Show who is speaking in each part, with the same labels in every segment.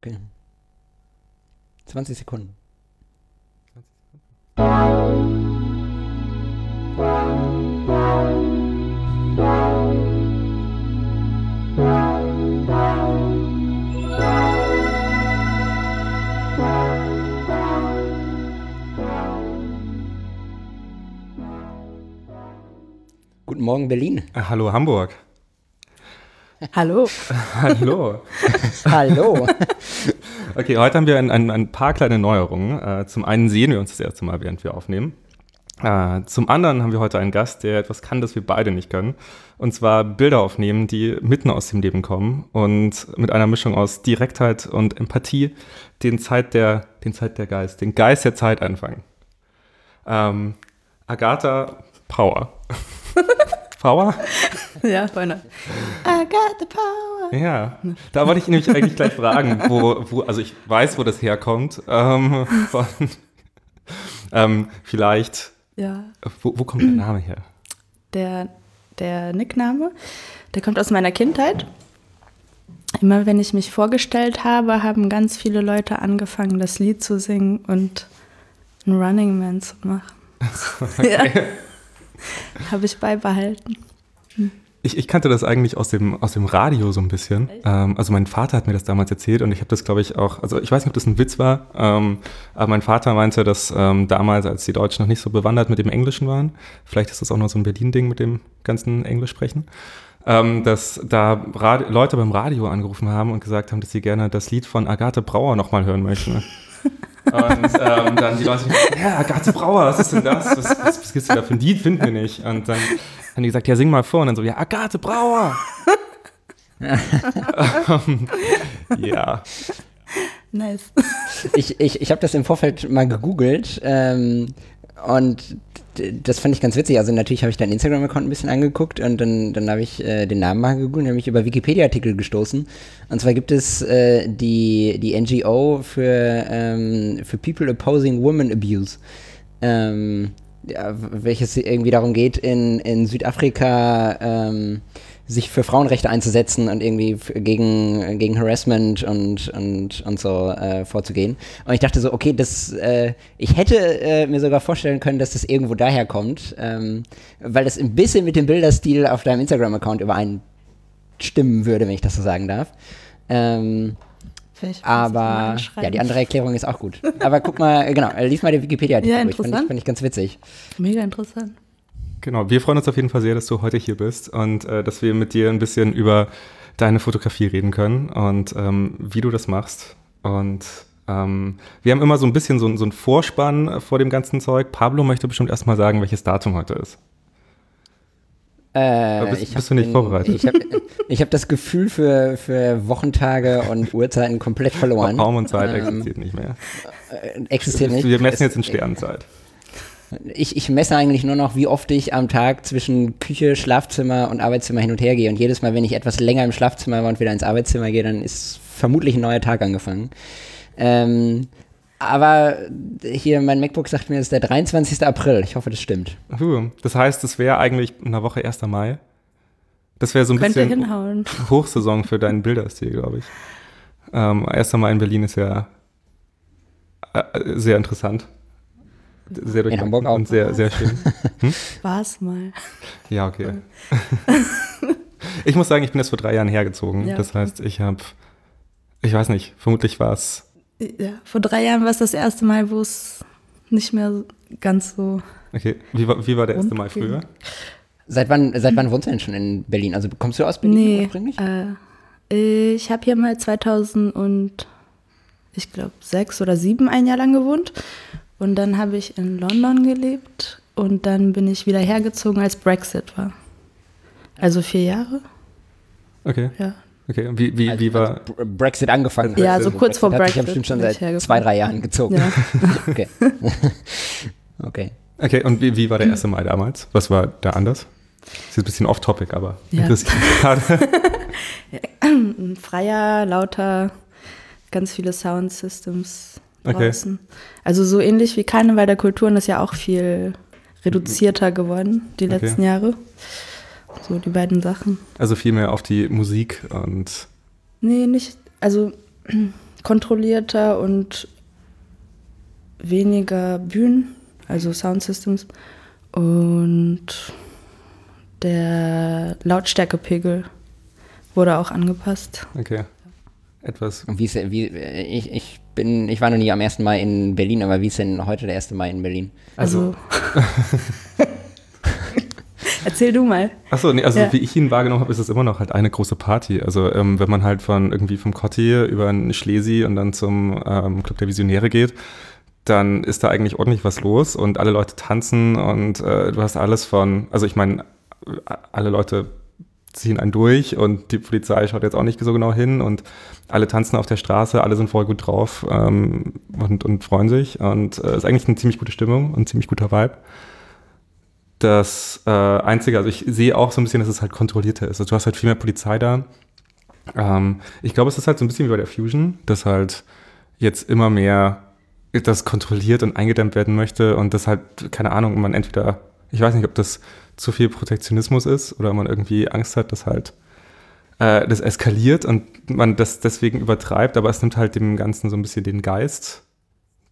Speaker 1: Okay. 20 Sekunden. Guten Morgen, Berlin.
Speaker 2: Äh, Hallo Hamburg.
Speaker 3: Hallo.
Speaker 2: Hallo.
Speaker 1: Hallo.
Speaker 2: Okay, heute haben wir ein, ein, ein paar kleine Neuerungen. Äh, zum einen sehen wir uns das erste Mal, während wir aufnehmen. Äh, zum anderen haben wir heute einen Gast, der etwas kann, das wir beide nicht können. Und zwar Bilder aufnehmen, die mitten aus dem Leben kommen und mit einer Mischung aus Direktheit und Empathie den Zeit der, den Zeit der Geist, den Geist der Zeit einfangen. Ähm, Agatha Power. Power?
Speaker 3: Ja, beinahe. I got the power.
Speaker 2: Ja, da wollte ich nämlich eigentlich gleich fragen, wo, wo, also ich weiß, wo das herkommt. Ähm, von, ähm, vielleicht,
Speaker 3: Ja,
Speaker 2: wo, wo kommt der Name her?
Speaker 3: der, der Nickname, der kommt aus meiner Kindheit. Immer wenn ich mich vorgestellt habe, haben ganz viele Leute angefangen, das Lied zu singen und einen Running Man zu machen. Ja. Habe ich beibehalten.
Speaker 2: Ich, ich kannte das eigentlich aus dem, aus dem Radio so ein bisschen. Ähm, also mein Vater hat mir das damals erzählt und ich habe das, glaube ich, auch, also ich weiß nicht, ob das ein Witz war, ähm, aber mein Vater meinte, dass ähm, damals, als die Deutschen noch nicht so bewandert mit dem Englischen waren, vielleicht ist das auch noch so ein Berlin-Ding mit dem ganzen Englisch sprechen, ähm, dass da Radi Leute beim Radio angerufen haben und gesagt haben, dass sie gerne das Lied von Agathe Brauer nochmal hören möchten. Und ähm, dann die Leute, ja, Agathe Brauer, was ist denn das? Was, was, was gibt's denn da für ein Lied? Finden wir nicht. Und dann haben die gesagt, ja, sing mal vor. Und dann so, ja, Agathe Brauer. ähm, ja,
Speaker 3: Nice.
Speaker 1: Ich, ich, ich habe das im Vorfeld mal gegoogelt ähm, und das fand ich ganz witzig. Also natürlich habe ich deinen Instagram-Account ein bisschen angeguckt und dann, dann habe ich äh, den Namen mal gegoogelt und habe mich über Wikipedia-Artikel gestoßen. Und zwar gibt es äh, die, die NGO für, ähm, für People Opposing Women Abuse. Ähm, ja, welches irgendwie darum geht, in, in Südafrika ähm, sich für Frauenrechte einzusetzen und irgendwie gegen, gegen Harassment und, und, und so äh, vorzugehen. Und ich dachte so, okay, das, äh, ich hätte äh, mir sogar vorstellen können, dass das irgendwo daher kommt, ähm, weil das ein bisschen mit dem Bilderstil auf deinem Instagram-Account übereinstimmen würde, wenn ich das so sagen darf. Ähm, aber ja, die andere Erklärung ist auch gut. Aber guck mal, genau, äh, lies mal den Wikipedia-Artikel
Speaker 3: Ja,
Speaker 1: durch. Fand ich,
Speaker 3: interessant.
Speaker 1: fand ich ganz witzig.
Speaker 3: Mega interessant.
Speaker 2: Genau. Wir freuen uns auf jeden Fall sehr, dass du heute hier bist und äh, dass wir mit dir ein bisschen über deine Fotografie reden können und ähm, wie du das machst. Und ähm, wir haben immer so ein bisschen so, so einen Vorspann vor dem ganzen Zeug. Pablo möchte bestimmt erstmal sagen, welches Datum heute ist.
Speaker 1: Äh,
Speaker 2: bist-
Speaker 1: ich
Speaker 2: bist du nicht vorbereitet?
Speaker 1: Ich habe hab das Gefühl für, für Wochentage und Uhrzeiten komplett verloren.
Speaker 2: Raum und Zeit
Speaker 1: Ähm,
Speaker 2: existiert nicht mehr.
Speaker 1: Äh, existiert nicht.
Speaker 2: Wir messen
Speaker 1: Es-
Speaker 2: jetzt in Sternenzeit.
Speaker 1: Ich, ich messe eigentlich nur noch, wie oft ich am Tag zwischen Küche, Schlafzimmer und Arbeitszimmer hin und her gehe. Und jedes Mal, wenn ich etwas länger im Schlafzimmer war und wieder ins Arbeitszimmer gehe, dann ist vermutlich ein neuer Tag angefangen. Ähm, aber hier, mein MacBook sagt mir, es ist der 23. April. Ich hoffe, das stimmt.
Speaker 2: Das heißt, es wäre eigentlich in einer Woche 1. Mai. Das wäre so ein
Speaker 3: Könnte
Speaker 2: bisschen
Speaker 3: hinhauen.
Speaker 2: Hochsaison für deinen Bilderstil, glaube ich. Ähm, 1. Mai in Berlin ist ja äh, sehr interessant. Sehr durchwachsen
Speaker 1: Hamburg auch.
Speaker 2: Und sehr, sehr schön.
Speaker 3: War's mal.
Speaker 2: Ja, okay. ich muss sagen, ich bin jetzt vor drei Jahren hergezogen.
Speaker 3: Ja.
Speaker 2: Das heißt, ich habe, ich weiß nicht, vermutlich war es
Speaker 3: Ja, vor drei Jahren war es das erste Mal, wo es nicht mehr ganz so.
Speaker 2: Okay, wie war, wie war der 1. Mai
Speaker 3: Und-
Speaker 2: früher?
Speaker 1: Seit wann, seit wann wohnst du denn schon in Berlin? Also kommst du aus Berlin
Speaker 3: Nee,
Speaker 1: ursprünglich?
Speaker 3: äh, ich habe hier mal 2000 und ich glaube sechs oder sieben ein Jahr lang gewohnt und dann habe ich in London gelebt und dann bin ich wieder hergezogen, als Brexit war. Also vier Jahre,
Speaker 2: Okay,
Speaker 3: ja.
Speaker 2: okay. Und wie, wie,
Speaker 1: Als-
Speaker 2: wie war,
Speaker 1: als Br- Brexit angefangen hat.
Speaker 3: Ja,
Speaker 1: Also
Speaker 3: so kurz vor
Speaker 1: hat sich ja
Speaker 3: Brexit
Speaker 1: bestimmt schon
Speaker 3: ich
Speaker 1: seit zwei, drei Jahren gezogen.
Speaker 3: Ja.
Speaker 1: Okay. okay.
Speaker 2: okay, und wie, wie war der 1. Mai damals? Was war da anders? Das ist ein bisschen off-topic, aber
Speaker 3: Ja.
Speaker 2: interessiert mich gerade.
Speaker 3: Freier, lauter, ganz viele Soundsystems
Speaker 2: Okay.
Speaker 3: Draußen. Also so ähnlich wie Karneval der Kulturen ist ja auch viel reduzierter geworden die
Speaker 2: Okay.
Speaker 3: letzten Jahre. So die beiden Sachen.
Speaker 2: Also viel mehr auf die Musik und
Speaker 3: Nee, nicht. Also kontrollierter und weniger Bühnen, also Soundsystems. Und der Lautstärkepegel wurde auch angepasst.
Speaker 2: Okay. Etwas.
Speaker 1: Und wie ist wie, ich, ich bin, ich war noch nie am 1. Mai in Berlin, aber wie ist denn heute der 1. Mai in Berlin?
Speaker 3: Also. Erzähl du mal.
Speaker 2: Achso, nee, also ja. wie ich ihn wahrgenommen habe, ist es immer noch halt eine große Party. Also ähm, wenn man halt von irgendwie vom Cotti über einen Schlesi und dann zum ähm, Club der Visionäre geht, dann ist da eigentlich ordentlich was los und alle Leute tanzen und äh, du hast alles von, also ich meine, alle Leute ziehen einen durch und die Polizei schaut jetzt auch nicht so genau hin und alle tanzen auf der Straße, alle sind voll gut drauf ähm, und, und freuen sich und es äh, ist eigentlich eine ziemlich gute Stimmung und ein ziemlich guter Vibe. Das äh, Einzige, also ich sehe auch so ein bisschen, dass es halt kontrollierter ist. Also du hast halt viel mehr Polizei da. Ähm, ich glaube, es ist halt so ein bisschen wie bei der Fusion, dass halt jetzt immer mehr das kontrolliert und eingedämmt werden möchte und das halt, keine Ahnung, man entweder, ich weiß nicht, ob das zu viel Protektionismus ist oder man irgendwie Angst hat, dass halt äh, das eskaliert und man das deswegen übertreibt, aber es nimmt halt dem Ganzen so ein bisschen den Geist,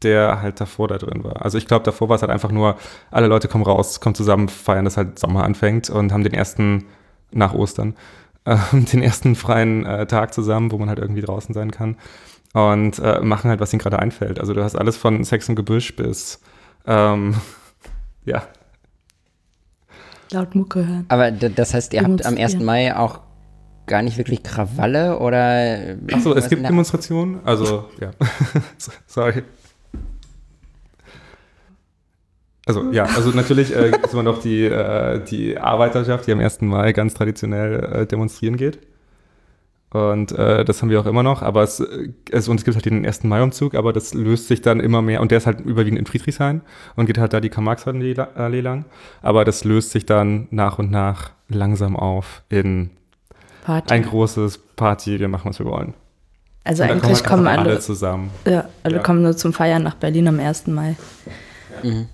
Speaker 2: der halt davor da drin war. Also ich glaube, davor war es halt einfach nur, alle Leute kommen raus, kommen zusammen, feiern, dass halt Sommer anfängt und haben den ersten, nach Ostern, äh, den ersten freien äh, Tag zusammen, wo man halt irgendwie draußen sein kann und äh, machen halt, was ihnen gerade einfällt. Also du hast alles von Sex im Gebüsch bis, ähm, ja.
Speaker 3: Laut Mucke hören.
Speaker 1: Aber das heißt, ihr habt am 1. Mai auch gar nicht wirklich Krawalle oder.
Speaker 2: Achso, es gibt Demonstrationen. Also, ja. Sorry. Also ja, also natürlich äh, ist immer noch die, äh, die Arbeiterschaft, die am 1. Mai ganz traditionell äh, demonstrieren geht. Und äh, das haben wir auch immer noch, aber es, es, und es gibt halt den 1. Mai-Umzug, aber das löst sich dann immer mehr, und der ist halt überwiegend in Friedrichshain und geht halt da die Karl-Marx-Allee lang, aber das löst sich dann nach und nach langsam auf in Party. ein großes Party, wir machen, was wir wollen.
Speaker 3: Also eigentlich kommen, halt kommen alle,
Speaker 2: alle, zusammen.
Speaker 3: Ja, alle ja. kommen nur zum Feiern nach Berlin am 1. Mai.
Speaker 1: Mhm.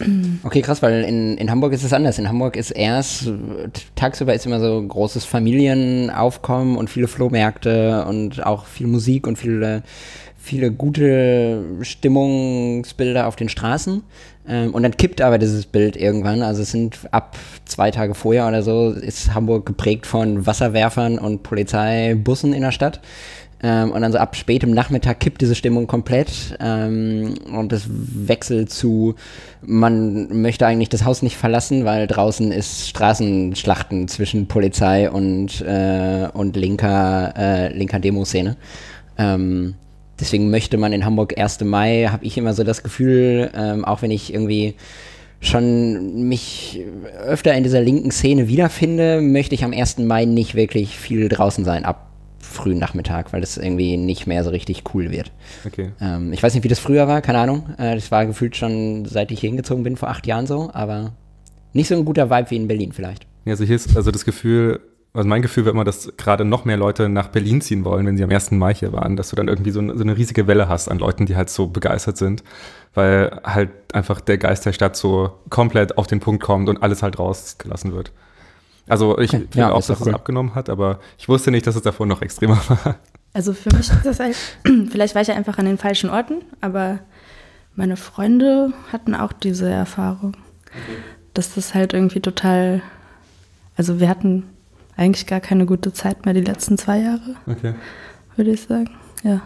Speaker 1: Okay, krass, weil in, in Hamburg ist es anders. In Hamburg ist erst, tagsüber ist immer so großes Familienaufkommen und viele Flohmärkte und auch viel Musik und viele, viele gute Stimmungsbilder auf den Straßen. Ähm, und dann kippt aber dieses Bild irgendwann. Also es sind ab zwei Tage vorher oder so, ist Hamburg geprägt von Wasserwerfern und Polizeibussen in der Stadt. Ähm, und dann so ab spätem Nachmittag kippt diese Stimmung komplett ähm, und es wechselt zu, man möchte eigentlich das Haus nicht verlassen, weil draußen ist Straßenschlachten zwischen Polizei und, äh, und linker, äh, linker Demoszene. Ähm, deswegen möchte man in Hamburg 1. Mai, habe ich immer so das Gefühl, ähm, auch wenn ich irgendwie schon mich öfter in dieser linken Szene wiederfinde, möchte ich am 1. Mai nicht wirklich viel draußen sein, ab frühen Nachmittag, weil das irgendwie nicht mehr so richtig cool wird.
Speaker 2: Okay.
Speaker 1: Ähm, ich weiß nicht, wie das früher war, keine Ahnung. Äh, das war gefühlt schon, seit ich hier hingezogen bin, vor acht Jahren so, aber nicht so ein guter Vibe wie in Berlin vielleicht.
Speaker 2: Ja, also hier ist also das Gefühl, also mein Gefühl war immer, dass gerade noch mehr Leute nach Berlin ziehen wollen, wenn sie am 1. Mai hier waren, dass du dann irgendwie so eine, so eine riesige Welle hast an Leuten, die halt so begeistert sind, weil halt einfach der Geist der Stadt so komplett auf den Punkt kommt und alles halt rausgelassen wird. Also ich okay. finde ja, auch, dass cool. es abgenommen hat, aber ich wusste nicht, dass es davor noch extremer war.
Speaker 3: Also für mich ist das halt, vielleicht war ich ja einfach an den falschen Orten, aber meine Freunde hatten auch diese Erfahrung. Okay. Dass das halt irgendwie total, also wir hatten eigentlich gar keine gute Zeit mehr die letzten zwei Jahre,
Speaker 2: okay.
Speaker 3: würde ich sagen. Ja.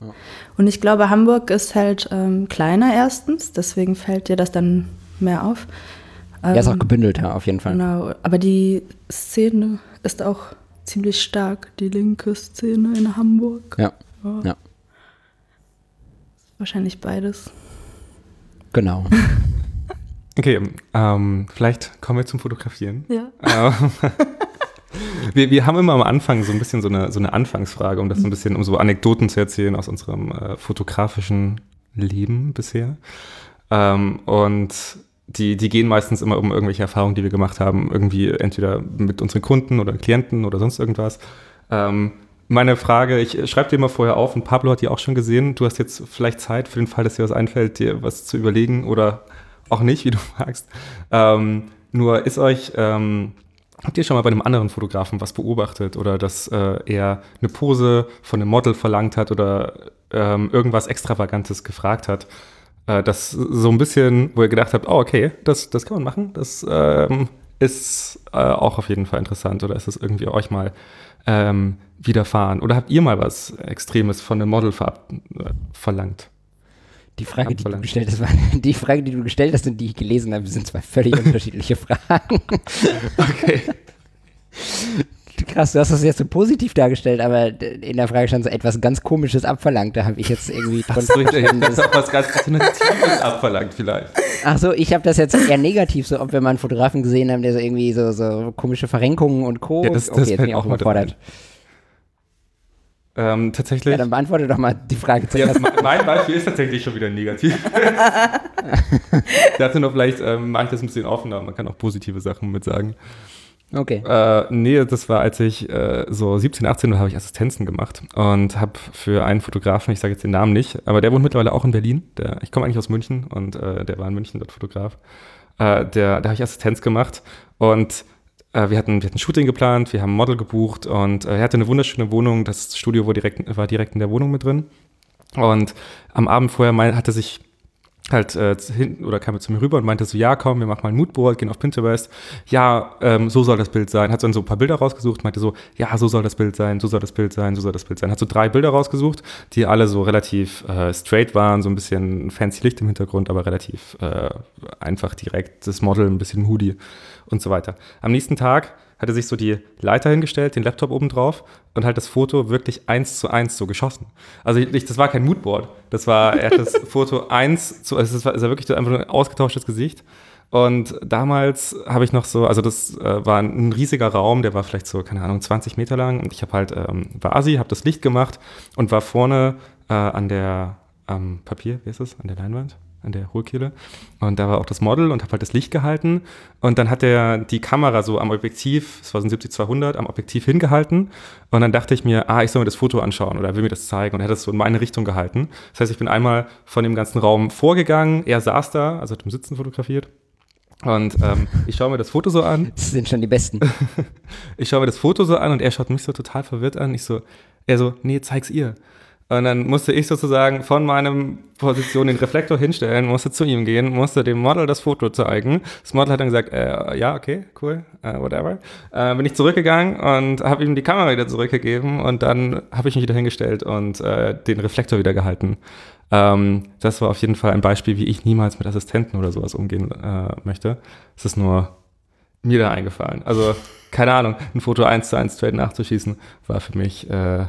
Speaker 3: ja. Und ich glaube, Hamburg ist halt ähm, kleiner erstens, deswegen fällt dir das dann mehr auf.
Speaker 1: Ähm, ja, ist auch ähm, gebündelt, ja, auf jeden Fall.
Speaker 3: Genau, aber die Szene ist auch ziemlich stark, die linke Szene in Hamburg.
Speaker 1: Ja. ja. ja.
Speaker 3: Wahrscheinlich beides.
Speaker 1: Genau.
Speaker 2: okay, ähm, vielleicht kommen wir zum Fotografieren.
Speaker 3: Ja.
Speaker 2: Ähm, wir, wir haben immer am Anfang so ein bisschen so eine, so eine Anfangsfrage, um das so ein bisschen, um so Anekdoten zu erzählen aus unserem äh, fotografischen Leben bisher. Ähm, und die, die gehen meistens immer um irgendwelche Erfahrungen, die wir gemacht haben, irgendwie entweder mit unseren Kunden oder Klienten oder sonst irgendwas. Ähm, meine Frage, ich schreibe dir mal vorher auf und Pablo hat die auch schon gesehen. Du hast jetzt vielleicht Zeit für den Fall, dass dir was einfällt, dir was zu überlegen oder auch nicht, wie du magst. Ähm, nur ist euch ähm, Habt ihr schon mal bei einem anderen Fotografen was beobachtet oder dass äh, er eine Pose von einem Model verlangt hat oder ähm, irgendwas Extravagantes gefragt hat? Äh, das so ein bisschen, wo ihr gedacht habt, oh, okay, das, das kann man machen, das ähm, ist äh, auch auf jeden Fall interessant oder ist das irgendwie euch mal ähm, widerfahren? Oder habt ihr mal was Extremes von einem Model ver verlangt?
Speaker 1: Die Frage, die du gestellt hast, war, die Frage, die du gestellt hast und die ich gelesen habe, sind zwei völlig unterschiedliche Fragen. Okay. Krass, du hast das jetzt so positiv dargestellt, aber in der Frage stand so etwas ganz Komisches abverlangt. Da habe ich jetzt irgendwie
Speaker 2: von so, ich habe das auch was ganz Alternatives abverlangt vielleicht.
Speaker 1: Ach so, ich habe das jetzt eher negativ, so ob wir mal einen Fotografen gesehen haben, der so irgendwie so, so komische Verrenkungen und Co.
Speaker 2: Ja, das, okay, das jetzt bin ich auch überfordert. Ähm, tatsächlich. Ja,
Speaker 1: dann beantworte doch mal die Frage
Speaker 2: zuerst. Ja, mein Beispiel ist tatsächlich schon wieder negativ. ich dachte nur, vielleicht ähm, mache ich das ein bisschen offener. Man kann auch positive Sachen mit sagen.
Speaker 1: Okay.
Speaker 2: Äh, nee, das war, als ich äh, so 17, 18 war, habe ich Assistenzen gemacht und habe für einen Fotografen, ich sage jetzt den Namen nicht, aber der wohnt mittlerweile auch in Berlin. Der, ich komme eigentlich aus München und äh, der war in München dort Fotograf. Äh, der, da habe ich Assistenz gemacht und äh, wir, hatten, wir hatten ein Shooting geplant, wir haben ein Model gebucht und äh, er hatte eine wunderschöne Wohnung. Das Studio war direkt, war direkt in der Wohnung mit drin. Und am Abend vorher mein, hatte sich halt äh, hinten oder kam er zu mir rüber und meinte so, ja, komm, wir machen mal ein Moodboard, gehen auf Pinterest. Ja, ähm, so soll das Bild sein. Hat dann so ein paar Bilder rausgesucht, meinte so, ja, so soll das Bild sein, so soll das Bild sein, so soll das Bild sein. Hat so drei Bilder rausgesucht, die alle so relativ äh, straight waren, so ein bisschen fancy Licht im Hintergrund, aber relativ äh, einfach direkt das Model, ein bisschen moody und so weiter. Am nächsten Tag hat er sich so die Leiter hingestellt, den Laptop oben drauf und halt das Foto wirklich eins zu eins so geschossen. Also ich, das war kein Moodboard, das war, er hat das Foto eins zu, also es war, war wirklich einfach nur ein ausgetauschtes Gesicht. Und damals habe ich noch so, also das äh, war ein riesiger Raum, der war vielleicht so, keine Ahnung, 20 Meter lang. Und ich habe halt, ähm, war Asi, habe das Licht gemacht und war vorne äh, an der, am Papier, wie ist das, an der Leinwand? An der Hohlkehle. Und da war auch das Model und habe halt das Licht gehalten. Und dann hat er die Kamera so am Objektiv, es war so ein 70-200, am Objektiv hingehalten. Und dann dachte ich mir, ah, ich soll mir das Foto anschauen oder er will mir das zeigen. Und er hat das so in meine Richtung gehalten. Das heißt, ich bin einmal von dem ganzen Raum vorgegangen. Er saß da, also hat im Sitzen fotografiert. Und ähm, ich schaue mir das Foto so an.
Speaker 1: Das sind schon die besten.
Speaker 2: ich schaue mir das Foto so an und er schaut mich so total verwirrt an. Ich so, er so, nee, zeig's ihr. Und dann musste ich sozusagen von meinem Position den Reflektor hinstellen, musste zu ihm gehen, musste dem Model das Foto zeigen. Das Model hat dann gesagt, äh, ja, okay, cool, uh, whatever. Äh, bin ich zurückgegangen und habe ihm die Kamera wieder zurückgegeben und dann habe ich mich wieder hingestellt und äh, den Reflektor wieder gehalten. Ähm, das war auf jeden Fall ein Beispiel, wie ich niemals mit Assistenten oder sowas umgehen äh, möchte. Es ist nur mir da eingefallen. Also, keine Ahnung, ein Foto eins zu eins straight nachzuschießen, war für mich äh,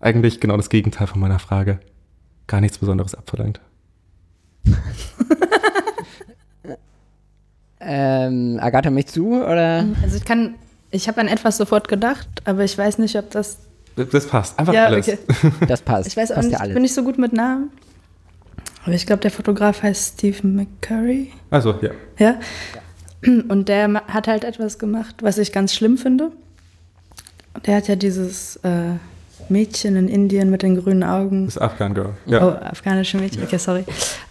Speaker 2: eigentlich genau das Gegenteil von meiner Frage. Gar nichts Besonderes abverlangt.
Speaker 1: ähm, Agatha, möchtest du, oder?
Speaker 3: Also ich kann, ich habe an etwas sofort gedacht, aber ich weiß nicht, ob das...
Speaker 2: Das passt, einfach ja, alles. Okay.
Speaker 1: Das passt.
Speaker 3: Ich weiß auch nicht, ja bin nicht so gut mit Namen. Aber ich glaube, der Fotograf heißt Steve McCurry.
Speaker 2: Also, ja.
Speaker 3: Ja. Und der hat halt etwas gemacht, was ich ganz schlimm finde. Der hat ja dieses... Äh, Mädchen in Indien mit den grünen Augen.
Speaker 2: Das Afghan Girl.
Speaker 3: Ja. Oh, afghanische Mädchen, okay, sorry.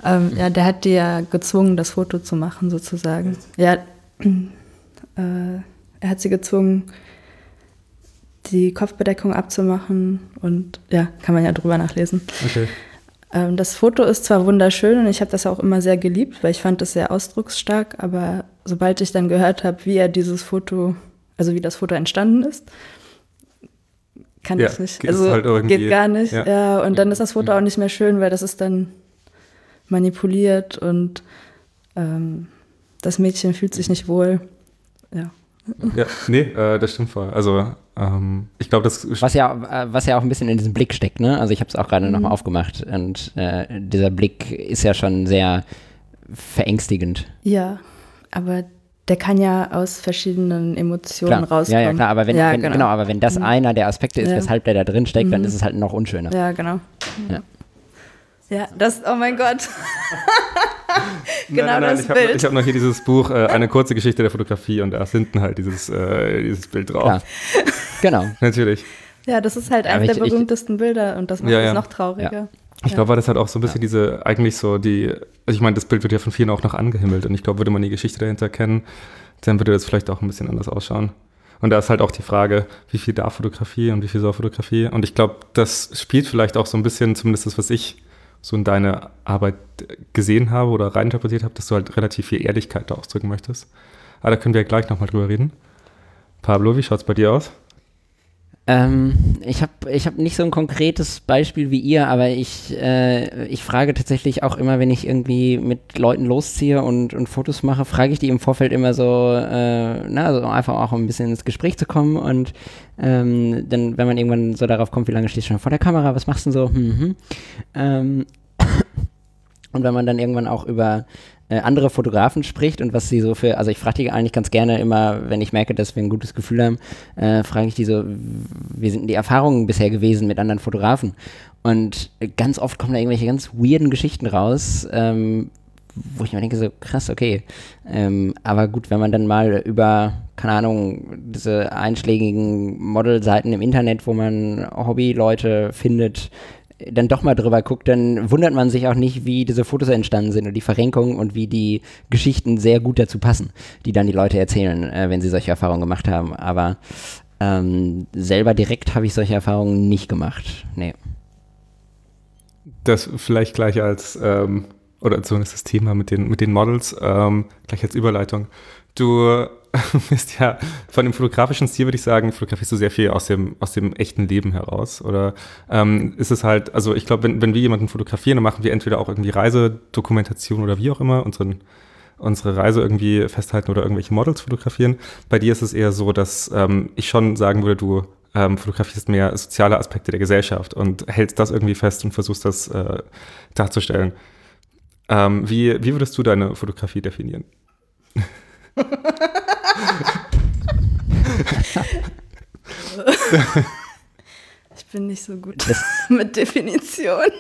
Speaker 3: Ähm, ja, der hat die ja gezwungen, das Foto zu machen, sozusagen. Ja, äh, er hat sie gezwungen, die Kopfbedeckung abzumachen und ja, kann man ja drüber nachlesen.
Speaker 2: Okay.
Speaker 3: Ähm, das Foto ist zwar wunderschön und ich habe das auch immer sehr geliebt, weil ich fand es sehr ausdrucksstark, aber sobald ich dann gehört habe, wie er dieses Foto, also wie das Foto entstanden ist, kann ja, ich nicht. Also halt geht gar nicht. Ja. ja. und dann ist das Foto auch nicht mehr schön, weil das ist dann manipuliert und ähm, das Mädchen fühlt sich nicht wohl. Ja.
Speaker 2: Ja, nee, äh, das stimmt voll. Also ähm, ich glaube, das
Speaker 1: was ja, äh, was ja auch ein bisschen in diesem Blick steckt, ne? Also ich habe es auch gerade mhm. nochmal aufgemacht und äh, dieser Blick ist ja schon sehr verängstigend.
Speaker 3: Ja, aber der kann ja aus verschiedenen Emotionen klar. rauskommen.
Speaker 1: Ja, ja, klar, aber wenn, ja, wenn genau. genau. aber wenn das mhm. einer der Aspekte ist, ja. weshalb der da drin steckt, mhm. dann ist es halt noch unschöner.
Speaker 3: Ja, genau. Ja. Ja, das, oh mein Gott.
Speaker 2: genau nein, nein, das ich Bild. Hab, ich habe noch hier dieses Buch, äh, eine kurze Geschichte der Fotografie und da ist hinten halt dieses, äh, dieses Bild drauf. Klar.
Speaker 1: Genau.
Speaker 2: Natürlich.
Speaker 3: Ja, das ist halt eines der berühmtesten ich, Bilder und das macht es noch trauriger.
Speaker 2: Ich glaube, war das halt auch so ein bisschen ja. diese, eigentlich so die, also ich meine, das Bild wird ja von vielen auch noch angehimmelt und ich glaube, würde man die Geschichte dahinter kennen, dann würde das vielleicht auch ein bisschen anders ausschauen. Und da ist halt auch die Frage, wie viel darf Fotografie und wie viel soll Fotografie? Und ich glaube, das spielt vielleicht auch so ein bisschen, zumindest das, was ich so in deine Arbeit gesehen habe oder reininterpretiert habe, dass du halt relativ viel Ehrlichkeit da ausdrücken möchtest. Aber da können wir ja gleich nochmal drüber reden. Pablo, wie schaut es bei dir aus?
Speaker 1: Ähm, ich habe ich hab nicht so ein konkretes Beispiel wie ihr, aber ich, äh, ich frage tatsächlich auch immer, wenn ich irgendwie mit Leuten losziehe und, und Fotos mache, frage ich die im Vorfeld immer so, äh, na, also einfach auch ein bisschen ins Gespräch zu kommen und ähm, dann, wenn man irgendwann so darauf kommt, wie lange stehst du schon vor der Kamera, was machst du denn so? Hm, hm. Ähm, und wenn man dann irgendwann auch über äh, andere Fotografen spricht und was sie so für, also ich frage die eigentlich ganz gerne immer, wenn ich merke, dass wir ein gutes Gefühl haben, äh, frage ich die so, wie sind die Erfahrungen bisher gewesen mit anderen Fotografen? Und ganz oft kommen da irgendwelche ganz weirden Geschichten raus, ähm, wo ich mir denke, so krass, okay. Ähm, aber gut, wenn man dann mal über, keine Ahnung, diese einschlägigen Modelseiten im Internet, wo man Hobbyleute findet, dann doch mal drüber guckt, dann wundert man sich auch nicht, wie diese Fotos entstanden sind und die Verrenkung und wie die Geschichten sehr gut dazu passen, die dann die Leute erzählen, äh, wenn sie solche Erfahrungen gemacht haben. Aber ähm, selber direkt habe ich solche Erfahrungen nicht gemacht. Nee.
Speaker 2: Das vielleicht gleich als, ähm, oder ist das Thema mit den, mit den Models, ähm, gleich als Überleitung. Du bist ja von dem fotografischen Stil, würde ich sagen, fotografierst du sehr viel aus dem, aus dem echten Leben heraus. Oder ähm, ist es halt, also ich glaube, wenn, wenn wir jemanden fotografieren, dann machen wir entweder auch irgendwie Reisedokumentation oder wie auch immer, unseren, unsere Reise irgendwie festhalten oder irgendwelche Models fotografieren. Bei dir ist es eher so, dass ähm, ich schon sagen würde, du ähm, fotografierst mehr soziale Aspekte der Gesellschaft und hältst das irgendwie fest und versuchst das äh, darzustellen. Ähm, wie, wie würdest du deine Fotografie definieren?
Speaker 3: ich bin nicht so gut das, mit Definition.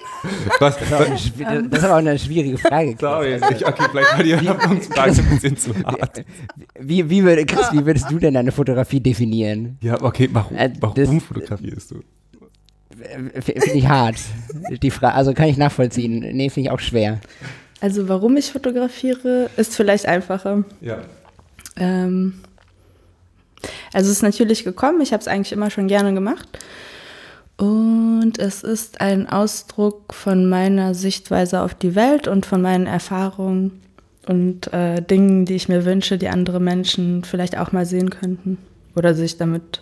Speaker 1: Was, das, ist das, ist aber auch eine schwierige Frage.
Speaker 2: Sorry, ich, okay, vielleicht war die Handlungsfrage ein bisschen zu hart.
Speaker 1: Wie, wie, würde, Chris, wie würdest du denn deine Fotografie definieren?
Speaker 2: Ja, okay, warum, äh, warum fotografierst du?
Speaker 1: Finde ich hart. Die Frage, also kann ich nachvollziehen. Nee, finde ich auch schwer.
Speaker 3: Also warum ich fotografiere, ist vielleicht einfacher.
Speaker 2: Ja.
Speaker 3: Ähm, also es ist natürlich gekommen, ich habe es eigentlich immer schon gerne gemacht. Und es ist ein Ausdruck von meiner Sichtweise auf die Welt und von meinen Erfahrungen und äh, Dingen, die ich mir wünsche, die andere Menschen vielleicht auch mal sehen könnten oder sich damit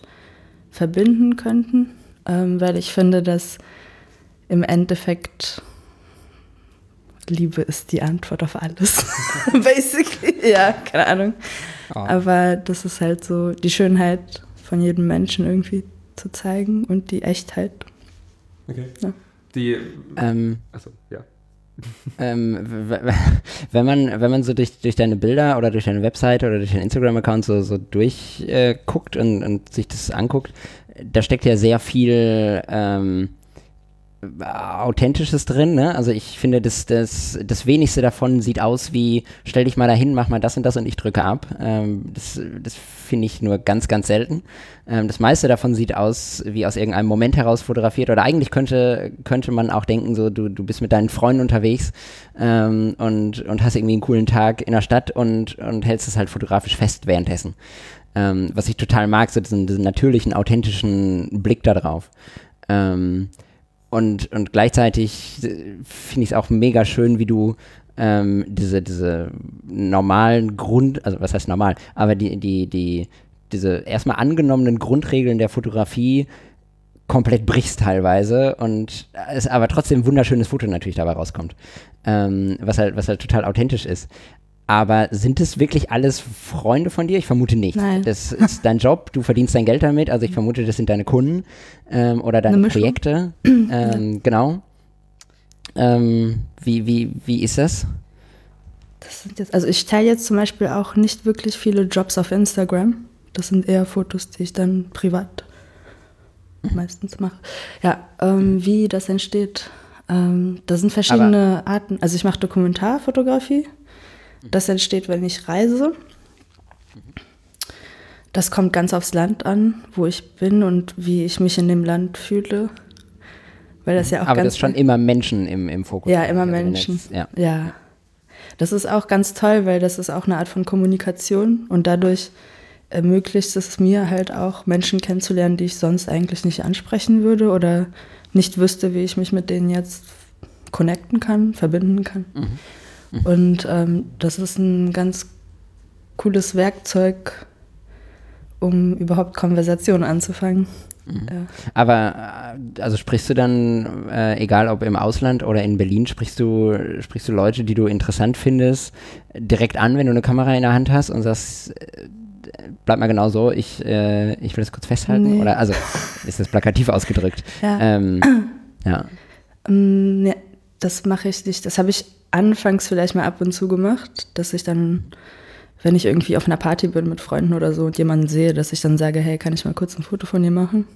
Speaker 3: verbinden könnten. Ähm, weil ich finde, dass im Endeffekt Liebe ist die Antwort auf alles. Basically, ja, keine Ahnung. Oh. Aber das ist halt so die Schönheit von jedem Menschen irgendwie zu zeigen und die Echtheit.
Speaker 2: Okay. Ja. Die.
Speaker 1: Ähm, achso, ja. ähm, wenn man, wenn man so durch, durch deine Bilder oder durch deine Webseite oder durch deinen Instagram-Account so, so durchguckt äh, und, und sich das anguckt, da steckt ja sehr viel ähm, Authentisches drin, ne? Also ich finde, das, das, das wenigste davon sieht aus wie, stell dich mal dahin, mach mal das und das und ich drücke ab. Ähm, das das finde ich nur ganz, ganz selten. Ähm, das meiste davon sieht aus wie aus irgendeinem Moment heraus fotografiert oder eigentlich könnte, könnte man auch denken, so du, du bist mit deinen Freunden unterwegs ähm, und, und hast irgendwie einen coolen Tag in der Stadt und, und hältst es halt fotografisch fest währenddessen. Ähm, was ich total mag, so diesen, diesen natürlichen, authentischen Blick da drauf. Ähm, und, und gleichzeitig äh, finde ich es auch mega schön, wie du ähm, diese, diese normalen Grund, also was heißt normal, aber die, die, die, diese erstmal angenommenen Grundregeln der Fotografie komplett brichst teilweise und es aber trotzdem ein wunderschönes Foto natürlich dabei rauskommt. Ähm, was halt, was halt total authentisch ist. Aber sind es wirklich alles Freunde von dir? Ich vermute nicht.
Speaker 3: Nein.
Speaker 1: Das ist dein Job, du verdienst dein Geld damit. Also ich vermute, das sind deine Kunden ähm, oder deine Projekte. Ähm, genau. Ähm, wie, wie, wie ist das?
Speaker 3: das jetzt, also ich teile jetzt zum Beispiel auch nicht wirklich viele Jobs auf Instagram. Das sind eher Fotos, die ich dann privat meistens mache. Ja, ähm, wie das entsteht. Ähm, da sind verschiedene Aber Arten. Also ich mache Dokumentarfotografie. Das entsteht, wenn ich reise. Das kommt ganz aufs Land an, wo ich bin und wie ich mich in dem Land fühle. Weil das ja auch
Speaker 1: Aber das ist schon immer Menschen im, im Fokus.
Speaker 3: Ja, immer also Menschen. Jetzt, ja. ja. Das ist auch ganz toll, weil das ist auch eine Art von Kommunikation und dadurch ermöglicht es mir halt auch Menschen kennenzulernen, die ich sonst eigentlich nicht ansprechen würde oder nicht wüsste, wie ich mich mit denen jetzt connecten kann, verbinden kann. Mhm. Und ähm, das ist ein ganz cooles Werkzeug, um überhaupt Konversationen anzufangen.
Speaker 1: Mhm. Ja. Aber äh, also sprichst du dann, äh, egal ob im Ausland oder in Berlin, sprichst du, sprichst du Leute, die du interessant findest, direkt an, wenn du eine Kamera in der Hand hast und sagst, äh, bleib mal genau so, ich, äh, ich will das kurz festhalten? Nee. Oder also ist das plakativ ausgedrückt?
Speaker 3: Ja. Ähm, ja. Ja. Das mache ich nicht. Das habe ich anfangs vielleicht mal ab und zu gemacht, dass ich dann wenn ich irgendwie auf einer Party bin mit Freunden oder so und jemanden sehe, dass ich dann sage, hey, kann ich mal kurz ein Foto von dir machen?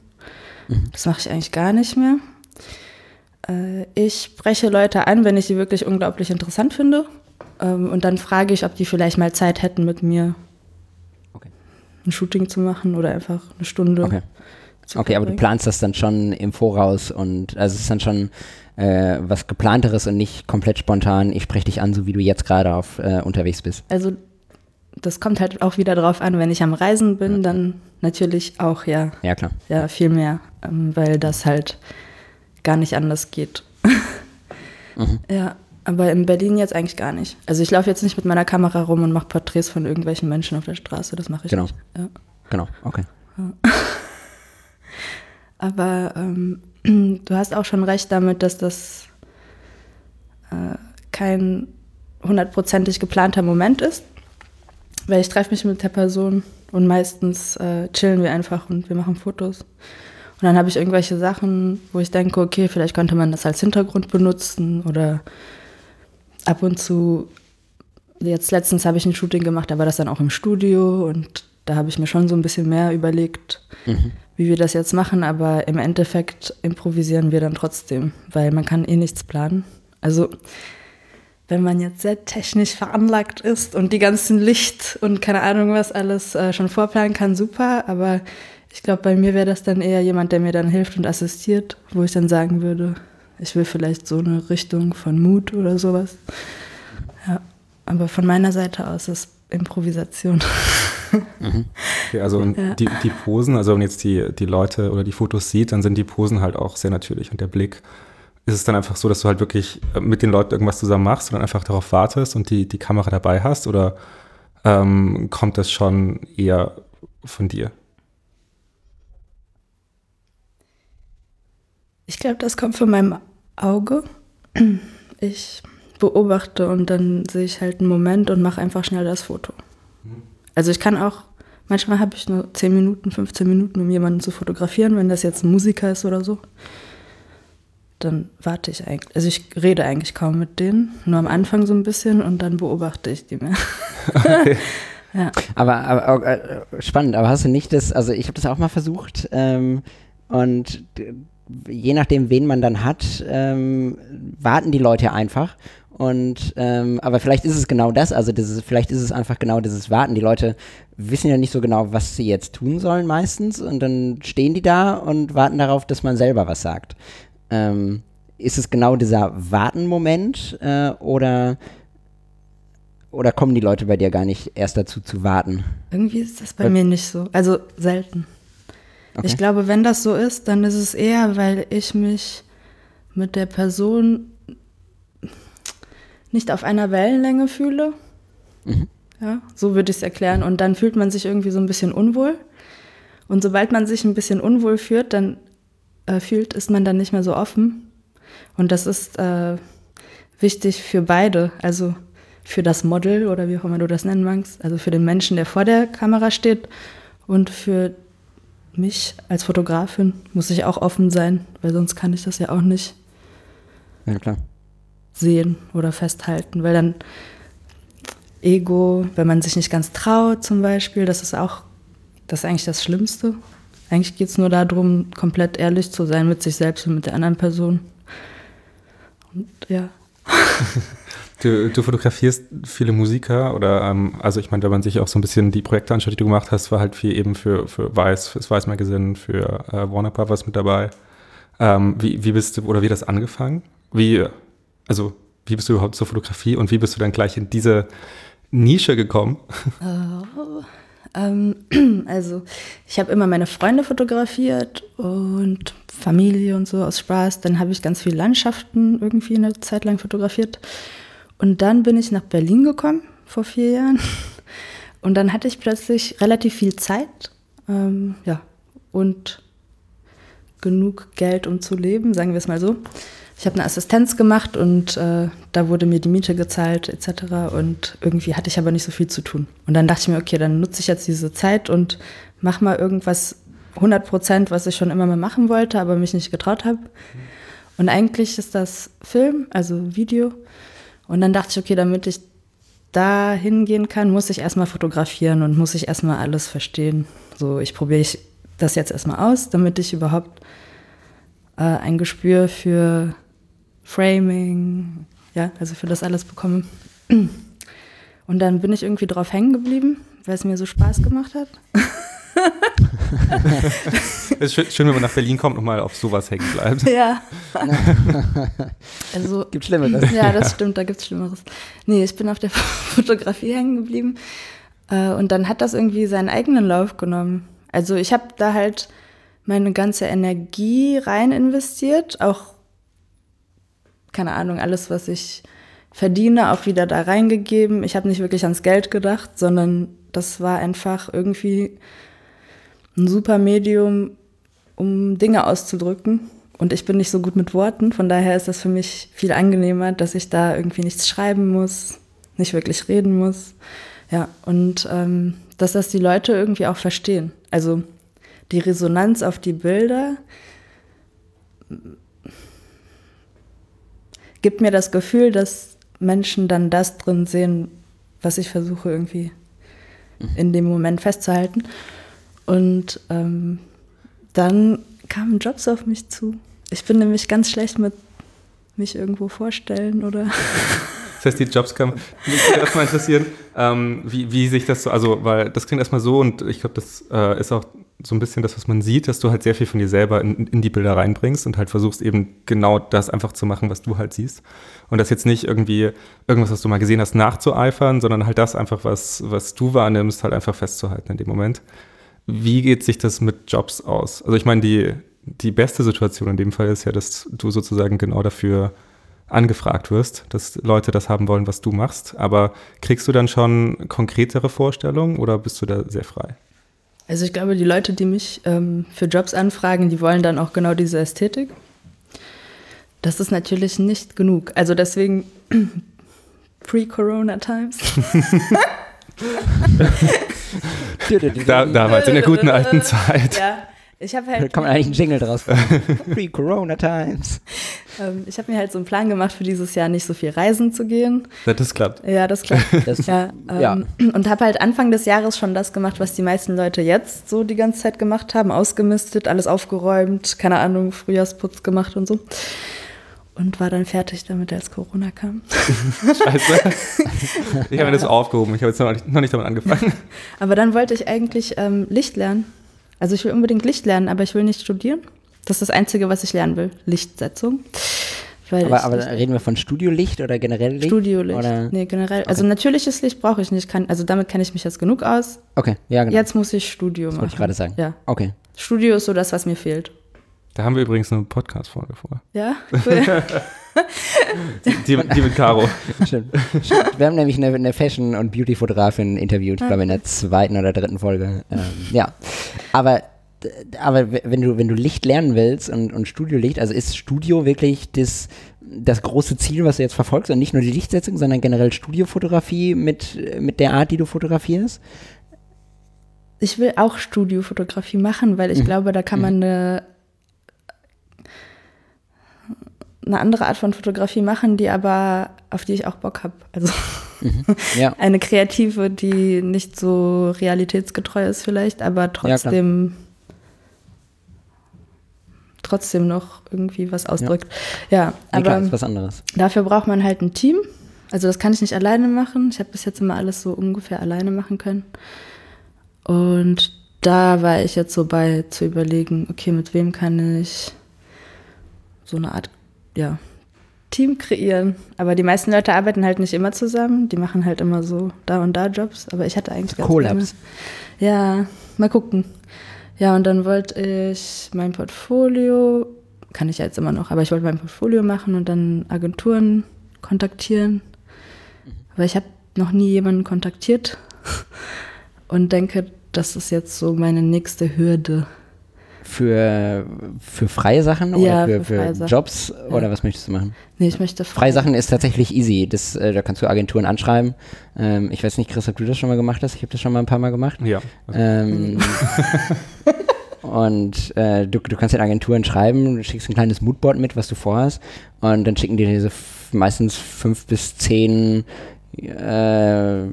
Speaker 3: Mhm. Das mache ich eigentlich gar nicht mehr. Äh, ich spreche Leute an, wenn ich sie wirklich unglaublich interessant finde. Ähm, und dann frage ich, ob die vielleicht mal Zeit hätten, mit mir okay. ein Shooting zu machen oder einfach eine Stunde.
Speaker 1: Okay. Okay, aber du planst das dann schon im Voraus und also es ist dann schon äh, was geplanteres und nicht komplett spontan, ich spreche dich an, so wie du jetzt gerade auf äh, unterwegs bist.
Speaker 3: Also das kommt halt auch wieder drauf an, wenn ich am Reisen bin, dann natürlich auch, ja.
Speaker 1: Ja, klar.
Speaker 3: Ja, viel mehr, ähm, weil das halt gar nicht anders geht. mhm. Ja, aber in Berlin jetzt eigentlich gar nicht. Also ich laufe jetzt nicht mit meiner Kamera rum und mache Porträts von irgendwelchen Menschen auf der Straße, das mache ich
Speaker 1: genau.
Speaker 3: nicht. Ja.
Speaker 1: Genau, okay. Ja.
Speaker 3: aber ähm, du hast auch schon recht damit, dass das äh, kein hundertprozentig geplanter Moment ist weil ich treffe mich mit der Person und meistens äh, chillen wir einfach und wir machen Fotos. Und dann habe ich irgendwelche Sachen, wo ich denke, okay, vielleicht könnte man das als Hintergrund benutzen oder ab und zu, jetzt letztens habe ich ein Shooting gemacht, war das dann auch im Studio und da habe ich mir schon so ein bisschen mehr überlegt, mhm. wie wir das jetzt machen, aber im Endeffekt improvisieren wir dann trotzdem, weil man kann eh nichts planen. Also wenn man jetzt sehr technisch veranlagt ist und die ganzen Licht und keine Ahnung was alles äh, schon vorplanen kann, super. Aber ich glaube, bei mir wäre das dann eher jemand, der mir dann hilft und assistiert, wo ich dann sagen würde, ich will vielleicht so eine Richtung von Mut oder sowas. Ja, aber von meiner Seite aus ist Improvisation.
Speaker 2: Mhm. Okay, also ja. die, die Posen, also wenn jetzt die, die Leute oder die Fotos sieht, dann sind die Posen halt auch sehr natürlich und der Blick ist es dann einfach so, dass du halt wirklich äh, mit den Leuten irgendwas zusammen machst und dann einfach darauf wartest und die, die Kamera dabei hast? Oder ähm, kommt das schon eher von dir?
Speaker 3: Ich glaube, das kommt von meinem Auge. Ich beobachte und dann sehe ich halt einen Moment und mache einfach schnell das Foto. Mhm. Also ich kann auch, manchmal habe ich nur 10 Minuten, 15 Minuten, um jemanden zu fotografieren, wenn das jetzt ein Musiker ist oder so dann warte ich eigentlich. Also ich rede eigentlich kaum mit denen, nur am Anfang so ein bisschen und dann beobachte ich die mehr.
Speaker 1: Okay. ja. Aber, aber äh, spannend, aber hast du nicht das, also ich habe das auch mal versucht ähm, und je nachdem, wen man dann hat, ähm, warten die Leute einfach. Und ähm, aber vielleicht ist es genau das, also dieses, vielleicht ist es einfach genau dieses Warten. Die Leute wissen ja nicht so genau, was sie jetzt tun sollen meistens und dann stehen die da und warten darauf, dass man selber was sagt. Ähm, ist es genau dieser Warten-Moment äh, oder, oder kommen die Leute bei dir gar nicht erst dazu zu warten?
Speaker 3: Irgendwie ist das bei Weil, mir nicht so. Also selten. Okay. Ich glaube, wenn das so ist, dann ist es eher, weil ich mich mit der Person nicht auf einer Wellenlänge fühle. Mhm. Ja, so würde ich es erklären. Und dann fühlt man sich irgendwie so ein bisschen unwohl. Und sobald man sich ein bisschen unwohl fühlt, dann äh, fühlt, ist man dann nicht mehr so offen. Und das ist äh, wichtig für beide, also für das Model oder wie auch immer du das nennen magst, also für den Menschen, der vor der Kamera steht und für mich als Fotografin muss ich auch offen sein, weil sonst kann ich das ja auch nicht
Speaker 1: ja, klar.
Speaker 3: Sehen oder festhalten, weil dann Ego, wenn man sich nicht ganz traut zum Beispiel, das ist auch, das ist eigentlich das Schlimmste, eigentlich geht es nur darum, komplett ehrlich zu sein mit sich selbst und mit der anderen Person. Und ja.
Speaker 2: Du, du, fotografierst viele Musiker oder, ähm, also ich meine, wenn man sich auch so ein bisschen die Projekte anschaut, die du gemacht hast, war halt viel eben für, für Weiß, fürs Weiß Magazine, für äh, Warner Brothers mit dabei. Ähm, wie, wie bist du, oder wie das angefangen? Wie, also wie bist du überhaupt zur Fotografie und wie bist du dann gleich in diese Nische gekommen?
Speaker 3: Oh, ähm, also ich habe immer meine Freunde fotografiert und Familie und so aus Spaß. Dann habe ich ganz viele Landschaften irgendwie eine Zeit lang fotografiert. Und dann bin ich nach Berlin gekommen vor vier Jahren. Und dann hatte ich plötzlich relativ viel Zeit. Ähm, ja, und genug Geld, um zu leben, sagen wir es mal so. Ich habe eine Assistenz gemacht und äh, da wurde mir die Miete gezahlt etc. Und irgendwie hatte ich aber nicht so viel zu tun. Und dann dachte ich mir, okay, dann nutze ich jetzt diese Zeit und mache mal irgendwas 100 Prozent, was ich schon immer mal machen wollte, aber mich nicht getraut habe. Und eigentlich ist das Film, also Video. Und dann dachte ich, okay, damit ich da hingehen kann, muss ich erstmal fotografieren und muss ich erstmal alles verstehen. So, ich probiere das jetzt erstmal aus, damit ich überhaupt äh, ein Gespür für Framing, ja, also für das alles bekomme. Und dann bin ich irgendwie drauf hängen geblieben, weil es mir so Spaß gemacht hat.
Speaker 2: es ist schön, schön, wenn man nach Berlin kommt und mal auf sowas hängen bleibt.
Speaker 3: Ja. also,
Speaker 1: gibt Schlimmeres.
Speaker 3: Ja, das stimmt, da gibt es Schlimmeres. Nee, ich bin auf der Fotografie hängen geblieben. Äh, und dann hat das irgendwie seinen eigenen Lauf genommen. Also ich habe da halt meine ganze Energie rein investiert, auch, keine Ahnung, alles, was ich verdiene, auch wieder da reingegeben. Ich habe nicht wirklich ans Geld gedacht, sondern das war einfach irgendwie ein super Medium, um Dinge auszudrücken. Und ich bin nicht so gut mit Worten, von daher ist das für mich viel angenehmer, dass ich da irgendwie nichts schreiben muss, nicht wirklich reden muss. Ja, und ähm, dass das die Leute irgendwie auch verstehen. Also die Resonanz auf die Bilder gibt mir das Gefühl, dass Menschen dann das drin sehen, was ich versuche irgendwie mhm. in dem Moment festzuhalten. Und ähm, dann kamen Jobs auf mich zu. Ich bin nämlich ganz schlecht mit mich irgendwo vorstellen oder.
Speaker 2: Das heißt, die Jobs kamen. Mich würde erstmal interessieren, ähm, wie, wie sich das so, also, weil das klingt erstmal so und ich glaube, das äh, ist auch so ein bisschen das, was man sieht, dass du halt sehr viel von dir selber in, in die Bilder reinbringst und halt versuchst eben genau das einfach zu machen, was du halt siehst. Und das jetzt nicht irgendwie irgendwas, was du mal gesehen hast, nachzueifern, sondern halt das einfach, was, was du wahrnimmst, halt einfach festzuhalten in dem Moment. Wie geht sich das mit Jobs aus? Also ich meine, die, die beste Situation in dem Fall ist ja, dass du sozusagen genau dafür angefragt wirst, dass Leute das haben wollen, was du machst. Aber kriegst du dann schon konkretere Vorstellungen oder bist du da sehr frei?
Speaker 3: Also ich glaube, die Leute, die mich ähm, für Jobs anfragen, die wollen dann auch genau diese Ästhetik. Das ist natürlich nicht genug. Also deswegen pre-Corona Times.
Speaker 2: da, damals, in der guten alten Zeit.
Speaker 3: Ja, ich habe halt.
Speaker 1: Da kann man eigentlich einen Jingle draus Pre-Corona Times.
Speaker 3: Ähm, ich habe mir halt so einen Plan gemacht, für dieses Jahr nicht so viel reisen zu gehen.
Speaker 2: Das klappt.
Speaker 3: Ja, das klappt. Das, ja, ähm, ja. Und habe halt Anfang des Jahres schon das gemacht, was die meisten Leute jetzt so die ganze Zeit gemacht haben. Ausgemistet, alles aufgeräumt, keine Ahnung, Frühjahrsputz gemacht und so und war dann fertig damit, als Corona kam.
Speaker 2: Scheiße. Ich habe mir das aufgehoben. Ich habe jetzt noch nicht, noch nicht, damit angefangen.
Speaker 3: Aber dann wollte ich eigentlich ähm, Licht lernen. Also ich will unbedingt Licht lernen, aber ich will nicht studieren. Das ist das Einzige, was ich lernen will. Lichtsetzung.
Speaker 1: aber, aber reden wir von Studiolicht oder generell Licht?
Speaker 3: Studiolicht.
Speaker 1: Oder?
Speaker 3: Nee, generell. Okay. Also natürliches Licht brauche ich nicht. Kann, also damit kenne ich mich jetzt genug aus.
Speaker 1: Okay, ja, genau.
Speaker 3: Jetzt muss ich Studio
Speaker 1: das
Speaker 3: machen.
Speaker 1: wollte ich gerade sagen.
Speaker 3: Ja.
Speaker 1: Okay.
Speaker 3: Studio ist so das, was mir fehlt.
Speaker 2: Da haben wir übrigens eine Podcast-Folge vor.
Speaker 3: Ja, cool.
Speaker 2: die, die, mit Caro.
Speaker 1: Stimmt. Wir haben nämlich eine, eine Fashion- und Beauty-Fotografin interviewt, ich glaube in der zweiten oder dritten Folge. Ähm, ja, aber aber wenn du, wenn du Licht lernen willst und, und Studiolicht, also ist Studio wirklich das, das große Ziel, was du jetzt verfolgst und nicht nur die Lichtsetzung, sondern generell Studiofotografie mit, mit der Art, die du fotografierst?
Speaker 3: Ich will auch Studiofotografie machen, weil ich mhm. glaube, da kann man mhm. eine eine andere Art von Fotografie machen, die aber, auf die ich auch Bock habe. Also mhm. ja. eine kreative, die nicht so realitätsgetreu ist vielleicht, aber trotzdem ja, trotzdem noch irgendwie was ausdrückt. Ja, ja aber
Speaker 1: klar, ist was anderes.
Speaker 3: Dafür braucht man halt ein Team. Also das kann ich nicht alleine machen. Ich habe bis jetzt immer alles so ungefähr alleine machen können. Und da war ich jetzt so bei zu überlegen, okay, mit wem kann ich so eine Art ja, Team kreieren. Aber die meisten Leute arbeiten halt nicht immer zusammen. Die machen halt immer so da und da Jobs. Aber ich hatte eigentlich ganz
Speaker 1: Collabs.
Speaker 3: Ja, mal gucken. Ja, und dann wollte ich mein Portfolio, kann ich ja jetzt immer noch, aber ich wollte mein Portfolio machen und dann Agenturen kontaktieren. Aber ich habe noch nie jemanden kontaktiert und denke, das ist jetzt so meine nächste Hürde.
Speaker 1: Für, für freie Sachen oder
Speaker 3: Ja,
Speaker 1: für,
Speaker 3: für
Speaker 1: für
Speaker 3: Sachen.
Speaker 1: Jobs oder
Speaker 3: Ja.
Speaker 1: was möchtest du machen?
Speaker 3: Nee, ich möchte
Speaker 1: Freie Sachen ist tatsächlich easy. Das, äh, da kannst du Agenturen anschreiben. Ähm, ich weiß nicht, Chris, ob du das schon mal gemacht hast. Ich habe das schon mal ein paar Mal gemacht.
Speaker 2: Ja. Also,
Speaker 1: Ähm, und äh, du, du kannst den Agenturen schreiben, du schickst ein kleines Moodboard mit, was du vorhast, und dann schicken die dir diese meistens fünf bis zehn äh,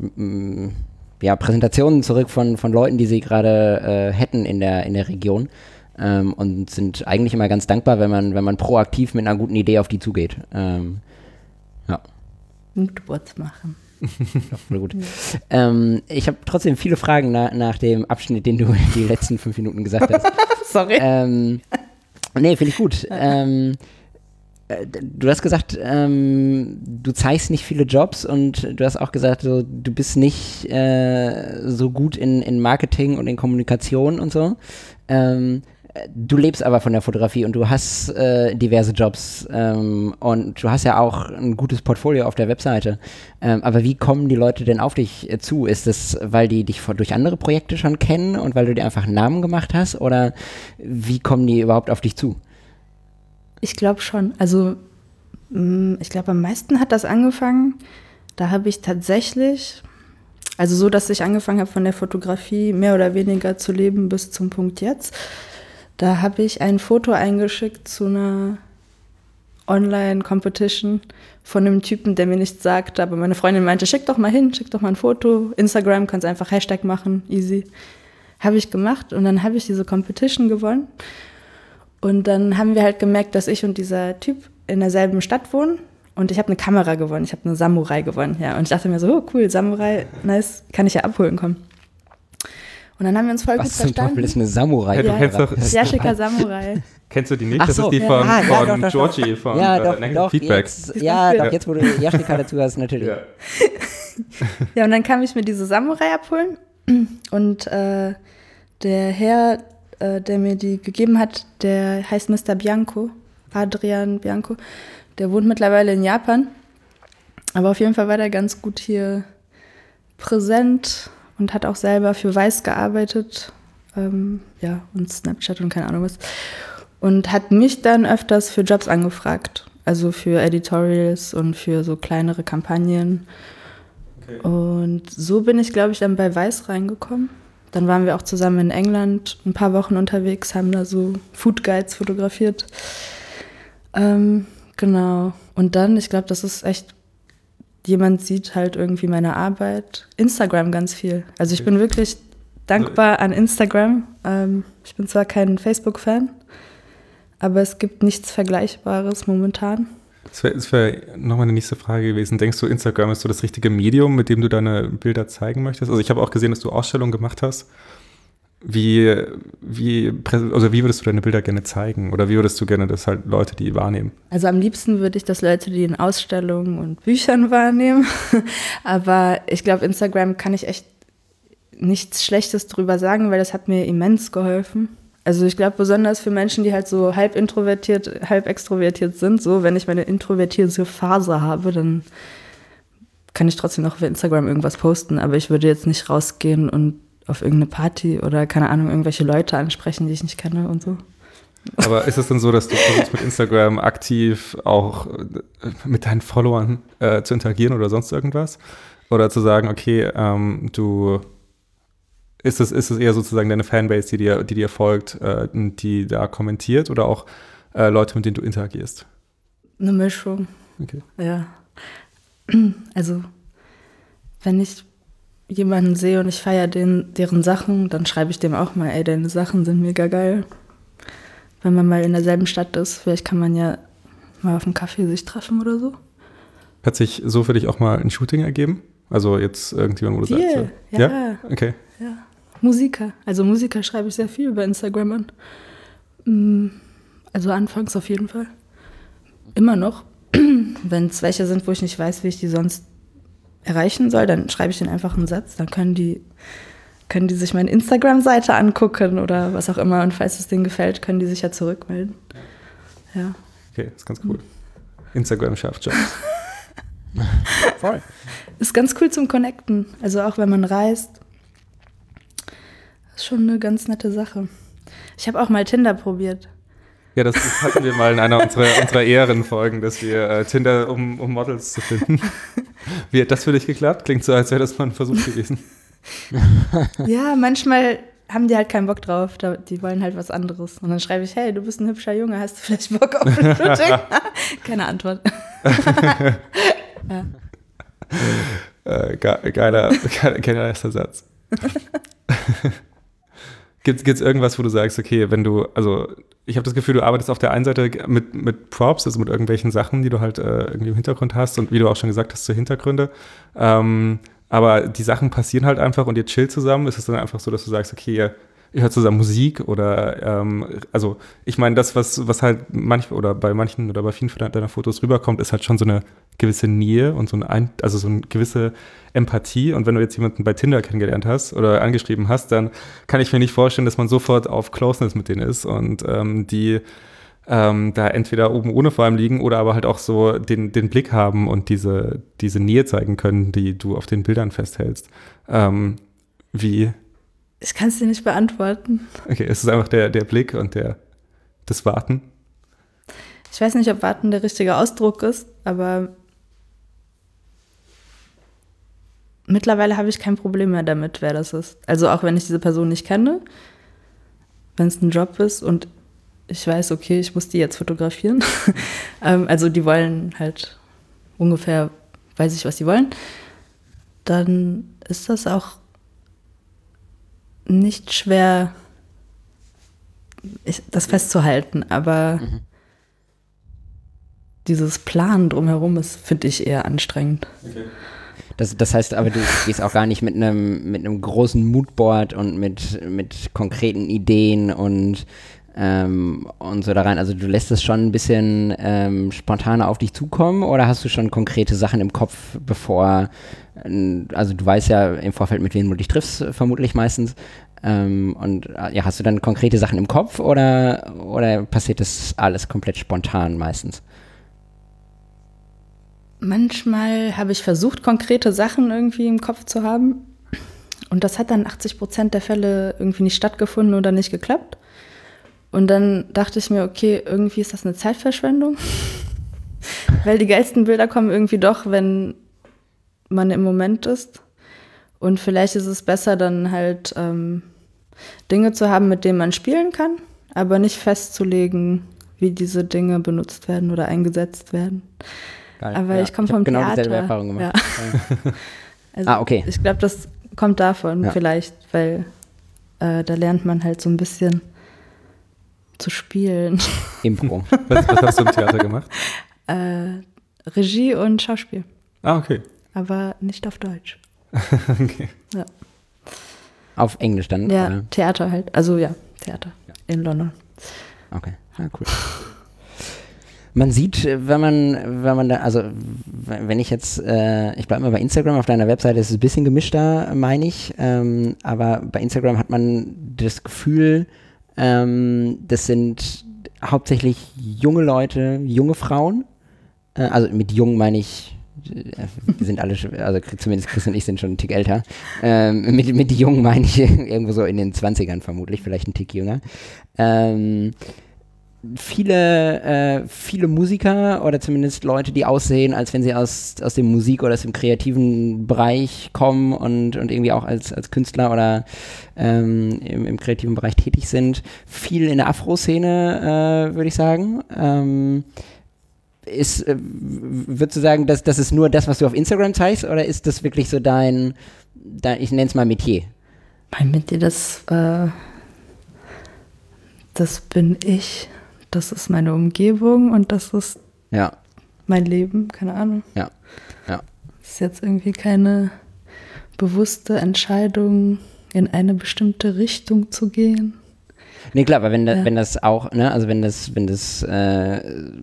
Speaker 1: ja, Präsentationen zurück von, von Leuten, die sie gerade äh, hätten in der, in der Region. Ähm, und sind eigentlich immer ganz dankbar, wenn man, wenn man proaktiv mit einer guten Idee auf die zugeht. Ähm, ja.
Speaker 3: Moodboards machen.
Speaker 1: Gut. Ähm, ich habe trotzdem viele Fragen na, nach dem Abschnitt, den du die letzten fünf Minuten gesagt hast.
Speaker 3: Sorry.
Speaker 1: ähm, nee, finde ich gut. Ähm, äh, du hast gesagt, ähm, du zeigst nicht viele Jobs und du hast auch gesagt, so, du bist nicht äh, so gut in, in Marketing und in Kommunikation und so. Ähm, äh, du lebst aber von der Fotografie und du hast äh, diverse Jobs ähm, und du hast ja auch ein gutes Portfolio auf der Webseite. Ähm, aber wie kommen die Leute denn auf dich äh, zu? Ist es, weil die dich vor, durch andere Projekte schon kennen und weil du dir einfach einen Namen gemacht hast? Oder wie kommen die überhaupt auf dich zu?
Speaker 3: Ich glaube schon. Also, mh, ich glaube, am meisten hat das angefangen. Da habe ich tatsächlich, also so, dass ich angefangen habe, von der Fotografie mehr oder weniger zu leben bis zum Punkt jetzt. Da habe ich ein Foto eingeschickt zu einer Online-Competition von einem Typen, der mir nichts sagte, aber meine Freundin meinte, schick doch mal hin, schick doch mal ein Foto. Instagram kannst einfach Hashtag machen, easy. Habe ich gemacht und dann habe ich diese Competition gewonnen. Und dann haben wir halt gemerkt, dass ich und dieser Typ in derselben Stadt wohnen. Und ich habe eine Kamera gewonnen, ich habe eine Samurai gewonnen, ja. Und ich dachte mir so, oh cool, Samurai, nice, kann ich ja abholen kommen. Und dann haben wir uns voll
Speaker 1: Was
Speaker 3: gut
Speaker 1: zum
Speaker 3: verstanden.
Speaker 1: Teufel ist eine Samurai?
Speaker 2: Ja, du
Speaker 3: Ja.
Speaker 2: kennst doch-
Speaker 3: Yashika Samurai.
Speaker 2: Kennst du die nicht?
Speaker 1: Ach
Speaker 2: das
Speaker 1: so,
Speaker 2: ist die
Speaker 1: ja.
Speaker 2: von,
Speaker 1: Ah, ja,
Speaker 2: von
Speaker 1: doch.
Speaker 2: Georgie von
Speaker 1: ja,
Speaker 2: äh,
Speaker 1: doch,
Speaker 2: Negative
Speaker 1: doch,
Speaker 2: Feedback.
Speaker 1: Jetzt, ja, doch, jetzt, wo du Yashika dazu hast, natürlich.
Speaker 2: Ja.
Speaker 3: Ja, und dann kam ich mir diese Samurai abholen. Und äh, der Herr, äh, der mir die gegeben hat, der heißt Mr. Bianco, Adrian Bianco. Der wohnt mittlerweile in Japan. Aber auf jeden Fall war der ganz gut hier präsent und hat auch selber für Weiß gearbeitet. Ähm, ja, und Snapchat und keine Ahnung was. Und hat mich dann öfters für Jobs angefragt. Also für Editorials und für so kleinere Kampagnen. Und so bin ich, glaube ich, dann bei Weiß reingekommen. Dann waren wir auch zusammen in England ein paar Wochen unterwegs, haben da so Food Guides fotografiert. Ähm, genau. Und dann, ich glaube, das ist echt, jemand sieht halt irgendwie meine Arbeit. Instagram ganz viel. Also ich bin wirklich dankbar an Instagram. Ähm, ich bin zwar kein Facebook-Fan, aber es gibt nichts Vergleichbares momentan.
Speaker 2: Das wäre wär nochmal eine nächste Frage gewesen. Denkst du, Instagram ist so das richtige Medium, mit dem du deine Bilder zeigen möchtest? Also ich habe auch gesehen, dass du Ausstellungen gemacht hast. Wie, wie, also wie würdest du deine Bilder gerne zeigen? Oder wie würdest du gerne, dass halt Leute die wahrnehmen?
Speaker 3: Also am liebsten würde ich, dass Leute die in Ausstellungen und Büchern wahrnehmen. Aber ich glaube, Instagram kann ich echt nichts Schlechtes drüber sagen, weil das hat mir immens geholfen. Also ich glaube, besonders für Menschen, die halt so halb introvertiert, halb extrovertiert sind, so wenn ich meine introvertierte Phase habe, dann kann ich trotzdem noch auf Instagram irgendwas posten, aber ich würde jetzt nicht rausgehen und auf irgendeine Party oder keine Ahnung, irgendwelche Leute ansprechen, die ich nicht kenne und so.
Speaker 2: Aber ist es denn so, dass du versuchst mit Instagram aktiv auch äh, mit deinen Followern äh, zu interagieren oder sonst irgendwas? Oder zu sagen, okay, ähm, du ist es, ist es eher sozusagen deine Fanbase, die dir, die dir folgt, äh, die da kommentiert oder auch äh, Leute, mit denen du interagierst?
Speaker 3: Eine Mischung.
Speaker 2: Okay.
Speaker 3: Ja. Also, wenn ich jemanden sehe und ich feiere den, deren Sachen, dann schreibe ich dem auch mal, ey, deine Sachen sind mega geil. Wenn man mal in derselben Stadt ist, vielleicht kann man ja mal auf einen Kaffee sich treffen oder so.
Speaker 2: Hat sich so für dich auch mal ein Shooting ergeben? Also jetzt irgendjemand, wo du sagst.
Speaker 3: Viel,
Speaker 2: so-
Speaker 3: ja.
Speaker 2: Okay.
Speaker 3: Ja. Musiker. Also Musiker schreibe ich sehr viel über Instagram an. Mm, Also anfangs auf jeden Fall. Immer noch. wenn es welche sind, wo ich nicht weiß, wie ich die sonst erreichen soll, dann schreibe ich ihnen einfach einen Satz. Dann können die, können die sich meine Instagram-Seite angucken oder was auch immer. Und falls es denen gefällt, können die sich ja zurückmelden. Ja.
Speaker 2: Okay, ist ganz cool. Instagram schafft Jobs.
Speaker 3: Voll. Ist ganz cool zum Connecten. Also auch wenn man reist. Ist schon eine ganz nette Sache. Ich habe auch mal Tinder probiert.
Speaker 2: Ja, das hatten wir mal in einer unserer, unserer Ehrenfolgen, dass wir äh, Tinder, um, um Models zu finden. Wie hat das für dich geklappt? Klingt so, als wäre das mal ein Versuch gewesen.
Speaker 3: ja, manchmal haben die halt keinen Bock drauf. Die wollen halt was anderes. Und dann schreibe ich, hey, du bist ein hübscher Junge, hast du vielleicht Bock auf ein Shooting? Keine Antwort.
Speaker 2: ja. Äh, ge geiler, geiler erster Satz. Gibt es irgendwas, wo du sagst, okay, wenn du, also ich habe das Gefühl, du arbeitest auf der einen Seite mit, mit Props, also mit irgendwelchen Sachen, die du halt äh, irgendwie im Hintergrund hast und wie du auch schon gesagt hast, zu Hintergründe. Ähm, aber die Sachen passieren halt einfach und ihr chillt zusammen. Ist es dann einfach so, dass du sagst, okay, ihr ihr hört zusammen Musik oder ähm, also ich meine, das, was, was halt manchmal oder bei manchen oder bei vielen deiner Fotos rüberkommt, ist halt schon so eine gewisse Nähe und so eine, also so eine gewisse Empathie. Und wenn du jetzt jemanden bei Tinder kennengelernt hast oder angeschrieben hast, dann kann ich mir nicht vorstellen, dass man sofort auf Closeness mit denen ist und ähm, die ähm, da entweder oben ohne vor allem liegen oder aber halt auch so den, den Blick haben und diese, diese Nähe zeigen können, die du auf den Bildern festhältst. Ähm, wie,
Speaker 3: ich kann es dir nicht beantworten.
Speaker 2: Okay, es ist einfach der, der Blick und der, das Warten.
Speaker 3: Ich weiß nicht, ob Warten der richtige Ausdruck ist, aber mittlerweile habe ich kein Problem mehr damit, wer das ist. Also auch wenn ich diese Person nicht kenne, wenn es ein Job ist und ich weiß, okay, ich muss die jetzt fotografieren. Ähm, also die wollen halt ungefähr, weiß ich, was die wollen. Dann ist das auch nicht schwer, das festzuhalten, aber mhm. dieses Planen drumherum ist, finde ich, eher anstrengend. Okay.
Speaker 1: Das, das heißt aber, du gehst auch gar nicht mit einem mit einem großen Moodboard und mit, mit konkreten Ideen und, ähm, und so da rein. Also du lässt es schon ein bisschen ähm, spontaner auf dich zukommen oder hast du schon konkrete Sachen im Kopf, bevor, also du weißt ja im Vorfeld, mit wem du dich triffst, vermutlich meistens. Ähm, und äh, ja, hast du dann konkrete Sachen im Kopf oder, oder passiert das alles komplett spontan meistens?
Speaker 3: Manchmal habe ich versucht, konkrete Sachen irgendwie im Kopf zu haben. Und das hat dann 80 Prozent der Fälle irgendwie nicht stattgefunden oder nicht geklappt. Und dann dachte ich mir, okay, irgendwie ist das eine Zeitverschwendung. Weil die geilsten Bilder kommen irgendwie doch, wenn man im Moment ist. Und vielleicht ist es besser, dann halt ähm, Dinge zu haben, mit denen man spielen kann, aber nicht festzulegen, wie diese Dinge benutzt werden oder eingesetzt werden. Geil. Aber ja, ich komme vom genau Theater. Dieselbe Erfahrung gemacht. Ja. also ah, okay. Ich glaube, das kommt davon ja. vielleicht, weil äh, da lernt man halt so ein bisschen zu spielen.
Speaker 2: Impro. was, was hast du im Theater gemacht?
Speaker 3: Äh, Regie und Schauspiel.
Speaker 2: Ah, okay.
Speaker 3: Aber nicht auf Deutsch.
Speaker 1: okay. Ja. Auf Englisch dann?
Speaker 3: Ja, oder? Theater halt. Also ja, Theater ja. in London.
Speaker 1: Okay, ja, cool. Man sieht, wenn man, wenn man da, also wenn ich jetzt, äh, ich bleibe mal bei Instagram, auf deiner Webseite ist es ein bisschen gemischter, meine ich, ähm, aber bei Instagram hat man das Gefühl, ähm, das sind hauptsächlich junge Leute, junge Frauen, äh, also mit jung meine ich wir sind alle, schon, also zumindest Chris und ich sind schon einen Tick älter. Ähm, mit, mit Jungen meine ich irgendwo so in den 20ern vermutlich, vielleicht ein Tick jünger. Ähm, viele, äh, viele Musiker oder zumindest Leute, die aussehen, als wenn sie aus, aus dem Musik- oder aus dem kreativen Bereich kommen und, und irgendwie auch als, als Künstler oder ähm, im, im kreativen Bereich tätig sind. Viel in der Afro-Szene, äh, würde ich sagen. Ähm, ist, äh, würdest du sagen, dass das ist nur das, was du auf Instagram zeigst, oder ist das wirklich so dein, dein ich nenne es mal Metier?
Speaker 3: Mein Metier, das, äh, das bin ich. Das ist meine Umgebung und das ist
Speaker 1: ja.
Speaker 3: mein Leben, keine Ahnung.
Speaker 1: Ja. ja.
Speaker 3: Das ist jetzt irgendwie keine bewusste Entscheidung, in eine bestimmte Richtung zu gehen.
Speaker 1: Nee, klar, aber wenn, da,
Speaker 3: Ja.
Speaker 1: wenn das auch, ne, also wenn das, wenn das äh,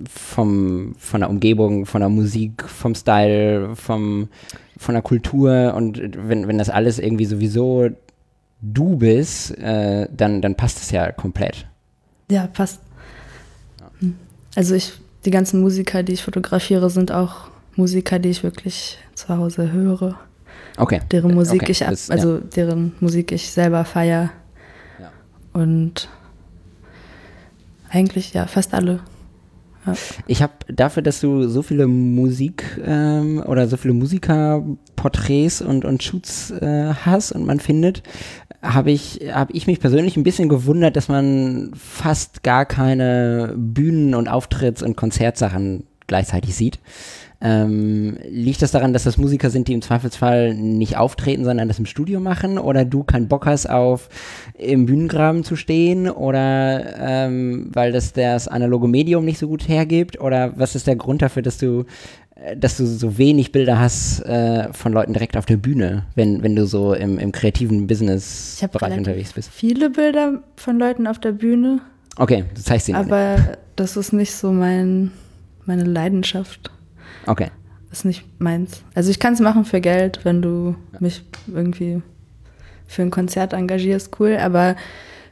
Speaker 1: vom, von der Umgebung, von der Musik, vom Style, vom, von der Kultur und wenn, wenn das alles irgendwie sowieso du bist, äh, dann, dann passt es ja komplett.
Speaker 3: Ja, passt. Also ich, die ganzen Musiker, die ich fotografiere, sind auch Musiker, die ich wirklich zu Hause höre.
Speaker 1: Okay.
Speaker 3: Deren Musik
Speaker 1: okay,
Speaker 3: ich ab,
Speaker 1: das- ja.
Speaker 3: also deren Musik ich selber feier.
Speaker 1: Ja.
Speaker 3: Und eigentlich ja fast alle.
Speaker 1: Ich habe dafür, dass du so viele Musik ähm, oder so viele Musikerporträts und, und Shoots äh, hast und man findet, habe ich, hab ich mich persönlich ein bisschen gewundert, dass man fast gar keine Bühnen- und Auftritts- und Konzertsachen gleichzeitig sieht. Ähm, liegt das daran, dass das Musiker sind, die im Zweifelsfall nicht auftreten, sondern das im Studio machen? Oder du keinen Bock hast, auf im Bühnengraben zu stehen? Oder ähm, weil das das analoge Medium nicht so gut hergibt? Oder was ist der Grund dafür, dass du, äh, dass du so wenig Bilder hast äh, von Leuten direkt auf der Bühne, wenn, wenn du so im, im kreativen Business-Bereich unterwegs bist?
Speaker 3: viele Bilder von Leuten auf der Bühne,
Speaker 1: Okay, du zeigst sie mir. nicht.
Speaker 3: aber das ist nicht so mein, meine Leidenschaft.
Speaker 1: Okay.
Speaker 3: ist nicht meins. Also ich kann es machen für Geld, wenn du mich irgendwie für ein Konzert engagierst, cool, aber
Speaker 1: Ich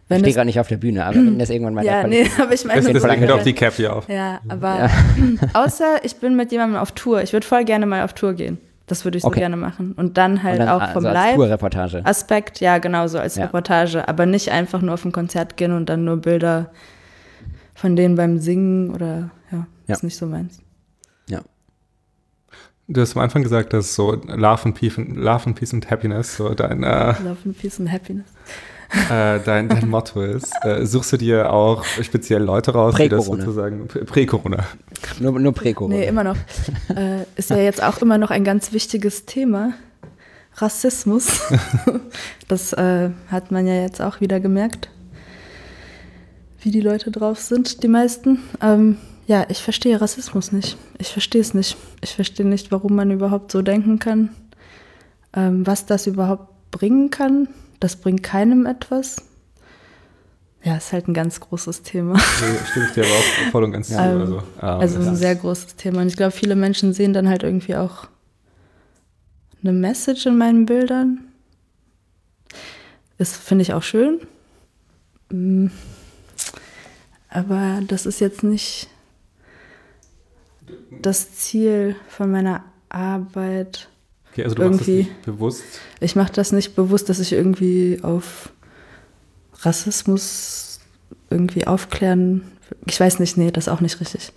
Speaker 3: wenn
Speaker 1: stehe
Speaker 3: es,
Speaker 1: gerade nicht auf der Bühne, aber wenn das irgendwann mal
Speaker 3: ja,
Speaker 1: der
Speaker 3: nee, aber ich meine,
Speaker 1: verlange
Speaker 2: Deswegen
Speaker 1: ich
Speaker 2: doch die Cap hier auf.
Speaker 3: ja, aber
Speaker 1: Ja.
Speaker 3: außer ich bin mit jemandem auf Tour. Ich würde voll gerne mal auf Tour gehen. Das würde ich so
Speaker 1: Okay.
Speaker 3: gerne machen. Und dann halt
Speaker 1: Und dann,
Speaker 3: auch vom
Speaker 1: also als
Speaker 3: Live.
Speaker 1: Tourreportage.
Speaker 3: Aspekt, ja, genau so als
Speaker 1: Ja.
Speaker 3: Reportage, aber nicht einfach nur auf ein Konzert gehen und dann nur Bilder von denen beim Singen oder ja,
Speaker 1: Ja.
Speaker 3: ist nicht so meins.
Speaker 2: Du hast am Anfang gesagt, dass so Love and Peace, Love and, Peace and Happiness so dein, äh,
Speaker 3: Love and Peace and Happiness.
Speaker 2: äh, dein, dein Motto ist. Äh, suchst du dir auch speziell Leute raus, die das
Speaker 1: Prä-Corona.
Speaker 2: sozusagen Prä-Corona?
Speaker 1: Nur, nur Präko.
Speaker 3: Nee, immer noch. äh, ist ja jetzt auch immer noch ein ganz wichtiges Thema. Rassismus. das äh, hat man ja jetzt auch wieder gemerkt, wie die Leute drauf sind, die meisten. Ähm, ja, ich verstehe Rassismus nicht. Ich verstehe es nicht. Ich verstehe nicht, warum man überhaupt so denken kann. Ähm, was das überhaupt bringen kann. Das bringt keinem etwas. Ja, ist halt ein ganz großes Thema.
Speaker 2: Nee, stimme ich dir aber auch voll und ganz zu.
Speaker 3: Ähm,
Speaker 2: Also, ähm,
Speaker 3: Also
Speaker 2: ja.
Speaker 3: ein sehr großes Thema. Und ich glaube, viele Menschen sehen dann halt irgendwie auch eine Message in meinen Bildern. Das finde ich auch schön. Mm. Aber das ist jetzt nicht das Ziel von meiner Arbeit.
Speaker 2: okay, also du machst das
Speaker 3: irgendwie-
Speaker 2: nicht bewusst.
Speaker 3: Ich mache das nicht bewusst, dass ich irgendwie auf Rassismus irgendwie aufklären. Ich weiß nicht, nee, das ist auch nicht richtig.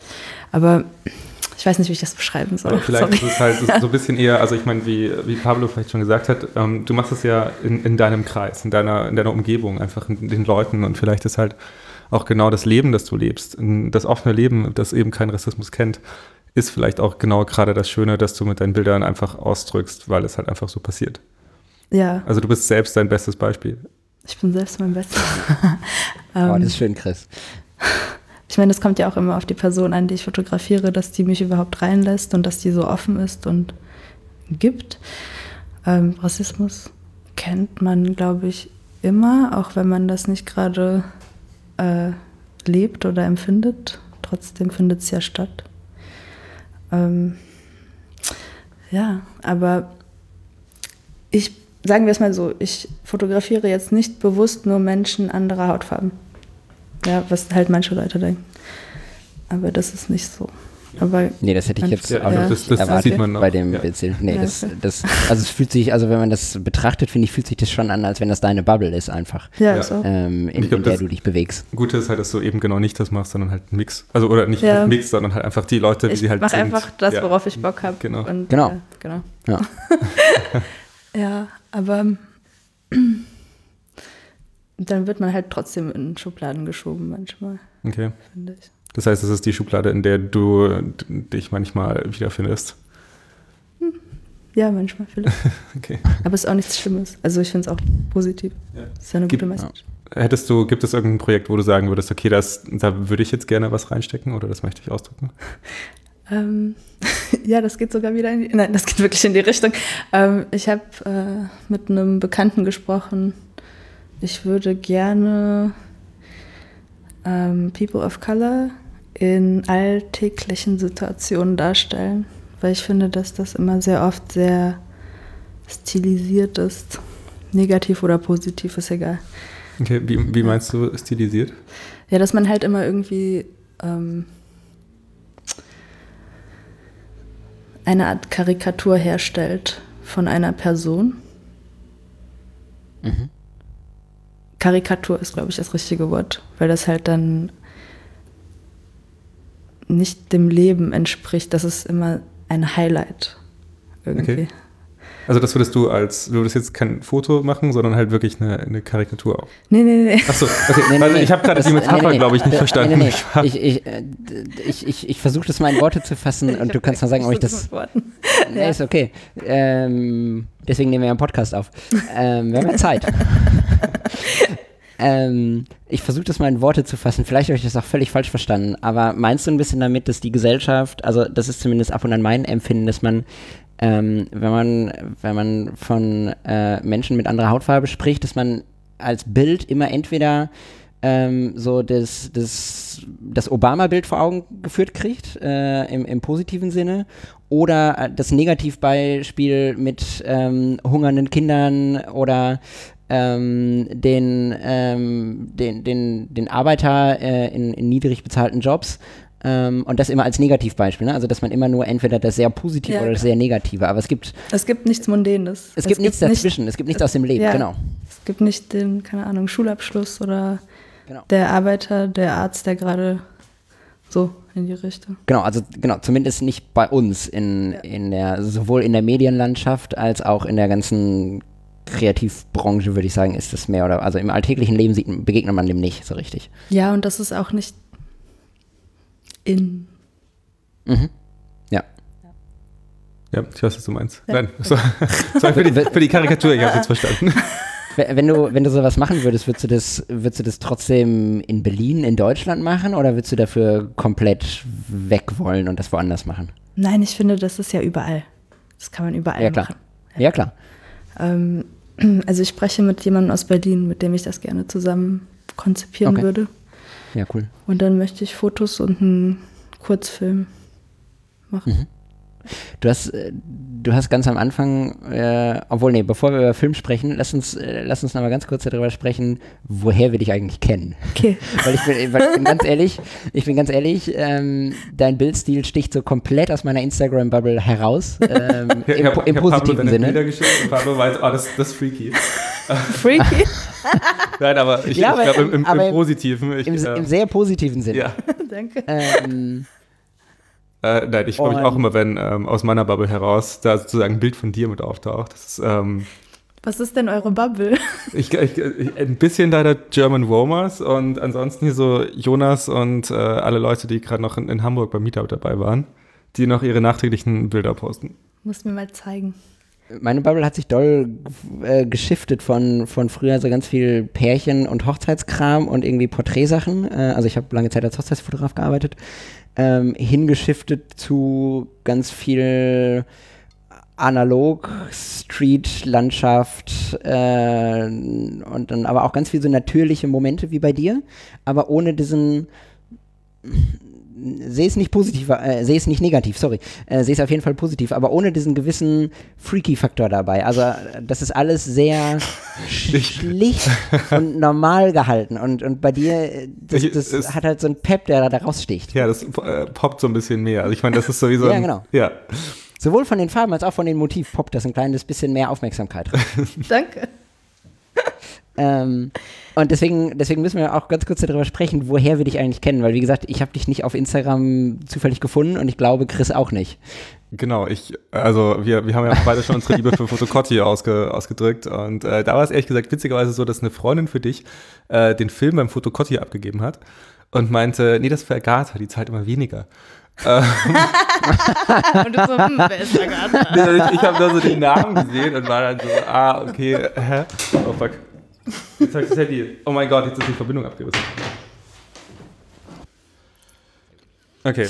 Speaker 3: Aber ich weiß nicht, wie ich das beschreiben soll.
Speaker 2: Aber vielleicht
Speaker 3: Sorry.
Speaker 2: ist es halt so ein bisschen eher, also ich meine, wie, wie Pablo vielleicht schon gesagt hat, ähm, du machst es ja in, in deinem Kreis, in deiner, in deiner Umgebung, einfach in den Leuten und vielleicht ist halt auch genau das Leben, das du lebst, das offene Leben, das eben keinen Rassismus kennt, ist vielleicht auch genau gerade das Schöne, dass du mit deinen Bildern einfach ausdrückst, weil es halt einfach so passiert.
Speaker 3: Ja,
Speaker 2: Also du bist selbst dein bestes Beispiel.
Speaker 3: ich bin selbst mein Bestes.
Speaker 1: Oh,
Speaker 3: ähm,
Speaker 1: das ist schön, Chris.
Speaker 3: ich meine, das kommt ja auch immer auf die Person an, die ich fotografiere, dass die mich überhaupt reinlässt und dass die so offen ist und gibt. Ähm, Rassismus kennt man, glaube ich, immer, auch wenn man das nicht gerade äh, lebt oder empfindet. Trotzdem findet es ja statt. Ähm, ja, aber ich, sagen wir es mal so, ich fotografiere jetzt nicht bewusst nur Menschen anderer Hautfarben. Ja, was halt manche Leute denken. Aber das ist nicht so. Aber
Speaker 1: Nee, das hätte ich jetzt
Speaker 2: Ja,
Speaker 1: auch
Speaker 3: ja.
Speaker 2: das, das
Speaker 1: erwartet
Speaker 2: sieht man noch.
Speaker 1: bei dem
Speaker 2: ja.
Speaker 1: Bildstil. Nee,
Speaker 3: Ja,
Speaker 1: das, das, also es fühlt sich, also wenn man das betrachtet, finde ich, fühlt sich das schon an, als wenn das deine Bubble ist einfach,
Speaker 3: ja,
Speaker 2: Ja.
Speaker 3: so.
Speaker 1: ähm, in,
Speaker 2: glaub,
Speaker 1: in der
Speaker 2: das-
Speaker 1: du dich bewegst.
Speaker 2: Gute ist halt, dass du eben genau nicht das machst, sondern halt einen Mix. Also oder nicht
Speaker 3: Ja.
Speaker 2: einen Mix, sondern halt einfach die Leute, wie
Speaker 3: Ich
Speaker 2: sie halt
Speaker 3: mache
Speaker 2: sind.
Speaker 3: einfach das,
Speaker 2: Ja.
Speaker 3: worauf ich Bock habe.
Speaker 2: Genau.
Speaker 3: Und,
Speaker 1: Genau.
Speaker 3: Äh, genau.
Speaker 1: Ja.
Speaker 3: Ja, aber dann wird man halt trotzdem in Schubladen geschoben manchmal,
Speaker 2: Okay.
Speaker 3: finde ich.
Speaker 2: Das heißt, es ist die Schublade, in der du dich manchmal wiederfindest.
Speaker 3: Ja, manchmal vielleicht.
Speaker 2: Okay.
Speaker 3: aber es ist auch nichts Schlimmes. Also ich finde es auch positiv.
Speaker 2: Ja.
Speaker 3: Das ist ja eine gute Message.
Speaker 2: Hättest du, gibt es irgendein Projekt, wo du sagen würdest, okay, das, da würde ich jetzt gerne was reinstecken oder das möchte ich ausdrücken?
Speaker 3: Ähm, ja, das geht sogar wieder in die, nein, das geht wirklich in die Richtung. Ähm, ich habe äh, mit einem Bekannten gesprochen. Ich würde gerne ähm, People of Color in alltäglichen Situationen darstellen, weil ich finde, dass das immer sehr oft sehr stilisiert ist. Negativ oder positiv ist egal.
Speaker 2: Okay, wie, wie meinst du stilisiert?
Speaker 3: Ja, dass man halt immer irgendwie ähm, eine Art Karikatur herstellt von einer Person.
Speaker 1: Mhm.
Speaker 3: Karikatur ist, glaube ich, das richtige Wort, weil das halt dann nicht dem Leben entspricht. Das ist immer ein Highlight irgendwie.
Speaker 2: Okay. Also das würdest du als, du würdest jetzt kein Foto machen, sondern halt wirklich eine, eine Karikatur auch.
Speaker 3: Nee, nee, nee.
Speaker 2: Achso, okay.
Speaker 1: Nee, nee,
Speaker 2: also ich habe gerade
Speaker 1: Das-
Speaker 2: die Metapher,
Speaker 1: nee, nee.
Speaker 2: glaube ich, nicht
Speaker 1: Äh,
Speaker 2: verstanden.
Speaker 1: Nee, nee. Ich, ich, äh, ich, ich, ich, ich versuche das mal in Worte zu fassen und du kannst mal sagen, ob ich das. Nee, ist okay. Ähm, deswegen nehmen wir ja einen Podcast auf. Ähm, wir haben ja Zeit. ähm, ich versuche das mal in Worte zu fassen. Vielleicht habe ich das auch völlig falsch verstanden. Aber meinst du ein bisschen damit, dass die Gesellschaft, also das ist zumindest ab und an mein Empfinden, dass man, ähm, wenn man, wenn man von äh, Menschen mit anderer Hautfarbe spricht, dass man als Bild immer entweder ähm, so das, das, das Obama-Bild vor Augen geführt kriegt, äh, im, im positiven Sinne, oder äh, das Negativbeispiel mit ähm, hungernden Kindern oder ähm, den, ähm, den, den, den Arbeiter äh, in, in niedrig bezahlten Jobs. Ähm, und das immer als Negativbeispiel, ne? Also dass man immer nur entweder das sehr Positive
Speaker 3: Ja.
Speaker 1: oder das sehr Negative, aber es gibt,
Speaker 3: Es gibt nichts Mundanes.
Speaker 1: es gibt nichts
Speaker 3: nicht-
Speaker 1: dazwischen, es gibt nichts aus dem Leben,
Speaker 3: Ja.
Speaker 1: genau.
Speaker 3: Es gibt nicht den, keine Ahnung, Schulabschluss oder
Speaker 1: Genau.
Speaker 3: der Arbeiter, der Arzt, der gerade so in die Richtung.
Speaker 1: Genau, also genau, zumindest nicht bei uns in, in der, sowohl in der Medienlandschaft als auch in der ganzen Kreativbranche, würde ich sagen, ist es mehr oder also im alltäglichen Leben sieht, begegnet man dem nicht so richtig.
Speaker 3: Ja, und das ist auch nicht in.
Speaker 1: Mhm. Ja.
Speaker 2: Ja, ich weiß, was du meinst. Nein, so, sorry für die, für die Karikatur, ich habe jetzt verstanden.
Speaker 1: Wenn du, wenn du sowas machen würdest, würdest du das, würdest du das trotzdem in Berlin, in Deutschland machen oder würdest du dafür komplett weg wollen und das woanders machen?
Speaker 3: Nein, ich finde, das ist ja überall. Das kann man überall
Speaker 1: Ja, klar.
Speaker 3: machen.
Speaker 1: Ja, klar.
Speaker 3: Ähm, also ich spreche mit jemandem aus Berlin, mit dem ich das gerne zusammen konzipieren
Speaker 1: Okay.
Speaker 3: würde.
Speaker 1: Ja, cool.
Speaker 3: Und dann möchte ich Fotos und einen Kurzfilm machen.
Speaker 1: Du hast, äh, du hast ganz am Anfang, äh, obwohl, nee, bevor wir über Film sprechen, lass uns, äh, lass uns noch mal ganz kurz darüber sprechen, woher wir dich eigentlich kennen.
Speaker 3: Okay.
Speaker 1: weil ich bin, weil ich bin ganz ehrlich, ich bin ganz ehrlich, ähm, dein Bildstil sticht so komplett aus meiner Instagram-Bubble heraus, ähm,
Speaker 2: Ich
Speaker 1: im,
Speaker 2: hab- ich
Speaker 1: im
Speaker 2: hab Pablo
Speaker 1: positiven
Speaker 2: deine
Speaker 1: Sinne.
Speaker 2: Bilder geschickt und Pablo meint, oh, das, das ist freaky.
Speaker 3: Freaky.
Speaker 2: Nein, aber ich,
Speaker 1: Ja,
Speaker 2: ich glaube, im,
Speaker 1: im-
Speaker 2: im, im
Speaker 1: im-
Speaker 2: Positiven. Ich,
Speaker 1: Im,
Speaker 2: äh,
Speaker 1: Im sehr positiven Sinne.
Speaker 2: ja.
Speaker 3: Danke.
Speaker 1: Ähm,
Speaker 2: Äh, nein, ich freue mich auch immer, wenn ähm, aus meiner Bubble heraus da sozusagen ein Bild von dir mit auftaucht. Das ist ähm,
Speaker 3: Was ist denn eure Bubble?
Speaker 2: ich, ich, ich, ein bisschen leider German Romers und ansonsten hier so Jonas und äh, alle Leute, die gerade noch in, in Hamburg beim Meetup dabei waren, die noch ihre nachträglichen Bilder posten.
Speaker 3: Muss mir mal zeigen.
Speaker 1: meine Bubble hat sich doll äh, geschiftet von, von früher so ganz viel Pärchen und Hochzeitskram und irgendwie Porträtsachen. Äh, also ich habe lange Zeit als Hochzeitsfotograf gearbeitet. Ähm, hingeschiftet zu ganz viel analog, Street, Landschaft äh, und dann aber auch ganz viel so natürliche Momente wie bei dir, aber ohne diesen sehe es nicht positiv, äh, sehe es nicht negativ, sorry, äh, sehe es auf jeden Fall positiv, aber ohne diesen gewissen Freaky-Faktor dabei. Also äh, das ist alles sehr schlicht und normal gehalten und, und bei dir, äh, das,
Speaker 2: Ich-
Speaker 1: das
Speaker 2: es-
Speaker 1: hat halt so einen Pep, der da raussticht.
Speaker 2: Ja, das äh, poppt so ein bisschen mehr. Also ich meine, das ist sowieso.
Speaker 1: Ja,
Speaker 2: ein-
Speaker 1: genau.
Speaker 2: Ja.
Speaker 1: Sowohl von den Farben als auch von den Motiv poppt das ein kleines bisschen mehr Aufmerksamkeit.
Speaker 3: Danke.
Speaker 1: Ähm, und deswegen, deswegen müssen wir auch ganz kurz darüber sprechen, woher wir dich eigentlich kennen, weil wie gesagt, ich habe dich nicht auf Instagram zufällig gefunden und ich glaube Chris auch nicht.
Speaker 2: Genau, ich, also wir, wir haben ja beide schon unsere Liebe für Fotocotti ausge, ausgedrückt und äh, da war es ehrlich gesagt witzigerweise so, dass eine Freundin für dich äh, den Film beim Fotocotti abgegeben hat und meinte, nee, das ist für Agatha, die zahlt immer weniger.
Speaker 3: Und du so, hm, wer ist da gerade?
Speaker 2: ich ich habe da so den Namen gesehen und war dann so, ah, okay, hä? Oh fuck. Jetzt habe ich das Handy. Oh mein Gott, jetzt ist die Verbindung abgerissen. Okay.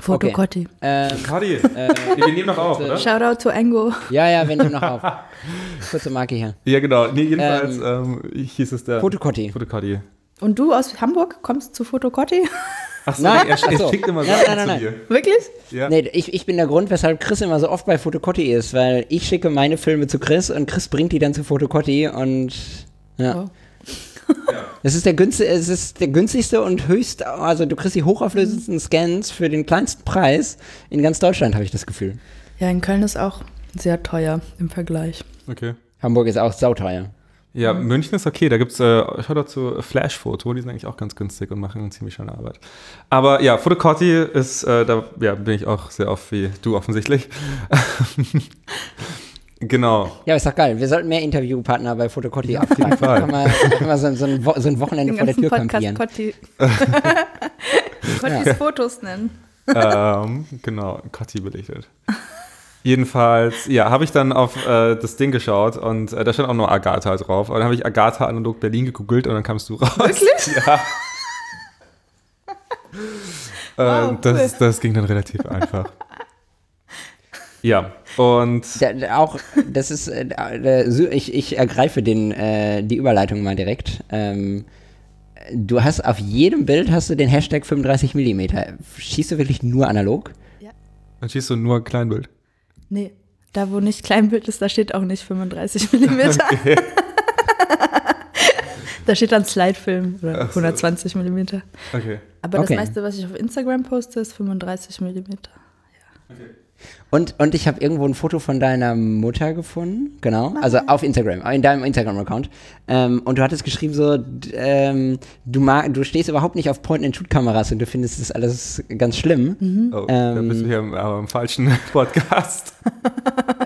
Speaker 3: Fotocotti.
Speaker 1: Ähm,
Speaker 2: Kadi, äh, wir nehmen noch auf, oder?
Speaker 3: Shoutout to Engo.
Speaker 1: ja, ja, wir nehmen noch auf. Kurze Marke hier.
Speaker 2: Ja, genau. Nee, jedenfalls ähm, hieß es der
Speaker 1: Fotocotti.
Speaker 2: Fotocotti.
Speaker 3: Und du aus Hamburg kommst zu Fotocotti?
Speaker 2: Ach so,
Speaker 1: Nein,
Speaker 2: er, er
Speaker 1: so.
Speaker 2: schickt immer
Speaker 1: Nein,
Speaker 2: Sachen
Speaker 1: nein, nein,
Speaker 2: zu dir.
Speaker 3: Wirklich?
Speaker 2: Ja.
Speaker 1: Nee, ich, ich bin der Grund, weshalb Chris immer so oft bei Fotocotti ist, weil ich schicke meine Filme zu Chris und Chris bringt die dann zu Fotocotti und ja.
Speaker 3: Oh.
Speaker 1: Es ist der günstigste, es ist der günstigste und höchst, also du kriegst die hochauflösendsten Scans für den kleinsten Preis in ganz Deutschland, habe ich das Gefühl.
Speaker 3: Ja, in Köln ist auch sehr teuer im Vergleich.
Speaker 2: Okay.
Speaker 1: Hamburg ist auch sauteuer.
Speaker 2: Ja, München ist okay. Da gibt es, äh, ich höre dazu Flash-Foto, die sind eigentlich auch ganz günstig und machen eine ziemlich schöne Arbeit. Aber ja, Fotocotti ist, äh, da ja, bin ich auch sehr oft wie du offensichtlich. genau.
Speaker 1: Ja, ist doch geil. Wir sollten mehr Interviewpartner bei Fotocotti abfragen.
Speaker 2: Fall.
Speaker 1: Kann man, kann man so, so, ein Wo so ein Wochenende
Speaker 3: Den
Speaker 1: vor der Tür
Speaker 3: Podcast
Speaker 1: kampieren.
Speaker 3: Cotti. Cottis Fotos nennen.
Speaker 2: ähm, genau, Cotti belichtet. Jedenfalls, ja, habe ich dann auf äh, das Ding geschaut und äh, da stand auch nur Agatha drauf. Und dann habe ich Agatha analog Berlin gegoogelt und dann kamst du raus.
Speaker 3: Wirklich?
Speaker 2: Ja.
Speaker 3: Wow,
Speaker 2: ähm, das,
Speaker 3: cool.
Speaker 2: das ging dann relativ einfach. Ja, und
Speaker 1: Da, da auch, das ist, äh, äh, ich, ich ergreife den, äh, die Überleitung mal direkt. Ähm, du hast auf jedem Bild hast du den Hashtag 35 mm. Schießt du wirklich nur analog?
Speaker 2: dann schießt du nur Kleinbild.
Speaker 3: Nee, da wo nicht Kleinbild ist, da steht auch nicht 35 mm. da steht dann Slidefilm oder
Speaker 2: Ach so.
Speaker 3: 120 mm.
Speaker 2: Okay.
Speaker 3: Aber
Speaker 1: Okay.
Speaker 3: das meiste, was ich auf Instagram poste, ist 35 mm.
Speaker 1: Und, und ich habe irgendwo ein Foto von deiner Mutter gefunden, genau, also auf Instagram, in deinem Instagram-Account. Ähm, und du hattest geschrieben so, ähm, du, mag, du stehst überhaupt nicht auf Point-and-Shoot-Kameras und du findest das alles ganz schlimm.
Speaker 2: Oh, da
Speaker 1: Ähm.
Speaker 2: bist du hier im, aber im falschen Podcast.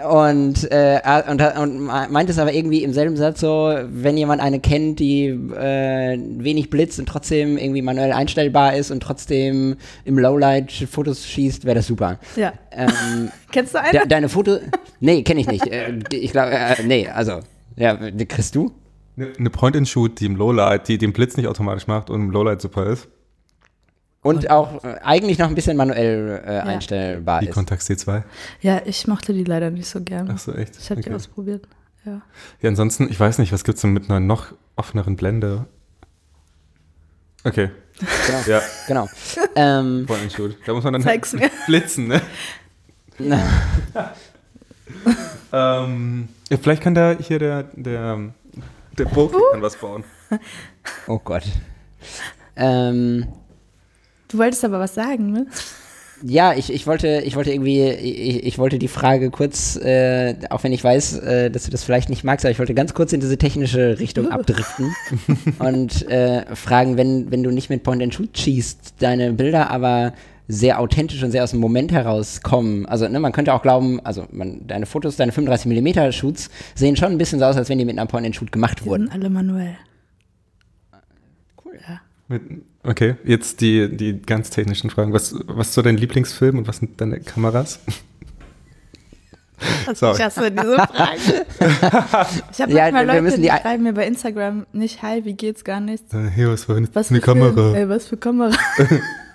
Speaker 1: Und, äh, und, und meint es aber irgendwie im selben Satz so, wenn jemand eine kennt, die äh, wenig blitzt und trotzdem irgendwie manuell einstellbar ist und trotzdem im Lowlight Fotos schießt, wäre das super.
Speaker 3: Ja.
Speaker 1: Ähm,
Speaker 3: Kennst du eine?
Speaker 1: de, deine Foto, nee, kenne ich nicht. Äh, ich glaube, äh, nee, also, ja, die kriegst du?
Speaker 2: Eine Point-and-Shoot, die im Lowlight, die den Blitz nicht automatisch macht und im Lowlight super ist.
Speaker 1: Und auch äh, eigentlich noch ein bisschen manuell äh, einstellbar
Speaker 2: Die
Speaker 1: ist.
Speaker 2: Contax C2.
Speaker 3: Ja, ich mochte die leider nicht so gern.
Speaker 2: Ach so, echt?
Speaker 3: Ich habe die
Speaker 2: Okay.
Speaker 3: ausprobiert. Ja.
Speaker 2: Ja, ansonsten, ich weiß nicht, was gibt's denn mit einer noch offeneren Blende? Okay,
Speaker 1: Genau.
Speaker 2: ja,
Speaker 1: genau. ähm,
Speaker 2: Point-and-Shoot. Da muss man dann
Speaker 3: mir.
Speaker 2: blitzen, ne? ähm, ja, vielleicht kann da hier der, der, der Profi kann was bauen.
Speaker 1: oh Gott. Ähm,
Speaker 3: Du wolltest aber was sagen, ne?
Speaker 1: Ja, ich, ich wollte, ich wollte irgendwie, ich, ich wollte die Frage kurz, äh, auch wenn ich weiß, äh, dass du das vielleicht nicht magst, aber ich wollte ganz kurz in diese technische Richtung abdriften und äh, fragen, wenn, wenn du nicht mit Point and Shoot schießt, deine Bilder aber sehr authentisch und sehr aus dem Moment herauskommen. Also, ne, man könnte auch glauben, also man, deine Fotos, deine 35 mm Shoots sehen schon ein bisschen so aus, als wenn die mit einer Point and Shoot gemacht
Speaker 3: Die
Speaker 1: wurden.
Speaker 3: sind alle manuell.
Speaker 1: Cool.
Speaker 3: Ja.
Speaker 2: Mit, okay, jetzt die, die ganz technischen Fragen. Was, was ist so dein Lieblingsfilm und was sind deine Kameras? Sorry.
Speaker 3: Ich hasse diese Frage. ich habe
Speaker 1: Ja,
Speaker 3: manchmal Leute, die,
Speaker 1: die-
Speaker 3: schreiben mir bei Instagram nicht, hi, wie geht's, gar nichts.
Speaker 2: Hier, was für eine,
Speaker 3: Was
Speaker 2: eine
Speaker 3: für Film?
Speaker 2: Kamera.
Speaker 3: Ey, was für Kamera?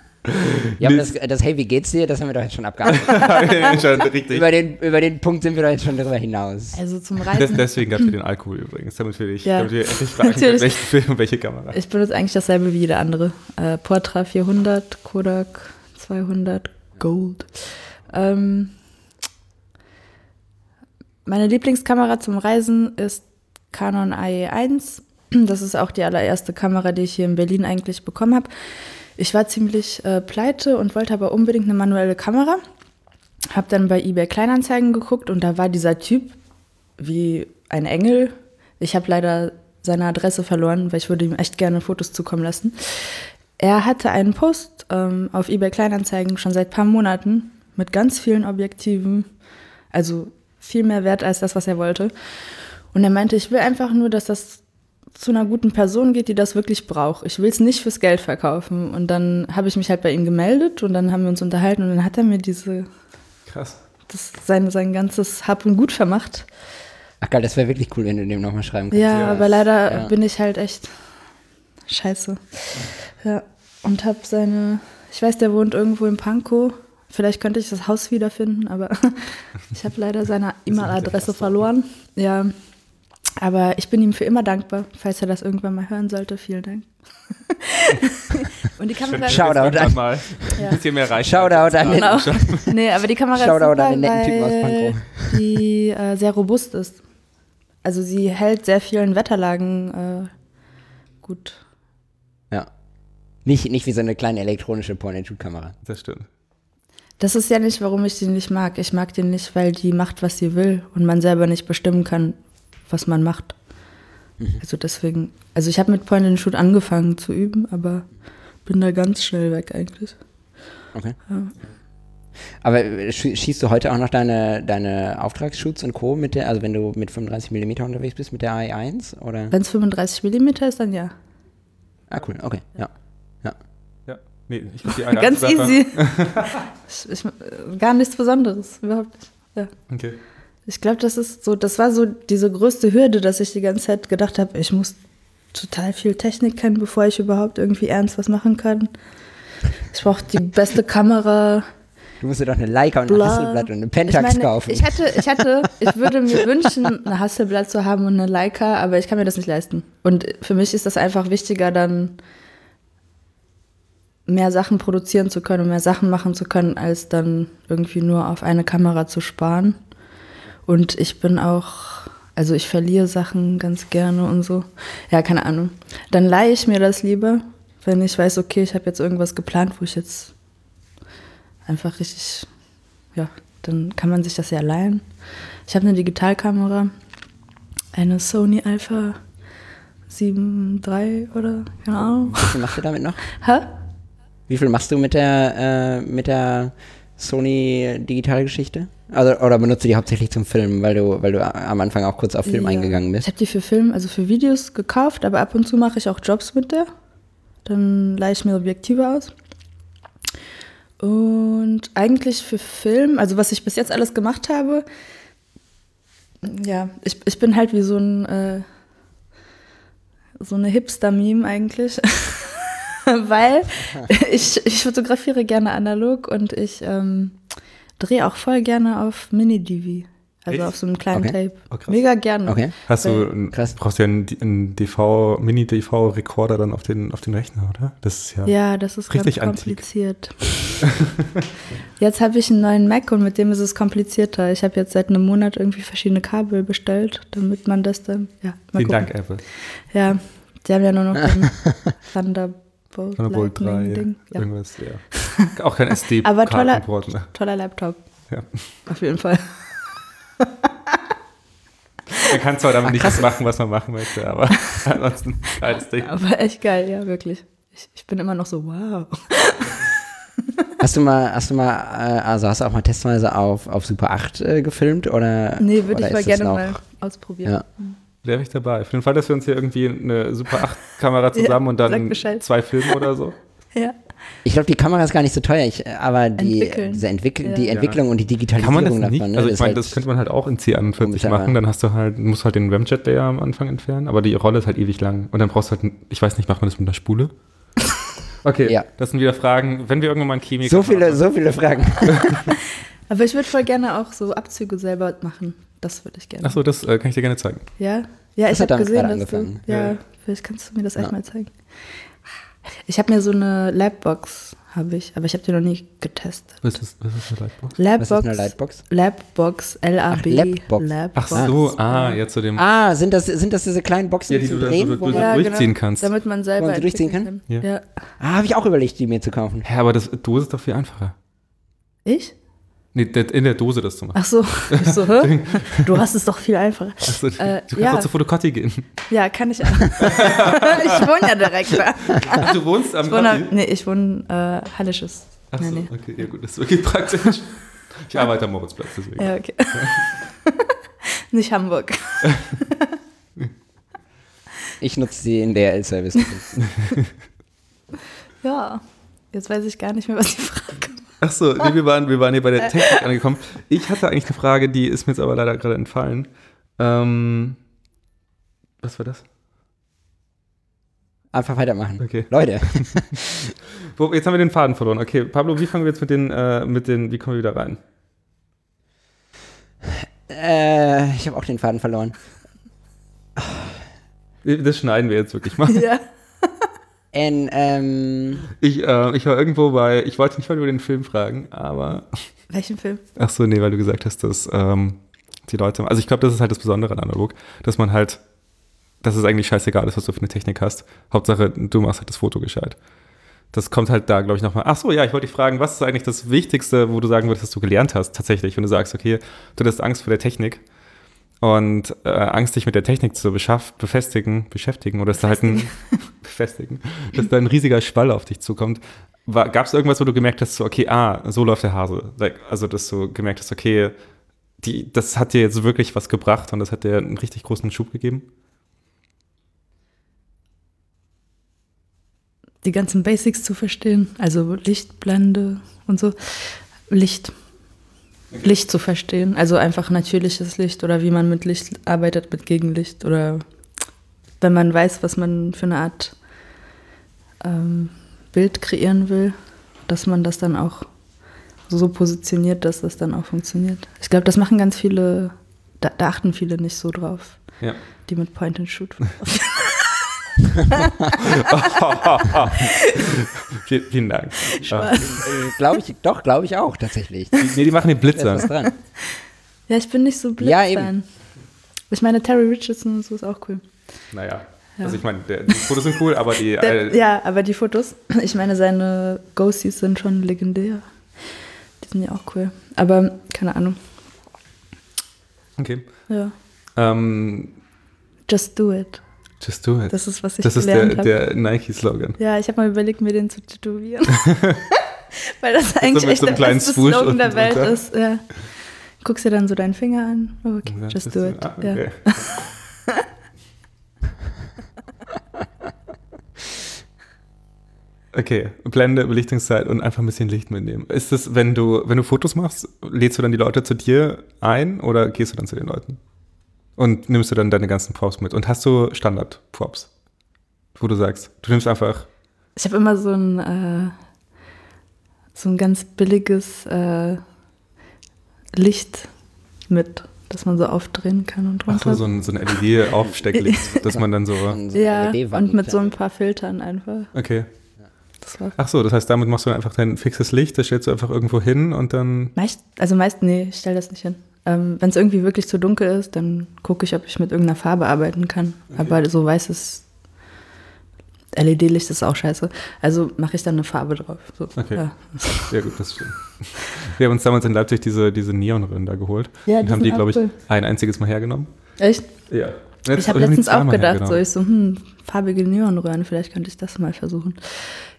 Speaker 1: Ja, aber das, das Hey, wie geht's dir? Das haben wir doch jetzt schon abgearbeitet.
Speaker 2: Schon richtig.
Speaker 1: über, den, über den Punkt sind wir doch jetzt schon darüber hinaus.
Speaker 3: Also zum
Speaker 2: Des,
Speaker 3: Reisen.
Speaker 2: deswegen gab es den Alkohol übrigens, damit wir dich,
Speaker 3: Ja.
Speaker 2: damit wir endlich fragen können, welchen Film und welche Kamera.
Speaker 3: Ich benutze eigentlich dasselbe wie jeder andere. Äh, Portra 400, Kodak 200, Gold. Ähm, meine Lieblingskamera zum Reisen ist Canon AE1. Das ist auch die allererste Kamera, die ich hier in Berlin eigentlich bekommen habe. Ich war ziemlich äh, pleite und wollte aber unbedingt eine manuelle Kamera. Hab dann bei eBay Kleinanzeigen geguckt und da war dieser Typ wie ein Engel. Ich habe leider seine Adresse verloren, weil ich würde ihm echt gerne Fotos zukommen lassen. Er hatte einen Post ähm, auf eBay Kleinanzeigen schon seit paar Monaten mit ganz vielen Objektiven, also viel mehr wert als das, was er wollte. Und er meinte, ich will einfach nur, dass das zu einer guten Person geht, die das wirklich braucht. Ich will es nicht fürs Geld verkaufen. Und dann habe ich mich halt bei ihm gemeldet und dann haben wir uns unterhalten und dann hat er mir diese,
Speaker 2: Krass.
Speaker 3: das, sein, sein ganzes Hab und Gut vermacht.
Speaker 1: Ach geil, das wäre wirklich cool, wenn du dem nochmal schreiben kannst.
Speaker 3: Ja,
Speaker 2: Ja.
Speaker 3: aber leider
Speaker 1: Ja.
Speaker 3: bin ich halt echt scheiße. Ja, und hab seine, ich weiß, der wohnt irgendwo in Pankow. Vielleicht könnte ich das Haus wiederfinden, aber ich habe leider seine E-Mail-Adresse verloren. Ja, Aber ich bin ihm für immer dankbar, falls er das irgendwann mal hören sollte. Vielen Dank. und die Kamera
Speaker 1: Shoutout an-
Speaker 2: mal.
Speaker 3: Ja.
Speaker 2: Ein bisschen mehr reich.
Speaker 1: Shoutout an den,
Speaker 3: Genau. Nee, aber die Kamera
Speaker 1: Shoutout
Speaker 3: ist super,
Speaker 1: an den netten Typen aus Pankow.
Speaker 3: die äh, sehr robust ist. Also sie hält sehr vielen Wetterlagen äh, gut.
Speaker 1: Ja. Nicht, nicht wie so eine kleine elektronische Point-and-Shoot-Kamera.
Speaker 2: Das stimmt.
Speaker 3: Das ist ja nicht, warum ich die nicht mag. Ich mag die nicht, weil die macht, was sie will und man selber nicht bestimmen kann, was man macht. Also deswegen, also ich habe mit Point and Shoot angefangen zu üben, aber bin da ganz schnell weg eigentlich.
Speaker 1: Okay. Aber äh, schie- schießt du heute auch noch deine, deine Auftragsshoots und Co. mit der, also wenn du mit 35 mm unterwegs bist mit der AI1? Oder?
Speaker 3: Wenn es 35 mm ist, dann ja.
Speaker 1: Ah, cool, okay, ja. Ja.
Speaker 2: Ja. Nee, ich die eine
Speaker 3: Ganz
Speaker 2: Werfer-
Speaker 3: easy. ich, ich, gar nichts Besonderes, überhaupt nicht. Ja.
Speaker 2: Okay.
Speaker 3: Ich glaube, das ist so, das war so diese größte Hürde, dass ich die ganze Zeit gedacht habe, ich muss total viel Technik kennen, bevor ich überhaupt irgendwie ernst was machen kann. Ich brauche die beste Kamera.
Speaker 1: Du musst dir doch eine Leica und ein
Speaker 3: Bla.
Speaker 1: Hasselblatt und eine
Speaker 3: Ich
Speaker 1: Pentax
Speaker 3: meine,
Speaker 1: kaufen.
Speaker 3: ich hätte, ich hätte, ich würde mir wünschen, eine Hasselblatt zu haben und eine Leica, aber ich kann mir das nicht leisten. Und für mich ist das einfach wichtiger, dann mehr Sachen produzieren zu können und mehr Sachen machen zu können, als dann irgendwie nur auf eine Kamera zu sparen. Und ich bin auch, also ich verliere Sachen ganz gerne und so. Ja, keine Ahnung. Dann leihe ich mir das lieber, wenn ich weiß, okay, ich habe jetzt irgendwas geplant, wo ich jetzt einfach richtig, ja, dann kann man sich das ja leihen. Ich habe eine Digitalkamera, eine Sony Alpha 7 III oder keine Ahnung.
Speaker 1: Wie viel machst du damit noch?
Speaker 3: Hä?
Speaker 1: Wie viel machst du mit der, äh, mit der Sony Digitalgeschichte? Also, oder benutzt du die hauptsächlich zum Filmen, weil du, weil du am Anfang auch kurz auf Film
Speaker 3: Ja.
Speaker 1: eingegangen
Speaker 3: Ich
Speaker 1: bist?
Speaker 3: habe die für Film, also für Videos gekauft, aber ab und zu mache ich auch Jobs mit der. Dann leihe ich mir Objektive aus. Und eigentlich für Film, also was ich bis jetzt alles gemacht habe, ja, ich, ich bin halt wie so ein äh, so eine Hipster-Meme eigentlich. Weil ich, ich fotografiere gerne analog und ich ähm, drehe auch voll gerne auf Mini-DV. Also
Speaker 2: Echt?
Speaker 3: auf so einem kleinen
Speaker 1: Okay.
Speaker 3: Tape.
Speaker 2: Oh.
Speaker 3: Mega gerne.
Speaker 1: Okay.
Speaker 2: Hast du, ein-
Speaker 1: Krass.
Speaker 2: brauchst du ja einen, einen DV, Mini-DV-Rekorder dann auf den, auf den Rechner, oder? Das ist ja.
Speaker 3: Ja, das ist
Speaker 2: Richtig
Speaker 3: kompliziert. jetzt habe ich einen neuen Mac und mit dem ist es komplizierter. Ich habe jetzt seit einem Monat irgendwie verschiedene Kabel bestellt, damit man das dann. Ja, mal
Speaker 2: Vielen
Speaker 3: gucken.
Speaker 2: Dank, Apple.
Speaker 3: Ja, die haben ja nur noch den Thunderbolt,
Speaker 2: Thunderbolt 3,
Speaker 3: Lightning Ding. Ja.
Speaker 2: irgendwas, ja. Auch kein
Speaker 3: Aber toller-
Speaker 2: SD-Kartenport. Ne?
Speaker 3: Toller Laptop,
Speaker 2: Ja.
Speaker 3: auf jeden Fall.
Speaker 2: Man kann zwar damit nichts machen, was man machen möchte, aber ansonsten geiles Ding.
Speaker 3: Aber echt geil, ja, wirklich. Ich, ich bin immer noch so, wow.
Speaker 1: Hast du mal, hast du mal, äh, also hast du auch mal testweise auf, auf Super 8 äh, gefilmt oder?
Speaker 3: Nee, würde ich mal
Speaker 1: das
Speaker 3: gerne
Speaker 1: noch-
Speaker 3: mal ausprobieren.
Speaker 1: Ja.
Speaker 2: Wäre ich dabei. Für den Fall, dass wir uns hier irgendwie eine Super 8-Kamera zusammen
Speaker 3: Ja,
Speaker 2: und dann zwei Filme oder so.
Speaker 3: Ja.
Speaker 1: Ich glaube, die Kamera ist gar nicht so teuer, ich, aber die,
Speaker 3: Entwickeln.
Speaker 1: diese Entwick
Speaker 3: Ja.
Speaker 1: die Entwicklung und die
Speaker 2: Kann man
Speaker 1: Digitalisierung
Speaker 2: das nicht?
Speaker 1: davon, ne,
Speaker 2: also ich meine,
Speaker 1: halt-
Speaker 2: das könnte man halt auch in C41
Speaker 1: unbezahlbar.
Speaker 2: machen, dann hast du halt, musst halt den Ramjet-Layer am Anfang entfernen, aber die Rolle ist halt ewig lang. Und dann brauchst du halt, ich weiß nicht, macht man das mit einer Spule? Okay,
Speaker 1: Ja.
Speaker 2: das sind wieder Fragen. Wenn wir irgendwann mal ein Chemiker
Speaker 1: so viele, so viele Fragen.
Speaker 3: Aber ich würde voll gerne auch so Abzüge selber machen. Das würde ich gerne.
Speaker 2: Achso, das äh, kann ich dir gerne zeigen.
Speaker 3: Ja? Ja,
Speaker 1: Das
Speaker 3: ich habe gesehen, dass du.
Speaker 1: angefangen.
Speaker 3: Ja,
Speaker 2: Ja.
Speaker 3: vielleicht kannst du mir das echt
Speaker 1: Ja.
Speaker 3: mal zeigen. Ich habe mir so eine Labbox, habe ich, aber ich habe die noch nie getestet.
Speaker 2: Was ist, was ist eine Lightbox?
Speaker 1: Was
Speaker 3: Labbox.
Speaker 1: ist eine Lightbox?
Speaker 3: Labbox, L-A-B.
Speaker 1: Labbox.
Speaker 2: Ach
Speaker 3: Labbox.
Speaker 2: so, ah, jetzt zu dem.
Speaker 1: Ah, sind das, sind das diese kleinen Boxen
Speaker 2: Ja, die du
Speaker 1: Drehen?
Speaker 2: du-
Speaker 1: man-
Speaker 2: du- durchziehen kannst.
Speaker 3: Damit man selber
Speaker 1: Wo durchziehen
Speaker 3: entwickeln
Speaker 2: kann?
Speaker 3: Ja.
Speaker 2: Ja.
Speaker 1: Ah, habe ich auch überlegt, die mir zu kaufen.
Speaker 2: Hä, aber das Dose ist doch viel einfacher.
Speaker 3: Ich?
Speaker 2: Nee, in der Dose das zu machen.
Speaker 3: Ach so. Ich so, hä? Du hast es doch viel einfacher.
Speaker 2: Achso,
Speaker 3: Äh,
Speaker 2: du kannst
Speaker 3: ja.
Speaker 2: doch zur Fotokotti gehen.
Speaker 3: Ja, kann ich auch. ich wohne ja direkt da.
Speaker 2: Ach, du wohnst am
Speaker 3: Ich wohne, nee, ich wohne äh, Hallisches.
Speaker 2: Achso,
Speaker 3: Nee, nee.
Speaker 2: okay, ja gut, das ist wirklich praktisch. Ich arbeite am Moritzplatz, deswegen.
Speaker 3: Ja, okay. Nicht Hamburg.
Speaker 1: Ich nutze die in der L-Service.
Speaker 3: Ja, jetzt weiß ich gar nicht mehr, was die Frage war.
Speaker 2: Achso, nee, wir, waren, wir waren hier bei der Technik angekommen. Ich hatte eigentlich eine Frage, die ist mir jetzt aber leider gerade entfallen. Ähm, was war das?
Speaker 1: Einfach weitermachen.
Speaker 2: Okay.
Speaker 1: Leute,
Speaker 2: jetzt haben wir den Faden verloren. Okay, Pablo, wie fangen wir jetzt mit den, äh, mit den, wie kommen wir wieder rein?
Speaker 1: äh, ich habe auch den Faden verloren.
Speaker 2: Das schneiden wir jetzt wirklich mal.
Speaker 3: Ja.
Speaker 1: In, ähm,
Speaker 2: Ich, äh, ich war irgendwo bei, ich wollte nicht mal über den Film fragen, aber.
Speaker 3: Welchen Film?
Speaker 2: Ach so, nee, weil du gesagt hast, dass ähm, die Leute, also ich glaube, das ist halt das Besondere an analog, dass man halt, dass es eigentlich scheißegal ist, was du für eine Technik hast. Hauptsache, du machst halt das Foto gescheit. Das kommt halt da, glaube ich, nochmal. Ach so, ja, ich wollte dich fragen, was ist eigentlich das Wichtigste, wo du sagen würdest, dass du gelernt hast, tatsächlich, wenn du sagst, okay, du hast Angst vor der Technik und äh, Angst, dich mit der Technik zu befestigen, beschäftigen oder dass da halt ein, befestigen, dass da ein riesiger Schwall auf dich zukommt. Gab es irgendwas, wo du gemerkt hast, so, okay, ah, so läuft der Hase? Like, also, dass du gemerkt hast, okay, die, das hat dir jetzt wirklich was gebracht und das hat dir einen richtig großen Schub gegeben?
Speaker 3: Die ganzen Basics zu verstehen, also Lichtblende und so. Licht. Licht zu verstehen, also einfach natürliches Licht oder wie man mit Licht arbeitet, mit Gegenlicht oder wenn man weiß, was man für eine Art ähm, Bild kreieren will, dass man das dann auch so positioniert, dass das dann auch funktioniert. Ich glaube, das machen ganz viele, da, da, achten viele nicht so drauf,
Speaker 2: ja.
Speaker 3: die mit Point and Shoot.
Speaker 2: vielen, vielen, Dank.
Speaker 1: Äh, glaube ich, doch, glaube ich auch tatsächlich.
Speaker 2: Die, nee, die machen den Blitzer.
Speaker 1: dran.
Speaker 3: Ja, ich bin nicht so Blitzer. Ja, eben. Ich meine, Terry Richardson und so ist auch cool.
Speaker 2: Naja. Ja. Also ich meine, die Fotos sind cool, aber die...
Speaker 3: Der, äh, ja, aber die Fotos, ich meine, seine Ghosties sind schon legendär. Die sind ja auch cool. Aber keine Ahnung.
Speaker 2: Okay.
Speaker 3: Ja.
Speaker 2: Ähm,
Speaker 3: Just do it.
Speaker 2: Just do it.
Speaker 3: Das ist, was ich
Speaker 2: Das ist der, der Nike-Slogan.
Speaker 3: Ja, ich habe mal überlegt, mir den zu tätowieren. Weil das eigentlich
Speaker 2: so
Speaker 3: echt
Speaker 2: so
Speaker 3: der beste Slogan der Welt runter. ist. Ja. Guckst dir dann so deinen Finger an. Oh, okay, ja, just do it. Ah, okay. ja.
Speaker 2: Okay, Blende, Belichtungszeit und einfach ein bisschen Licht mitnehmen. Ist das, wenn du, wenn du Fotos machst, lädst du dann die Leute zu dir ein oder gehst du dann zu den Leuten? Und nimmst du dann deine ganzen Props mit? Und hast du Standard-Props, wo du sagst, du nimmst einfach.
Speaker 3: Ich habe immer so ein, äh, so ein ganz billiges äh, Licht mit, das man so aufdrehen kann und runter.
Speaker 2: Ach so, so ein, so ein LED-Aufstecklicht, dass man dann so.
Speaker 3: ja, und mit so ein paar Filtern einfach.
Speaker 2: Okay. Ach so, das heißt, damit machst du einfach dein fixes Licht, das stellst du einfach irgendwo hin und dann.
Speaker 3: Meist, also meist, nee, ich stelle das nicht hin. Ähm, Wenn es irgendwie wirklich zu dunkel ist, dann gucke ich, ob ich mit irgendeiner Farbe arbeiten kann. Okay. Aber so weißes LED-Licht ist auch scheiße. Also mache ich dann eine Farbe drauf. So,
Speaker 2: okay. Ja. Sehr gut, das stimmt. Wir haben uns damals in Leipzig diese, diese Neonröhren da geholt.
Speaker 3: Ja,
Speaker 2: die und haben die, glaube ich, cool. ein einziges Mal hergenommen.
Speaker 3: Echt?
Speaker 2: Ja.
Speaker 3: Jetzt ich habe letztens auch gedacht, so ich so, hm, farbige Neonröhren, vielleicht könnte ich das mal versuchen.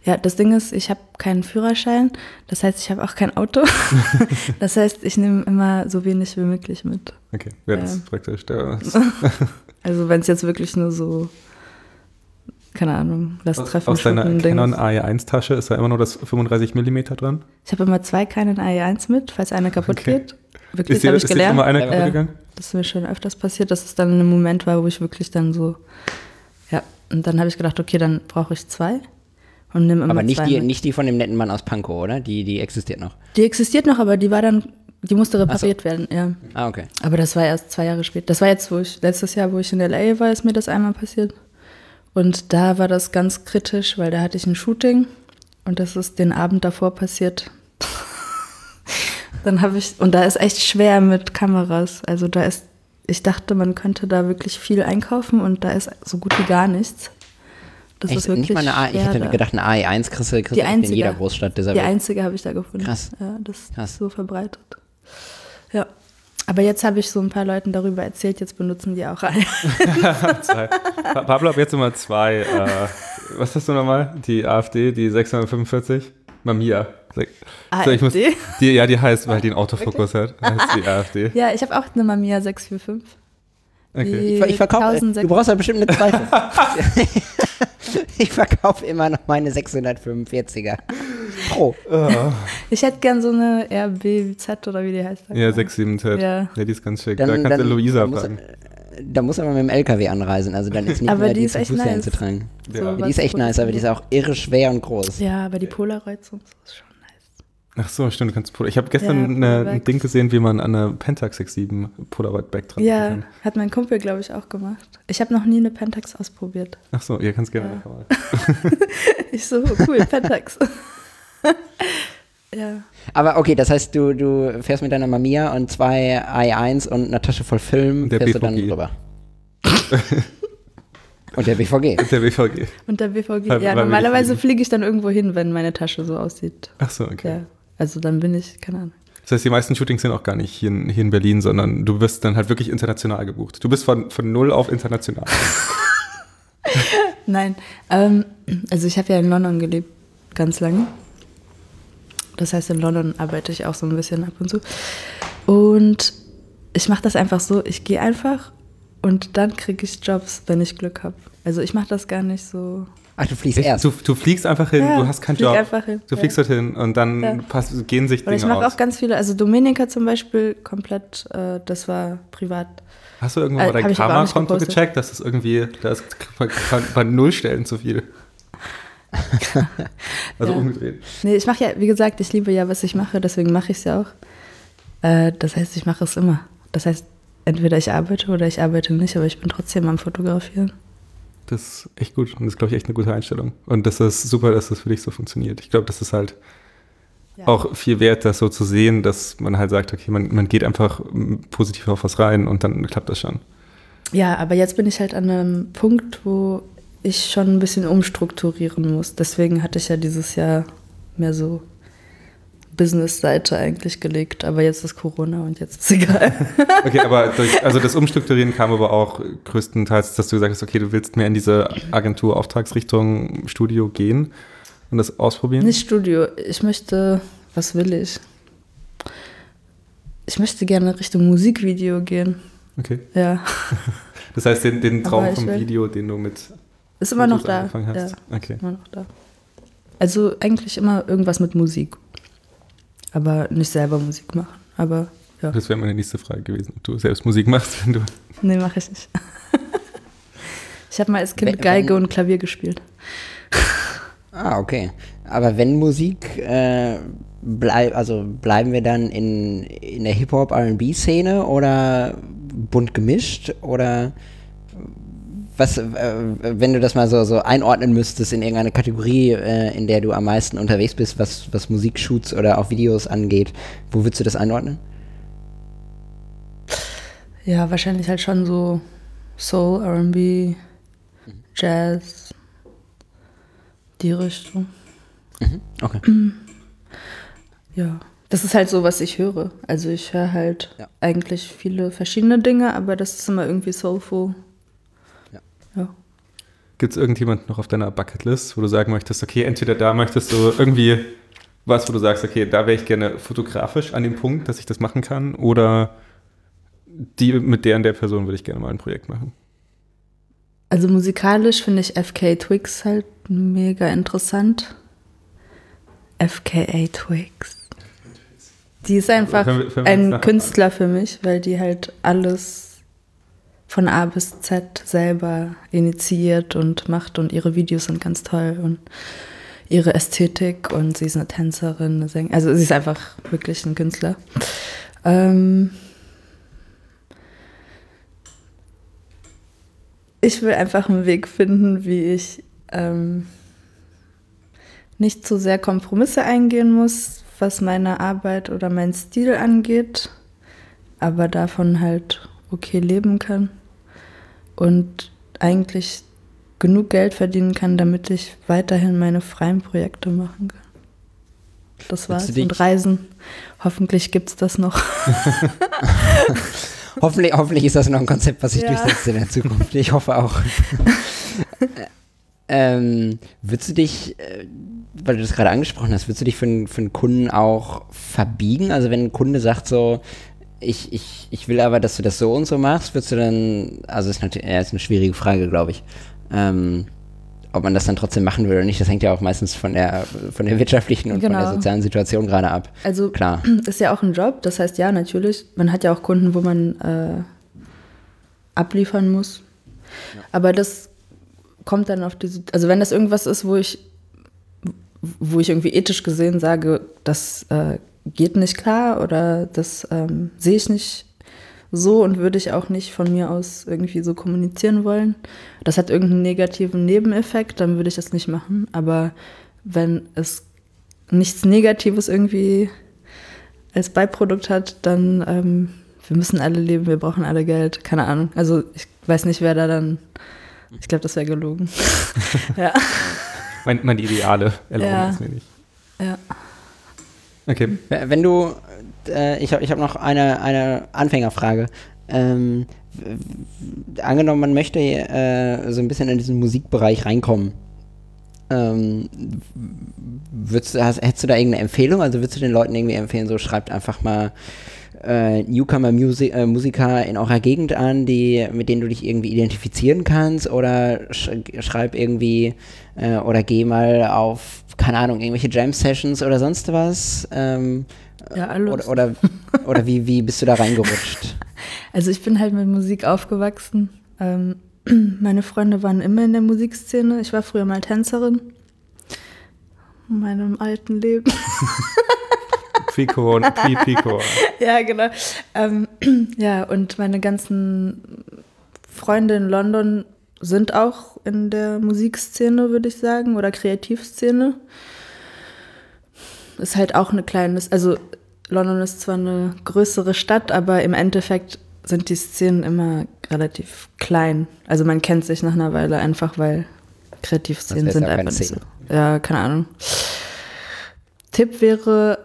Speaker 3: Ja, das Ding ist, ich habe keinen Führerschein, das heißt, ich habe auch kein Auto. das heißt, ich nehme immer so wenig wie möglich mit.
Speaker 2: Okay, ja, das ist praktisch. Ja.
Speaker 3: also wenn es jetzt wirklich nur so, keine Ahnung, das Treffen
Speaker 2: Aus deiner Canon AE1-Tasche ist da immer nur das 35 mm dran?
Speaker 3: Ich habe immer zwei Canon AE1 mit, falls eine kaputt okay. geht. Wirklich,
Speaker 2: habe ich gelernt. Ist immer einer kaputt
Speaker 3: ja,
Speaker 2: gegangen?
Speaker 3: Das ist mir schon öfters passiert, dass es dann ein Moment war, wo ich wirklich dann so, ja, und dann habe ich gedacht, okay, dann brauche ich zwei und nimm immer
Speaker 1: Aber nicht
Speaker 3: zwei
Speaker 1: die,
Speaker 3: mit.
Speaker 1: nicht die von dem netten Mann aus Pankow, oder? Die, die existiert noch.
Speaker 3: Die existiert noch, aber die war dann, die musste repariert so. werden, ja.
Speaker 1: Ah, okay.
Speaker 3: Aber das war erst zwei Jahre später. Das war jetzt, wo ich, letztes Jahr, wo ich in L.A. war, ist mir das einmal passiert. Und da war das ganz kritisch, weil da hatte ich ein Shooting und das ist den Abend davor passiert. Dann habe ich, und da ist echt schwer mit Kameras. Also da ist, ich dachte, man könnte da wirklich viel einkaufen und da ist so gut wie gar nichts. Das
Speaker 1: Echt?
Speaker 3: ist wirklich
Speaker 1: nicht mal eine A ich hätte gedacht, eine AE1 kriegst du, kriegst
Speaker 3: die einzige,
Speaker 1: in jeder Großstadt dieser
Speaker 3: Die
Speaker 1: Welt.
Speaker 3: einzige habe ich da gefunden.
Speaker 1: Krass.
Speaker 3: Ja, das
Speaker 1: Krass.
Speaker 3: ist so verbreitet. Ja. Aber jetzt habe ich so ein paar Leuten darüber erzählt, jetzt benutzen die auch eine.
Speaker 2: zwei. Pa Pablo, ab jetzt immer zwei. Äh, was hast du nochmal? Die AfD, die 645? Mamiya. So, ich muss, die, ja, die heißt, weil die einen Autofokus hat. Heißt die AfD.
Speaker 3: Ja, ich habe auch eine Mamiya 645.
Speaker 1: Okay. Ich, ich verkaufe, du brauchst ja bestimmt eine zweite. ich verkaufe immer noch meine 645er. Pro.
Speaker 2: Oh.
Speaker 3: Ich hätte gern so eine RBZ oder wie die heißt.
Speaker 2: Ja, 67Z.
Speaker 3: Ja.
Speaker 2: ja, die ist ganz schick.
Speaker 1: Dann,
Speaker 2: da kannst
Speaker 1: dann,
Speaker 2: du Luisa fragen.
Speaker 1: Da muss man mit dem LKW anreisen, also dann ist nicht
Speaker 3: aber
Speaker 1: mehr
Speaker 3: die,
Speaker 1: die
Speaker 3: ist echt nice.
Speaker 1: zu tragen.
Speaker 2: Ja.
Speaker 1: Ja, die ist echt nice, aber die ist auch irre schwer und groß.
Speaker 3: Ja, aber die Polaroids und so ist schon.
Speaker 2: Ach so, stimmt, du kannst Polaroid. Ich habe gestern
Speaker 3: Ja,
Speaker 2: eine, ein Ding gesehen, wie man an einer Pentax 67 Polaroid Back dran
Speaker 3: Ja,
Speaker 2: kann.
Speaker 3: hat mein Kumpel, glaube ich, auch gemacht. Ich habe noch nie eine Pentax ausprobiert.
Speaker 2: Ach so, ihr kannst gerne
Speaker 3: Ja.
Speaker 2: mal.
Speaker 3: Ich so, cool, Pentax. ja.
Speaker 1: Aber okay, das heißt, du, du fährst mit deiner Mamiya und zwei i1 und einer Tasche voll Film
Speaker 2: Und der
Speaker 1: fährst du dann
Speaker 2: BVG.
Speaker 1: rüber. und der BVG.
Speaker 2: Der BVG.
Speaker 3: Und der BVG. Ja, normalerweise fliege ich dann irgendwo hin, wenn meine Tasche so aussieht.
Speaker 2: Ach so, okay.
Speaker 3: Ja. Also dann bin ich, keine Ahnung.
Speaker 2: Das heißt, die meisten Shootings sind auch gar nicht hier in, hier in Berlin, sondern du wirst dann halt wirklich international gebucht. Du bist von, von null auf international.
Speaker 3: Nein, ähm, also ich habe ja in London gelebt, ganz lange. Das heißt, in London arbeite ich auch so ein bisschen ab und zu. Und ich mache das einfach so, ich gehe einfach und dann kriege ich Jobs, wenn ich Glück habe. Also ich mache das gar nicht so.
Speaker 1: Ach, du fliegst
Speaker 2: Echt?
Speaker 1: erst.
Speaker 2: Du, du fliegst einfach hin,
Speaker 3: Ja,
Speaker 2: du hast keinen
Speaker 3: flieg
Speaker 2: Job.
Speaker 3: einfach hin,
Speaker 2: Du
Speaker 3: ja.
Speaker 2: fliegst dorthin und dann
Speaker 3: Ja.
Speaker 2: pass, gehen sich
Speaker 3: ich
Speaker 2: Dinge
Speaker 3: mache
Speaker 2: aus.
Speaker 3: auch ganz viele, also Dominika zum Beispiel komplett, äh, äh, privat.
Speaker 2: Hast du irgendwann
Speaker 3: Äh,
Speaker 2: mal dein
Speaker 3: ich
Speaker 2: Karma-Konto gecheckt? Das ist irgendwie, da ist bei, bei null Stellen zu viel. also
Speaker 3: Ja.
Speaker 2: umgedreht.
Speaker 3: Nee, ich mache ja, wie gesagt, ich liebe ja, was ich mache, deswegen mache ich es ja auch. Äh, das heißt, ich mache es immer. Das heißt, entweder ich arbeite oder ich arbeite nicht, aber ich bin trotzdem am Fotografieren.
Speaker 2: Das ist echt gut und das ist, glaube ich, echt eine gute Einstellung. Und das ist super, dass das für dich so funktioniert. Ich glaube, das ist halt
Speaker 3: Ja.
Speaker 2: auch viel wert, das so zu sehen, dass man halt sagt, okay, man, man geht einfach positiv auf was rein und dann klappt das schon.
Speaker 3: Ja, aber jetzt bin ich halt an einem Punkt, wo ich schon ein bisschen umstrukturieren muss. Deswegen hatte ich ja dieses Jahr mehr so Business-Seite eigentlich gelegt. Aber jetzt ist Corona und jetzt ist egal.
Speaker 2: Okay, aber durch, also das Umstrukturieren kam aber auch größtenteils, dass du gesagt hast, okay, du willst mehr in diese Agentur-Auftragsrichtung Studio gehen und das ausprobieren.
Speaker 3: Nicht Studio. Ich möchte, was will ich? Ich möchte gerne Richtung Musikvideo gehen.
Speaker 2: Okay.
Speaker 3: Ja,
Speaker 2: Das heißt, den, den Traum vom
Speaker 3: will-
Speaker 2: Video, den du mit
Speaker 3: ist immer noch da.
Speaker 2: angefangen
Speaker 3: Ja,
Speaker 2: hast. Okay.
Speaker 3: immer noch da. Also eigentlich immer irgendwas mit Musik. Aber nicht selber Musik machen. Aber ja,
Speaker 2: Das wäre meine nächste Frage gewesen, ob du selbst Musik machst, wenn du.
Speaker 3: nee, mache ich nicht. ich habe mal als Kind
Speaker 1: Wenn-
Speaker 3: Geige
Speaker 1: wenn-
Speaker 3: und Klavier gespielt.
Speaker 1: Ah, okay. Aber wenn Musik, äh, bleib, also bleiben wir dann in, in der Hip-Hop-RB-Szene oder bunt gemischt oder was, äh, wenn du das mal so, so einordnen müsstest in irgendeine Kategorie, äh, in der du am meisten unterwegs bist, was, was Musikshoots oder auch Videos angeht, wo würdest du das einordnen?
Speaker 3: Ja, wahrscheinlich halt schon so Soul, RB, Jazz, die Richtung.
Speaker 1: Okay.
Speaker 3: Ja, das ist halt so, was ich höre. Also ich höre halt
Speaker 1: Ja.
Speaker 3: eigentlich viele verschiedene Dinge, aber das ist immer irgendwie soulful.
Speaker 1: Ja.
Speaker 2: Gibt es irgendjemanden noch auf deiner Bucketlist, wo du sagen möchtest, okay, entweder da möchtest du irgendwie was, wo du sagst, okay, da wäre ich gerne fotografisch an dem Punkt, dass ich das machen kann, oder die mit der und der Person würde ich gerne mal ein Projekt machen.
Speaker 3: Also musikalisch finde ich FK Twigs halt mega interessant. FKA Twigs. Die ist einfach ein Künstler für mich, weil die halt alles von A bis Z selber initiiert und macht und ihre Videos sind ganz toll und ihre Ästhetik und sie ist eine Tänzerin, eine Sängerin. Also sie ist einfach wirklich ein Künstler. Ähm ich will einfach einen Weg finden, wie ich ähm, nicht zu sehr Kompromisse eingehen muss, was meine Arbeit oder mein Stil angeht, aber davon halt okay leben kann und eigentlich genug Geld verdienen kann, damit ich weiterhin meine freien Projekte machen kann. Das war's. Und Reisen. Hoffentlich gibt es das noch.
Speaker 1: Hoffentlich, hoffentlich ist das noch ein Konzept, was sich
Speaker 3: Ja.
Speaker 1: durchsetzt in der Zukunft. Ich hoffe auch. ähm, würdest du dich, äh, weil du das gerade angesprochen hast, würdest du dich für, einen- für einen Kunden auch verbiegen? Also wenn ein Kunde sagt so, ich, ich, ich will aber, dass du das so und so machst, würdest du dann, also ist natürlich ja, ist eine schwierige Frage, glaube ich. Ähm, ob man das dann trotzdem machen will oder nicht, das hängt ja auch meistens von der, von der wirtschaftlichen und von der
Speaker 3: Genau.
Speaker 1: sozialen Situation gerade ab.
Speaker 3: Also
Speaker 1: Klar.
Speaker 3: ist ja auch ein Job, das heißt ja, natürlich, man hat ja auch Kunden, wo man äh, abliefern muss. Aber das kommt dann auf diese, also wenn das irgendwas ist, wo ich, wo ich irgendwie ethisch gesehen sage, das äh, geht nicht klar oder das ähm, sehe ich nicht so und würde ich auch nicht von mir aus irgendwie so kommunizieren wollen. Das hat irgendeinen negativen Nebeneffekt, dann würde ich das nicht machen. Aber wenn es nichts Negatives irgendwie als Beiprodukt hat, dann ähm, wir müssen alle leben, wir brauchen alle Geld, keine Ahnung. Also ich weiß nicht, wer da dann. Ich glaube, das wäre gelogen. ja.
Speaker 2: Mein, mein Ideale erlauben
Speaker 3: Ja.
Speaker 2: es mir nicht.
Speaker 3: Ja.
Speaker 2: Okay.
Speaker 1: Wenn du, äh, ich habe ich hab noch eine, eine Anfängerfrage. Ähm, angenommen, man möchte äh, so ein bisschen in diesen Musikbereich reinkommen. Ähm, würdest, hast, hättest du da irgendeine Empfehlung? Also würdest du den Leuten irgendwie empfehlen, so schreibt einfach mal äh, Newcomer Musi äh, Musiker in eurer Gegend an, die, mit denen du dich irgendwie identifizieren kannst oder sch schreib irgendwie äh, oder geh mal auf, keine Ahnung, irgendwelche Jam Sessions oder sonst was. Ähm,
Speaker 3: Ja, alles.
Speaker 1: Oder, oder, oder wie, wie bist du da reingerutscht?
Speaker 3: Also ich bin halt mit Musik aufgewachsen. Ähm, meine Freunde waren immer in der Musikszene. Ich war früher mal Tänzerin. In meinem alten Leben.
Speaker 2: Pre-Corona, pre-Pre-Corona.
Speaker 3: ja, genau. Ähm, ja, und meine ganzen Freunde in London sind auch in der Musikszene, würde ich sagen, oder Kreativszene. Ist halt auch eine kleine, also London ist zwar eine größere Stadt, aber im Endeffekt sind die Szenen immer relativ klein. Also man kennt sich nach einer Weile einfach, weil Kreativszenen
Speaker 1: Das heißt
Speaker 3: sind einfach nicht so. Ja, keine Ahnung. Tipp wäre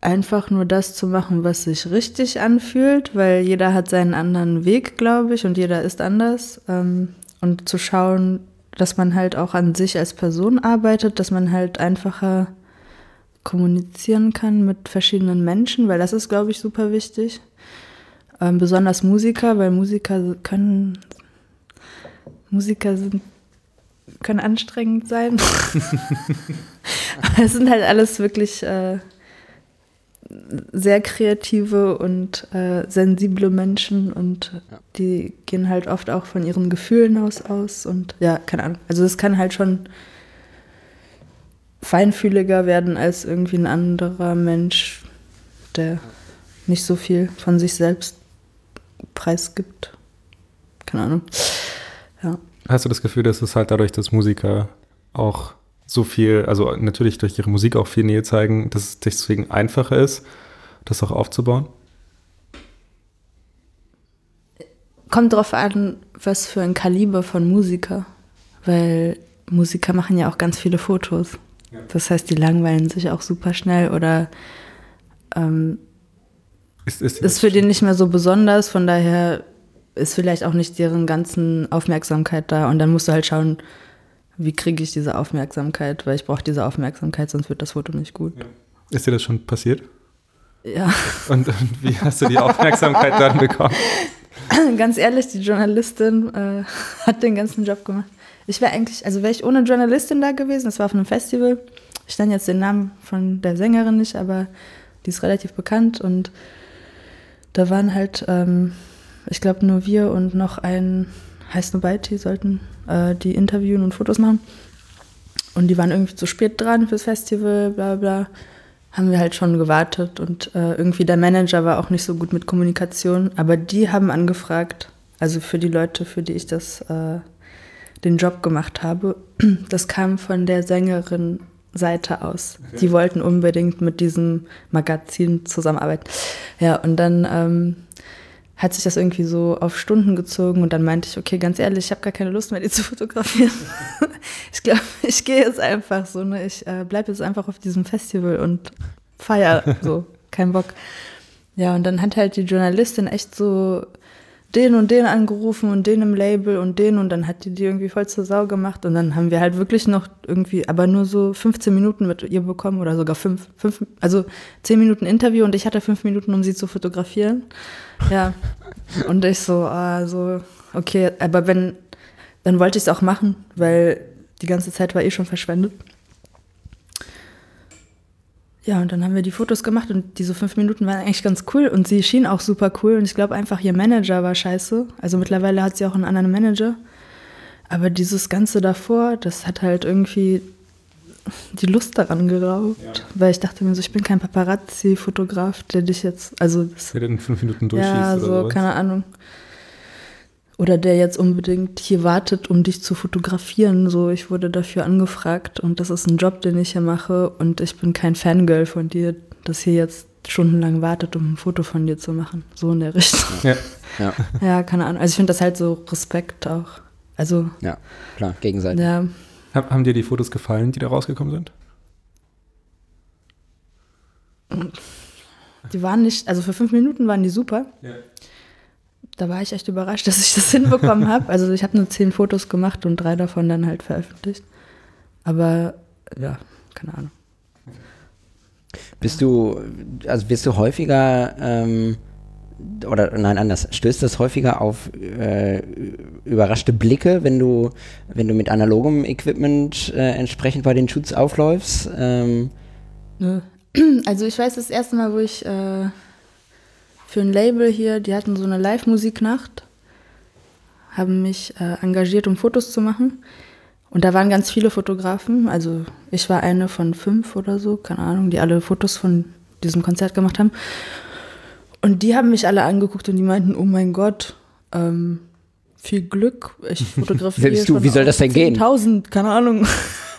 Speaker 3: einfach nur das zu machen, was sich richtig anfühlt, weil jeder hat seinen anderen Weg, glaube ich, und jeder ist anders. Ähm, und zu schauen, dass man halt auch an sich als Person arbeitet, dass man halt einfacher kommunizieren kann mit verschiedenen Menschen, weil das ist, glaube ich, super wichtig. Ähm, besonders Musiker, weil Musiker können Musiker sind können anstrengend sein. Es sind halt alles wirklich äh, sehr kreative und äh, sensible Menschen und die gehen halt oft auch von ihren Gefühlen aus aus und ja, keine Ahnung. Also das kann halt schon feinfühliger werden als irgendwie ein anderer Mensch, der nicht so viel von sich selbst preisgibt. Keine Ahnung. Ja.
Speaker 2: Hast du das Gefühl, dass es halt dadurch, dass Musiker auch so viel, also natürlich durch ihre Musik auch viel Nähe zeigen, dass es deswegen einfacher ist, das auch aufzubauen?
Speaker 3: Kommt drauf an, was für ein Kaliber von Musiker. Weil Musiker machen ja auch ganz viele Fotos. Das heißt, die langweilen sich auch super schnell oder ähm,
Speaker 2: Ist, ist,
Speaker 3: ist für den nicht mehr so besonders. Von daher ist vielleicht auch nicht deren ganzen Aufmerksamkeit da. Und dann musst du halt schauen, wie kriege ich diese Aufmerksamkeit, weil ich brauche diese Aufmerksamkeit, sonst wird das Foto nicht gut.
Speaker 2: ist dir das schon passiert?
Speaker 3: Ja,
Speaker 2: Und, und wie hast du die Aufmerksamkeit dann bekommen?
Speaker 3: ganz ehrlich, die Journalistin äh, hat den ganzen Job gemacht. Ich wäre eigentlich, also wäre ich ohne Journalistin da gewesen, das war auf einem Festival. Ich nenne jetzt den Namen von der Sängerin nicht, aber die ist relativ bekannt und da waren halt, ähm, ich glaube, nur wir und noch ein Heiß Nobaiti sollten äh, die interviewen und Fotos machen. Und die waren irgendwie zu spät dran fürs Festival, bla bla. Haben wir halt schon gewartet und äh, irgendwie der Manager war auch nicht so gut mit Kommunikation. Aber die haben angefragt, also für die Leute, für die ich das, äh, den Job gemacht habe, das kam von der Sängerin Seite aus. Die wollten unbedingt mit diesem Magazin zusammenarbeiten. Ja, und dann ähm, hat sich das irgendwie so auf Stunden gezogen und dann meinte ich, okay, ganz ehrlich, ich habe gar keine Lust mehr, die zu fotografieren. ich glaube, ich gehe jetzt einfach so, ne? Ich äh, bleibe jetzt einfach auf diesem Festival und feier so, kein Bock. Ja, und dann hat halt die Journalistin echt so den und den angerufen und den im Label und den und dann hat die die irgendwie voll zur Sau gemacht und dann haben wir halt wirklich noch irgendwie, aber nur so 15 Minuten mit ihr bekommen oder sogar fünf, fünf also zehn Minuten Interview und ich hatte fünf Minuten, um sie zu fotografieren. Ja, und ich so, ah, so, okay, aber wenn, dann wollte ich es auch machen, weil die ganze Zeit war eh schon verschwendet. Ja, und dann haben wir die Fotos gemacht und diese fünf Minuten waren eigentlich ganz cool und sie schien auch super cool und ich glaube einfach, ihr Manager war scheiße. Also mittlerweile hat sie auch einen anderen Manager. Aber dieses Ganze davor, das hat halt irgendwie die Lust daran geraubt, ja. weil ich dachte mir so, ich bin kein Paparazzi-Fotograf, der dich jetzt, also das,
Speaker 2: der in fünf Minuten durchschießt
Speaker 3: ja, so, keine Ahnung. Oder der jetzt unbedingt hier wartet, um dich zu fotografieren. So, ich wurde dafür angefragt und das ist ein Job, den ich hier mache und ich bin kein Fangirl von dir, das hier jetzt stundenlang wartet, um ein Foto von dir zu machen. So in der Richtung. Ja, ja. ja keine Ahnung. Also ich finde das halt so Respekt auch. Also.
Speaker 1: Ja, klar, gegenseitig.
Speaker 3: Ja.
Speaker 2: Haben dir die Fotos gefallen, die da rausgekommen sind?
Speaker 3: Die waren nicht, also für fünf Minuten waren die super. Ja. Da war ich echt überrascht, dass ich das hinbekommen habe. Also ich habe nur zehn Fotos gemacht und drei davon dann halt veröffentlicht. Aber ja, keine Ahnung.
Speaker 1: Bist du, also bist du häufiger ähm, oder nein, anders, stößt das häufiger auf äh, überraschte Blicke, wenn du, wenn du mit analogem Equipment äh, entsprechend bei den Shoots aufläufst? Ähm.
Speaker 3: Also ich weiß das erste Mal, wo ich äh, für ein Label hier, die hatten so eine Live-Musiknacht, haben mich äh, engagiert, um Fotos zu machen. Und da waren ganz viele Fotografen, also ich war eine von fünf oder so, keine Ahnung, die alle Fotos von diesem Konzert gemacht haben. Und die haben mich alle angeguckt und die meinten, oh mein Gott, ähm, viel Glück, ich fotografiere
Speaker 1: du, wie soll das denn gehen?
Speaker 3: 1000, keine Ahnung.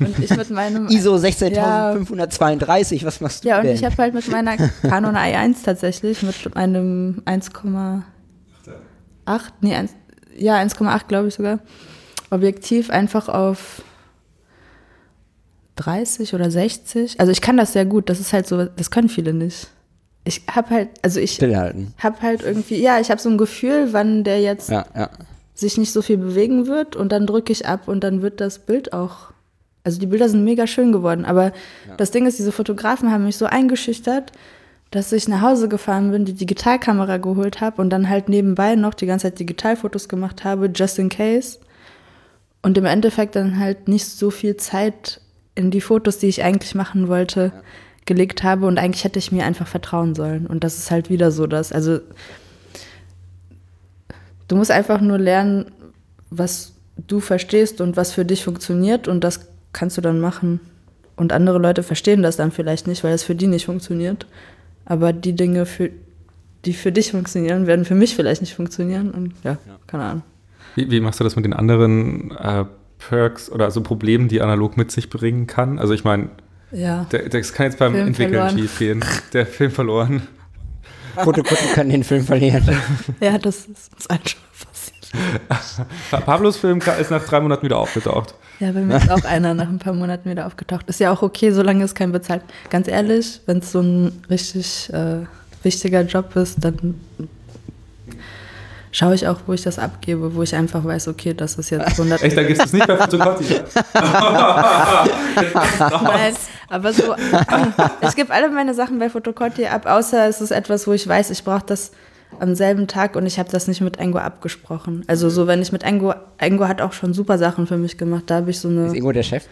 Speaker 3: und ich mit meinem
Speaker 1: ISO 16532, ja, was machst du
Speaker 3: Ja,
Speaker 1: und
Speaker 3: denn? ich habe halt mit meiner Canon i1 tatsächlich mit einem 1,8, nee, 1, ja 1,8 glaube ich sogar Objektiv einfach auf 30 oder 60. Also ich kann das sehr gut. Das ist halt so, das können viele nicht. Ich habe halt, also ich habe halt irgendwie, ja, ich habe so ein Gefühl, wann der jetzt ja, ja. sich nicht so viel bewegen wird und dann drücke ich ab und dann wird das Bild auch. Also die Bilder sind mega schön geworden, aber ja. das Ding ist, diese Fotografen haben mich so eingeschüchtert, dass ich nach Hause gefahren bin, die Digitalkamera geholt habe und dann halt nebenbei noch die ganze Zeit Digitalfotos gemacht habe, just in case und im Endeffekt dann halt nicht so viel Zeit in die Fotos, die ich eigentlich machen wollte. Gelegt habe und eigentlich hätte ich mir einfach vertrauen sollen. Und das ist halt wieder so, dass, also du musst einfach nur lernen, was du verstehst und was für dich funktioniert und das kannst du dann machen. Und andere Leute verstehen das dann vielleicht nicht, weil es für die nicht funktioniert. Aber die Dinge, für, die für dich funktionieren, werden für mich vielleicht nicht funktionieren. Und ja, ja. keine Ahnung.
Speaker 2: Wie, wie, machst du das mit den anderen äh, Perks oder also Problemen, die analog mit sich bringen kann? Also ich meine,
Speaker 3: ja.
Speaker 2: das kann jetzt beim Film Entwickeln schief gehen. Der Film verloren.
Speaker 1: Fotokunden können den Film verlieren.
Speaker 3: ja, das ist uns allen schon
Speaker 2: passiert. Pablos Film ist nach drei Monaten wieder aufgetaucht.
Speaker 3: Ja, bei mir ist auch einer nach ein paar Monaten wieder aufgetaucht. Ist ja auch okay, solange es kein bezahlt. Ganz ehrlich, wenn es so ein richtig äh, wichtiger Job ist, dann schaue ich auch, wo ich das abgebe, wo ich einfach weiß, okay, das ist jetzt 100.
Speaker 2: Echt, da gibt es nicht bei Fotocotti?
Speaker 3: Nein, aber so, ich gebe alle meine Sachen bei Fotocotti ab, außer es ist etwas, wo ich weiß, ich brauche das am selben Tag und ich habe das nicht mit Engo abgesprochen. Also so, wenn ich mit Engo, Engo hat auch schon super Sachen für mich gemacht, da habe ich so eine...
Speaker 1: Ist Engo der Chef?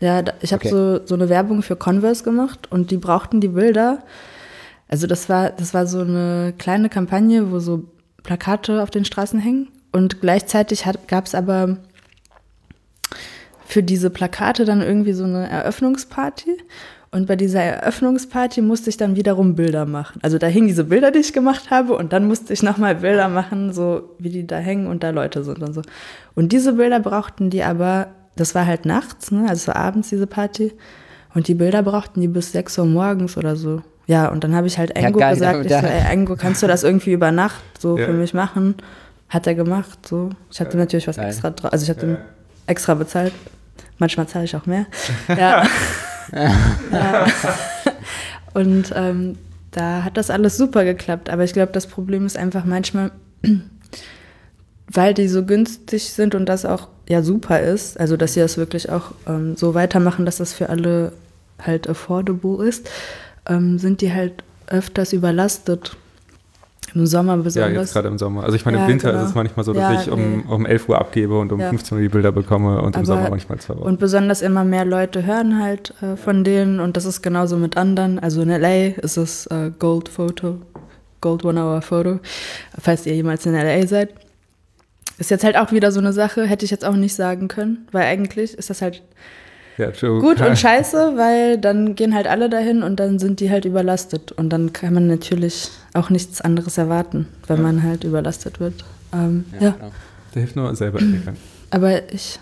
Speaker 3: Ja, ich habe okay. so, so eine Werbung für Converse gemacht und die brauchten die Bilder. Also das war, das war so eine kleine Kampagne, wo so Plakate auf den Straßen hängen. Und gleichzeitig gab es aber für diese Plakate dann irgendwie so eine Eröffnungsparty. Und bei dieser Eröffnungsparty musste ich dann wiederum Bilder machen. Also da hingen diese Bilder, die ich gemacht habe, und dann musste ich nochmal Bilder machen, so wie die da hängen und da Leute sind und so. Und diese Bilder brauchten die aber, das war halt nachts, ne? also so abends diese Party. Und die Bilder brauchten die bis 6 Uhr morgens oder so. Ja, und dann habe ich halt Engo ja, gesagt, ich so, ey, Engo, kannst du das irgendwie über Nacht so ja. für mich machen? Hat er gemacht, so. Ich hatte ja. natürlich was geil. extra drauf, also ich hatte extra bezahlt. Manchmal zahle ich auch mehr. Ja. und ähm, da hat das alles super geklappt. Aber ich glaube, das Problem ist einfach manchmal, weil die so günstig sind und das auch ja super ist, also dass sie das wirklich auch ähm, so weitermachen, dass das für alle halt affordable ist, ähm, sind die halt öfters überlastet. Im Sommer besonders.
Speaker 2: Ja, jetzt gerade im Sommer. Also ich meine, ja, im Winter genau. ist es manchmal so, dass ja, ich um, nee. um 11 Uhr abgebe und um ja. 15 Uhr die Bilder bekomme und im Sommer manchmal zwei Uhr.
Speaker 3: Und besonders immer mehr Leute hören halt äh, von denen und das ist genauso mit anderen. Also in L.A. ist es äh, Gold Photo, Gold One Hour Photo, falls ihr jemals in L.A. seid. Ist jetzt halt auch wieder so eine Sache, hätte ich jetzt auch nicht sagen können, weil eigentlich ist das halt
Speaker 2: Ja, true.
Speaker 3: gut und scheiße, weil dann gehen halt alle dahin und dann sind die halt überlastet. Und dann kann man natürlich auch nichts anderes erwarten, wenn man halt überlastet wird. Ähm, ja,
Speaker 1: genau.
Speaker 2: Der hilft nur selber
Speaker 3: aber ich,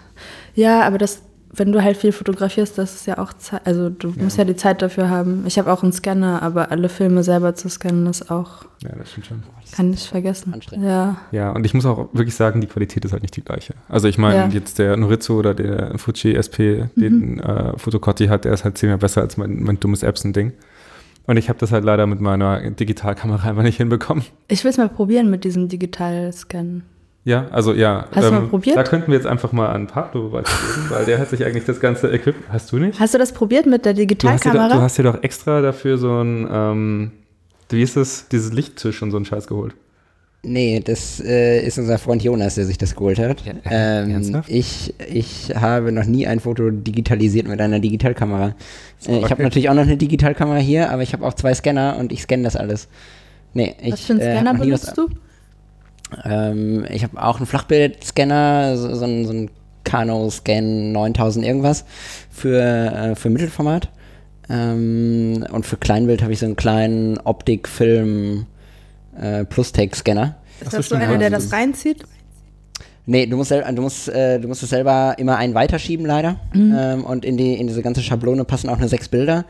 Speaker 3: ja, aber das, wenn du halt viel fotografierst, das ist ja auch Zeit, also du musst ja die Zeit dafür haben. Ich habe auch einen Scanner, aber alle Filme selber zu scannen ist auch,
Speaker 2: Ja, das stimmt schon.
Speaker 3: kann ich vergessen.
Speaker 1: Anstrengend.
Speaker 3: Ja,
Speaker 2: Ja, und ich muss auch wirklich sagen, die Qualität ist halt nicht die gleiche. Also ich meine,
Speaker 3: Ja.
Speaker 2: jetzt der Noritsu oder der Fuji SP, den äh, Fotocotti hat, der ist halt zehnmal besser als mein, mein dummes Epson-Ding. Und ich habe das halt leider mit meiner Digitalkamera einfach nicht hinbekommen.
Speaker 3: ich will es mal probieren mit diesem Digital-Scannen.
Speaker 2: Ja, also ja.
Speaker 3: Hast du mal probiert?
Speaker 2: Da könnten wir jetzt einfach mal an Pablo weitergeben, weil der hat sich eigentlich das ganze Equipment. Hast du nicht?
Speaker 3: Hast du das probiert mit der Digitalkamera?
Speaker 2: du hast dir doch extra dafür so ein, ähm, wie ist es, dieses Lichttisch und so einen Scheiß geholt.
Speaker 1: Nee, das äh, ist unser Freund Jonas, der sich das geholt hat.
Speaker 2: Ja,
Speaker 1: ähm,
Speaker 2: ernsthaft?
Speaker 1: ich, ich habe noch nie ein Foto digitalisiert mit einer Digitalkamera. Äh, Ich
Speaker 2: okay.
Speaker 1: habe natürlich auch noch eine Digitalkamera hier, aber ich habe auch zwei Scanner und ich scanne das alles. Nee, ich,
Speaker 3: Was für einen
Speaker 1: äh,
Speaker 3: Scanner
Speaker 1: was-
Speaker 3: benutzt du?
Speaker 1: Ähm, ich habe auch einen Flachbildscanner, so, so ein, so ein Kano-Scan 9000 irgendwas für, äh, für Mittelformat. Ähm, und für Kleinbild habe ich so einen kleinen Optik-Film äh, Plus-Take-Scanner.
Speaker 3: Ist
Speaker 2: so,
Speaker 3: das so einer, der das reinzieht?
Speaker 1: Nee, du musst, du musst, äh, du musst es selber immer einen weiterschieben, leider. Ähm, und in, die, in diese ganze Schablone passen auch nur sechs Bilder.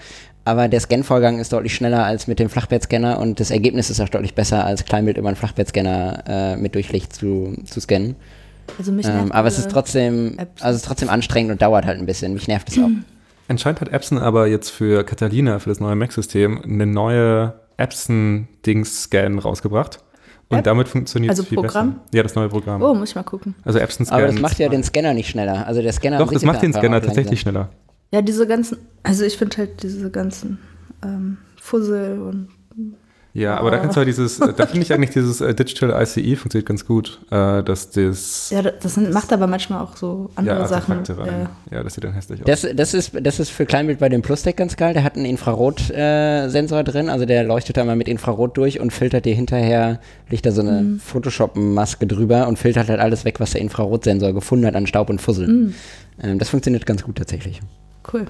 Speaker 1: Aber der Scan-Vorgang ist deutlich schneller als mit dem Flachbettscanner und das Ergebnis ist auch deutlich besser, als Kleinbild über einen Flachbettscanner äh, mit Durchlicht zu, zu scannen.
Speaker 3: Also mich
Speaker 1: Ähm,
Speaker 3: nervt
Speaker 1: aber es ist trotzdem,
Speaker 3: Apps.
Speaker 1: also es ist trotzdem anstrengend und dauert halt ein bisschen. Mich nervt es auch.
Speaker 2: Anscheinend hat Epson aber jetzt für Catalina, für das neue Mac-System, eine neue Epson-Dings-Scan rausgebracht. Und
Speaker 3: App?
Speaker 2: damit funktioniert es
Speaker 3: Also
Speaker 2: viel
Speaker 3: Programm?
Speaker 2: besser. Ja, das neue Programm.
Speaker 3: Oh, muss ich mal gucken.
Speaker 2: Also Epson Scan.
Speaker 1: Aber das macht ja den Scanner nicht schneller. Also der Scanner an
Speaker 2: Doch, das macht den Scanner tatsächlich schneller.
Speaker 3: Ja, diese ganzen, also ich finde halt diese ganzen ähm, Fussel und
Speaker 2: Ja, aber da kannst du halt dieses, da finde ich eigentlich dieses äh, Digital ICE funktioniert ganz gut, äh, dass das
Speaker 3: ja, das sind, macht aber manchmal auch so andere
Speaker 2: ja,
Speaker 3: Sachen.
Speaker 2: Artefakte rein.
Speaker 3: Ja.
Speaker 2: Ja, das sieht dann hässlich aus.
Speaker 1: Das, das, ist, das ist für Kleinbild bei dem Plus-Deck ganz geil. Der hat einen Infrarot-Sensor drin. Also der leuchtet da mal mit Infrarot durch und filtert dir hinterher, legt da so eine
Speaker 3: Mhm.
Speaker 1: Photoshop-Maske drüber und filtert halt alles weg, was der Infrarotsensor gefunden hat an Staub und Fussel.
Speaker 3: Mhm.
Speaker 1: Ähm, das funktioniert ganz gut tatsächlich.
Speaker 3: Cool.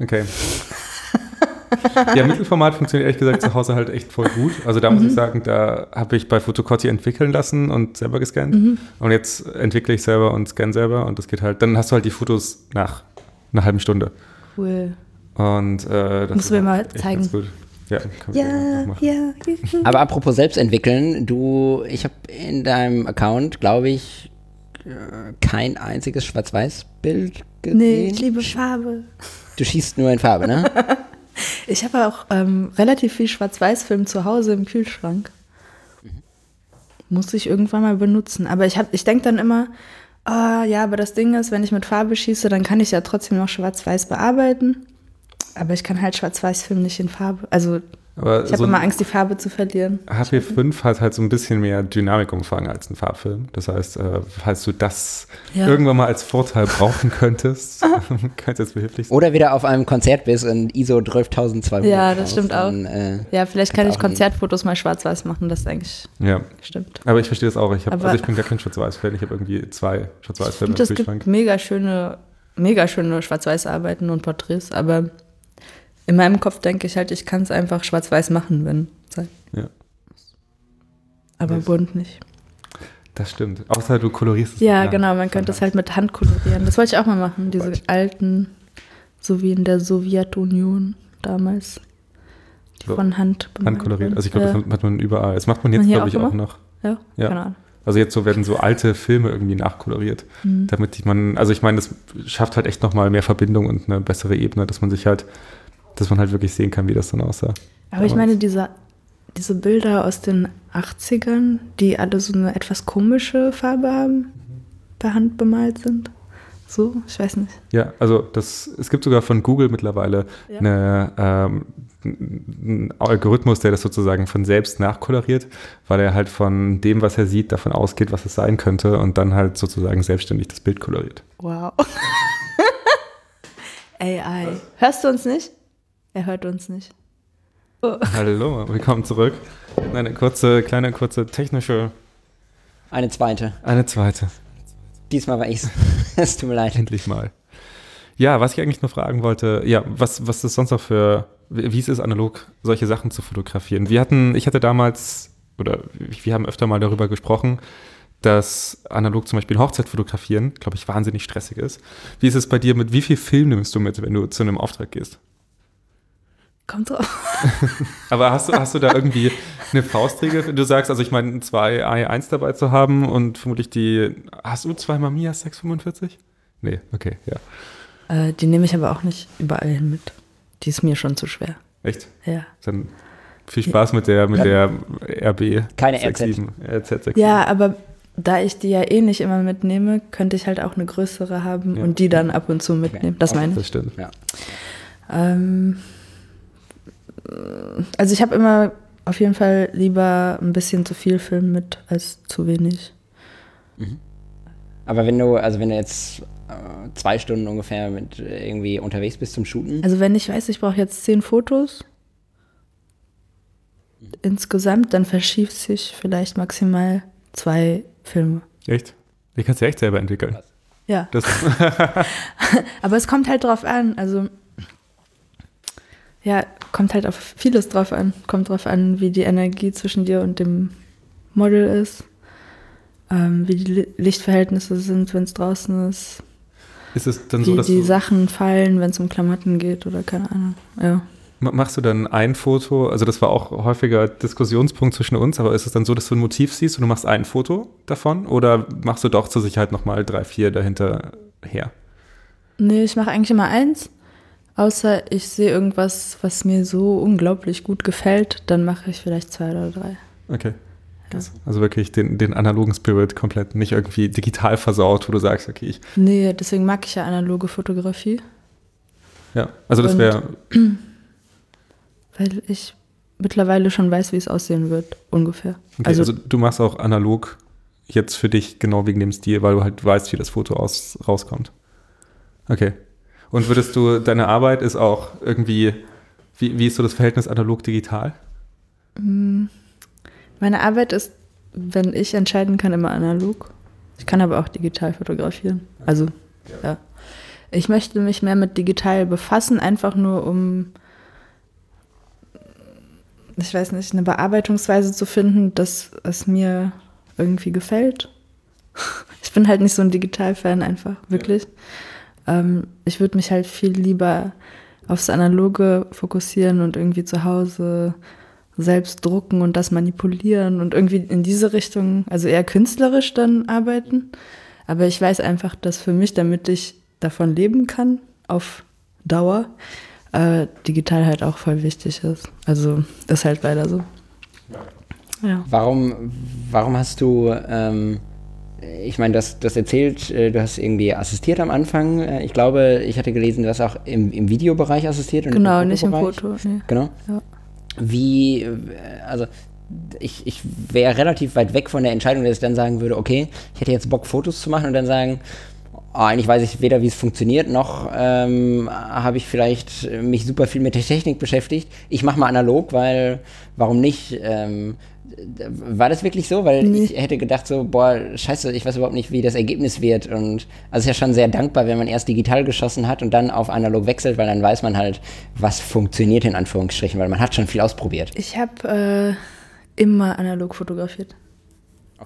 Speaker 2: Okay. ja, Mittelformat funktioniert ehrlich gesagt zu Hause halt echt voll gut. Also da muss
Speaker 3: Mhm.
Speaker 2: ich sagen, da habe ich bei Fotocotti entwickeln lassen und selber gescannt.
Speaker 3: Mhm.
Speaker 2: Und jetzt entwickle ich selber und scanne selber und das geht halt. Dann hast du halt die Fotos nach einer halben Stunde.
Speaker 3: Cool.
Speaker 2: Und äh, das
Speaker 3: Musst du mir mal zeigen.
Speaker 2: ganz gut. Ja,
Speaker 3: Ja, ja.
Speaker 1: Aber apropos selbst entwickeln, du, ich habe in deinem Account, glaube ich, äh, kein einziges Schwarz-Weiß-Bild gesehen.
Speaker 3: Nee, ich liebe Farbe.
Speaker 1: Du schießt nur in Farbe, ne?
Speaker 3: Ich habe auch ähm, relativ viel Schwarz-Weiß-Film zu Hause im Kühlschrank. Muss ich irgendwann mal benutzen. Aber ich, hab- ich denke dann immer, ah ja, aber das Ding ist, wenn ich mit Farbe schieße, dann kann ich ja trotzdem noch Schwarz-Weiß bearbeiten. Aber ich kann halt Schwarz-Weiß-Film nicht in Farbe. Also
Speaker 2: Aber
Speaker 3: ich habe
Speaker 2: so
Speaker 3: immer Angst, die Farbe zu verlieren.
Speaker 2: HP5 hat halt so ein bisschen mehr Dynamikumfang als ein Farbfilm. Das heißt, äh, falls du das
Speaker 3: Ja.
Speaker 2: irgendwann mal als Vorteil brauchen könntest, könnte es behilflich sein.
Speaker 1: Oder wieder auf einem Konzert bist und ISO 12200.
Speaker 3: Ja, das
Speaker 1: brauchst,
Speaker 3: stimmt auch.
Speaker 1: dann, Äh,
Speaker 3: Ja, vielleicht kann ich. Konzertfotos mal schwarz-weiß machen, das ist eigentlich
Speaker 2: Ja,
Speaker 3: stimmt.
Speaker 2: aber ich verstehe das auch. Ich, hab, also ich bin gar kein Schwarz-Weiß-Fan. Ich habe irgendwie zwei Schwarz-Weiß-Filme
Speaker 3: Und
Speaker 2: im
Speaker 3: es gibt mega schöne, mega schöne Schwarz-Weiß-Arbeiten und Porträts, aber in meinem Kopf denke ich halt, ich kann es einfach schwarz-weiß machen, wenn Zeit.
Speaker 2: Ja,
Speaker 3: Aber
Speaker 2: Yes.
Speaker 3: bunt nicht.
Speaker 2: das stimmt. Außer du kolorierst es.
Speaker 3: Ja, genau, man könnte es halt mit Hand kolorieren. Das wollte ich auch mal machen, diese alten, so wie in der Sowjetunion damals, die
Speaker 2: So,
Speaker 3: von Hand bemalt
Speaker 2: Handkoloriert.
Speaker 3: werden.
Speaker 2: Also ich glaube, das macht man überall. Das macht man jetzt, glaube ich,
Speaker 3: auch
Speaker 2: auch noch.
Speaker 3: ja,
Speaker 2: Ja.
Speaker 3: keine Ahnung.
Speaker 2: Also jetzt so werden so alte Filme irgendwie nachkoloriert,
Speaker 3: Mhm.
Speaker 2: damit man, also ich meine, das schafft halt echt nochmal mehr Verbindung und eine bessere Ebene, dass man sich halt, dass man halt wirklich sehen kann, wie das dann aussah.
Speaker 3: Aber ich
Speaker 2: Damals.
Speaker 3: meine, diese, diese Bilder aus den 80ern, die alle so eine etwas komische Farbe haben, per Hand bemalt sind. So, ich weiß nicht.
Speaker 2: Ja, also das, es gibt sogar von Google mittlerweile
Speaker 3: Ja.
Speaker 2: eine, ähm, einen Algorithmus, der das sozusagen von selbst nachkoloriert, weil er halt von dem, was er sieht, davon ausgeht, was es sein könnte und dann halt sozusagen selbstständig das Bild koloriert.
Speaker 3: Wow. AI. Hörst du uns nicht? Er hört uns nicht. Oh.
Speaker 2: Hallo, willkommen zurück. Eine kurze, kleine, kurze technische,
Speaker 1: eine zweite.
Speaker 2: eine zweite.
Speaker 1: Diesmal war ich's. es tut mir leid.
Speaker 2: Endlich mal. Ja, was ich eigentlich nur fragen wollte, ja, was, was ist sonst noch für, wie ist es analog, solche Sachen zu fotografieren? Wir hatten, ich hatte damals, oder wir haben öfter mal darüber gesprochen, dass analog zum Beispiel Hochzeit fotografieren, glaube ich, wahnsinnig stressig ist. Wie ist es bei dir mit, wie viel Film nimmst du mit, wenn du zu einem Auftrag gehst?
Speaker 3: Kommt drauf.
Speaker 2: Aber hast du, hast du da irgendwie eine Faustregel? Du sagst, also ich meine, zwei AI1 dabei zu haben und vermutlich die, hast du zwei Mamiya 645? Nee, okay, ja.
Speaker 3: Äh, die nehme ich aber auch nicht überall hin mit. Die ist mir schon zu schwer.
Speaker 2: Echt?
Speaker 3: Ja.
Speaker 2: Dann viel Spaß mit der, mit der RB.
Speaker 1: Keine
Speaker 2: 67, RZ. 67.
Speaker 3: Ja, aber da ich die ja eh nicht immer mitnehme, könnte ich halt auch eine größere haben
Speaker 2: Ja.
Speaker 3: und die dann ab und zu mitnehmen. Das meine ich.
Speaker 2: Das stimmt.
Speaker 1: Ja.
Speaker 3: Ähm, also ich habe immer auf jeden Fall lieber ein bisschen zu viel Film mit als zu wenig.
Speaker 1: Aber wenn du, also wenn du jetzt äh, zwei Stunden ungefähr mit äh, irgendwie unterwegs bist zum Shooten,
Speaker 3: Also wenn ich weiß, ich brauche jetzt zehn Fotos insgesamt, dann verschiebt sich vielleicht maximal zwei Filme.
Speaker 2: Echt? Die kannst du echt selber entwickeln.
Speaker 3: Ja,
Speaker 2: Das,
Speaker 3: aber es kommt halt drauf an. Also ja, kommt halt auf vieles drauf an. Kommt drauf an, wie die Energie zwischen dir und dem Model ist, ähm, wie die Li- Lichtverhältnisse sind, wenn es draußen ist,
Speaker 2: ist es dann so,
Speaker 3: wie
Speaker 2: dass
Speaker 3: die Sachen fallen, wenn es um Klamotten geht oder keine Ahnung. Ja.
Speaker 2: ma- machst du dann ein Foto, also das war auch häufiger Diskussionspunkt zwischen uns, aber ist es dann so, dass du ein Motiv siehst und du machst ein Foto davon oder machst du doch zur Sicherheit nochmal drei, vier dahinter her?
Speaker 3: Nee, ich mache eigentlich immer eins. Außer ich sehe irgendwas, was mir so unglaublich gut gefällt, dann mache ich vielleicht zwei oder drei.
Speaker 2: Okay. Krass. Also wirklich den, den analogen Spirit komplett, nicht irgendwie digital versaut, wo du sagst, okay, ich,
Speaker 3: Nee, deswegen mag ich ja analoge Fotografie,
Speaker 2: ja, also das wäre,
Speaker 3: weil ich mittlerweile schon weiß, wie es aussehen wird, ungefähr.
Speaker 2: okay, also,
Speaker 3: also,
Speaker 2: du machst auch analog jetzt für dich genau wegen dem Stil, weil du halt weißt, wie das Foto aus, rauskommt. Okay. Und würdest du, deine Arbeit ist auch irgendwie, wie, wie ist so das Verhältnis analog-digital?
Speaker 3: meine Arbeit ist, wenn ich entscheiden kann, immer analog. Ich kann aber auch digital fotografieren. Also, ja. Ich möchte mich mehr mit digital befassen, einfach nur um, ich weiß nicht, eine Bearbeitungsweise zu finden, dass es mir irgendwie gefällt. Ich bin halt nicht so ein Digital-Fan einfach, wirklich. Ähm, ich würde mich halt viel lieber aufs Analoge fokussieren und irgendwie zu Hause selbst drucken und das manipulieren und irgendwie in diese Richtung, also eher künstlerisch dann arbeiten. Aber ich weiß einfach, dass für mich, damit ich davon leben kann, auf Dauer, äh, digital halt auch voll wichtig ist. Also ist halt leider so. Ja.
Speaker 1: warum, warum hast du, ähm, ich meine, du hast erzählt, äh, du hast irgendwie assistiert am Anfang. Äh, Ich glaube, ich hatte gelesen, du hast auch im, im Videobereich assistiert. Und
Speaker 3: Genau, nicht im. Foto. Nee.
Speaker 1: Genau.
Speaker 3: Ja.
Speaker 1: Wie, äh, also ich, ich wäre relativ weit weg von der Entscheidung, dass ich dann sagen würde, okay, ich hätte jetzt Bock, Fotos zu machen und dann sagen, oh, eigentlich weiß ich weder, wie es funktioniert, noch ähm, habe ich vielleicht mich super viel mit der Technik beschäftigt. Ich mache mal analog, weil warum nicht? Ähm, war das wirklich so? Weil
Speaker 3: Nee.
Speaker 1: ich hätte gedacht so, boah, scheiße, ich weiß überhaupt nicht, wie das Ergebnis wird. Und also es ist ja schon sehr dankbar, wenn man erst digital geschossen hat und dann auf analog wechselt, weil dann weiß man halt, was funktioniert in Anführungsstrichen, weil man hat schon viel ausprobiert.
Speaker 3: Ich habe äh, immer analog fotografiert.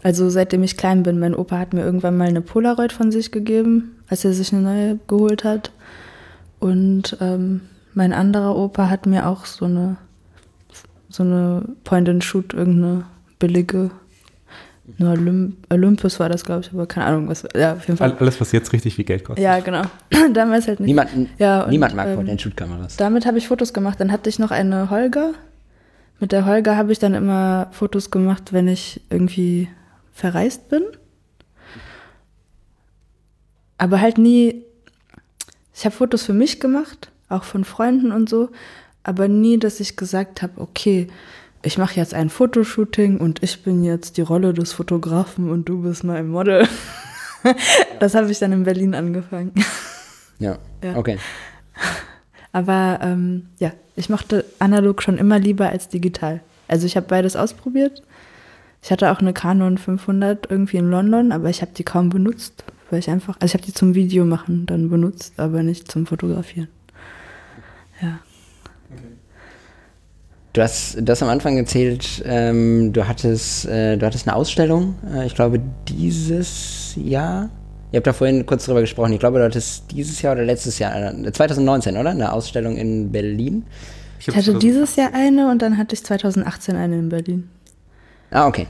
Speaker 3: Also seitdem ich klein bin. Mein Opa hat mir irgendwann mal eine Polaroid von sich gegeben, als er sich eine neue geholt hat. Und ähm, mein anderer Opa hat mir auch so eine, so eine Point-and-Shoot, irgendeine billige, eine Olymp Olympus war das, glaube ich, aber keine Ahnung, was. Ja, auf jeden Fall.
Speaker 2: All- Alles, was jetzt richtig viel Geld kostet.
Speaker 3: Ja, genau. Damals halt nicht.
Speaker 1: Niemand,
Speaker 3: Ja, und,
Speaker 1: niemand mag
Speaker 3: ähm,
Speaker 1: Point-and-Shoot-Kameras.
Speaker 3: Damit habe ich Fotos gemacht. Dann hatte ich noch eine Holger. Mit der Holger habe ich dann immer Fotos gemacht, wenn ich irgendwie verreist bin. Aber halt nie. Ich habe Fotos für mich gemacht, auch von Freunden und so, aber nie, dass ich gesagt habe, okay, ich mache jetzt ein Fotoshooting und ich bin jetzt die Rolle des Fotografen und du bist mein Model. Das habe ich dann in Berlin angefangen.
Speaker 1: Ja.
Speaker 3: Ja.
Speaker 1: okay.
Speaker 3: Aber ähm, ja, ich mochte analog schon immer lieber als digital. Also ich habe beides ausprobiert. Ich hatte auch eine Canon 500 irgendwie in London, aber ich habe die kaum benutzt, weil ich einfach, also ich habe die zum Video machen dann benutzt, aber nicht zum Fotografieren.
Speaker 1: Du hast das am Anfang erzählt, ähm, du, hattest, äh, du hattest eine Ausstellung, äh, ich glaube dieses Jahr. Ihr habt da vorhin kurz drüber gesprochen. Ich glaube, du hattest dieses Jahr oder letztes Jahr, äh, 2019, oder? Eine Ausstellung in Berlin.
Speaker 3: Ich, ich hatte dieses Jahr eine und dann hatte ich 2018 eine in Berlin.
Speaker 1: Ah, okay.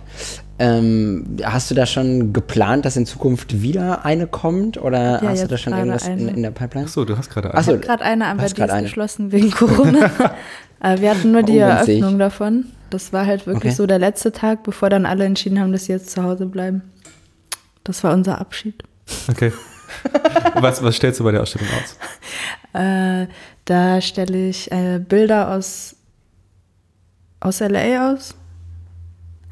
Speaker 1: Ähm, hast du da schon geplant, dass in Zukunft wieder eine kommt oder ja, hast du da schon irgendwas in, in, der Pipeline?
Speaker 2: Achso, du hast gerade
Speaker 3: eine. Ich habe gerade eine, aber die ist eine. geschlossen wegen Corona. wir hatten nur die Eröffnung davon. Das war halt wirklich okay. so der letzte Tag, bevor dann alle entschieden haben, dass sie jetzt zu Hause bleiben. Das war unser Abschied.
Speaker 2: Okay. was, was stellst du bei der Ausstellung aus?
Speaker 3: Äh, da stelle ich äh, Bilder aus, aus LA aus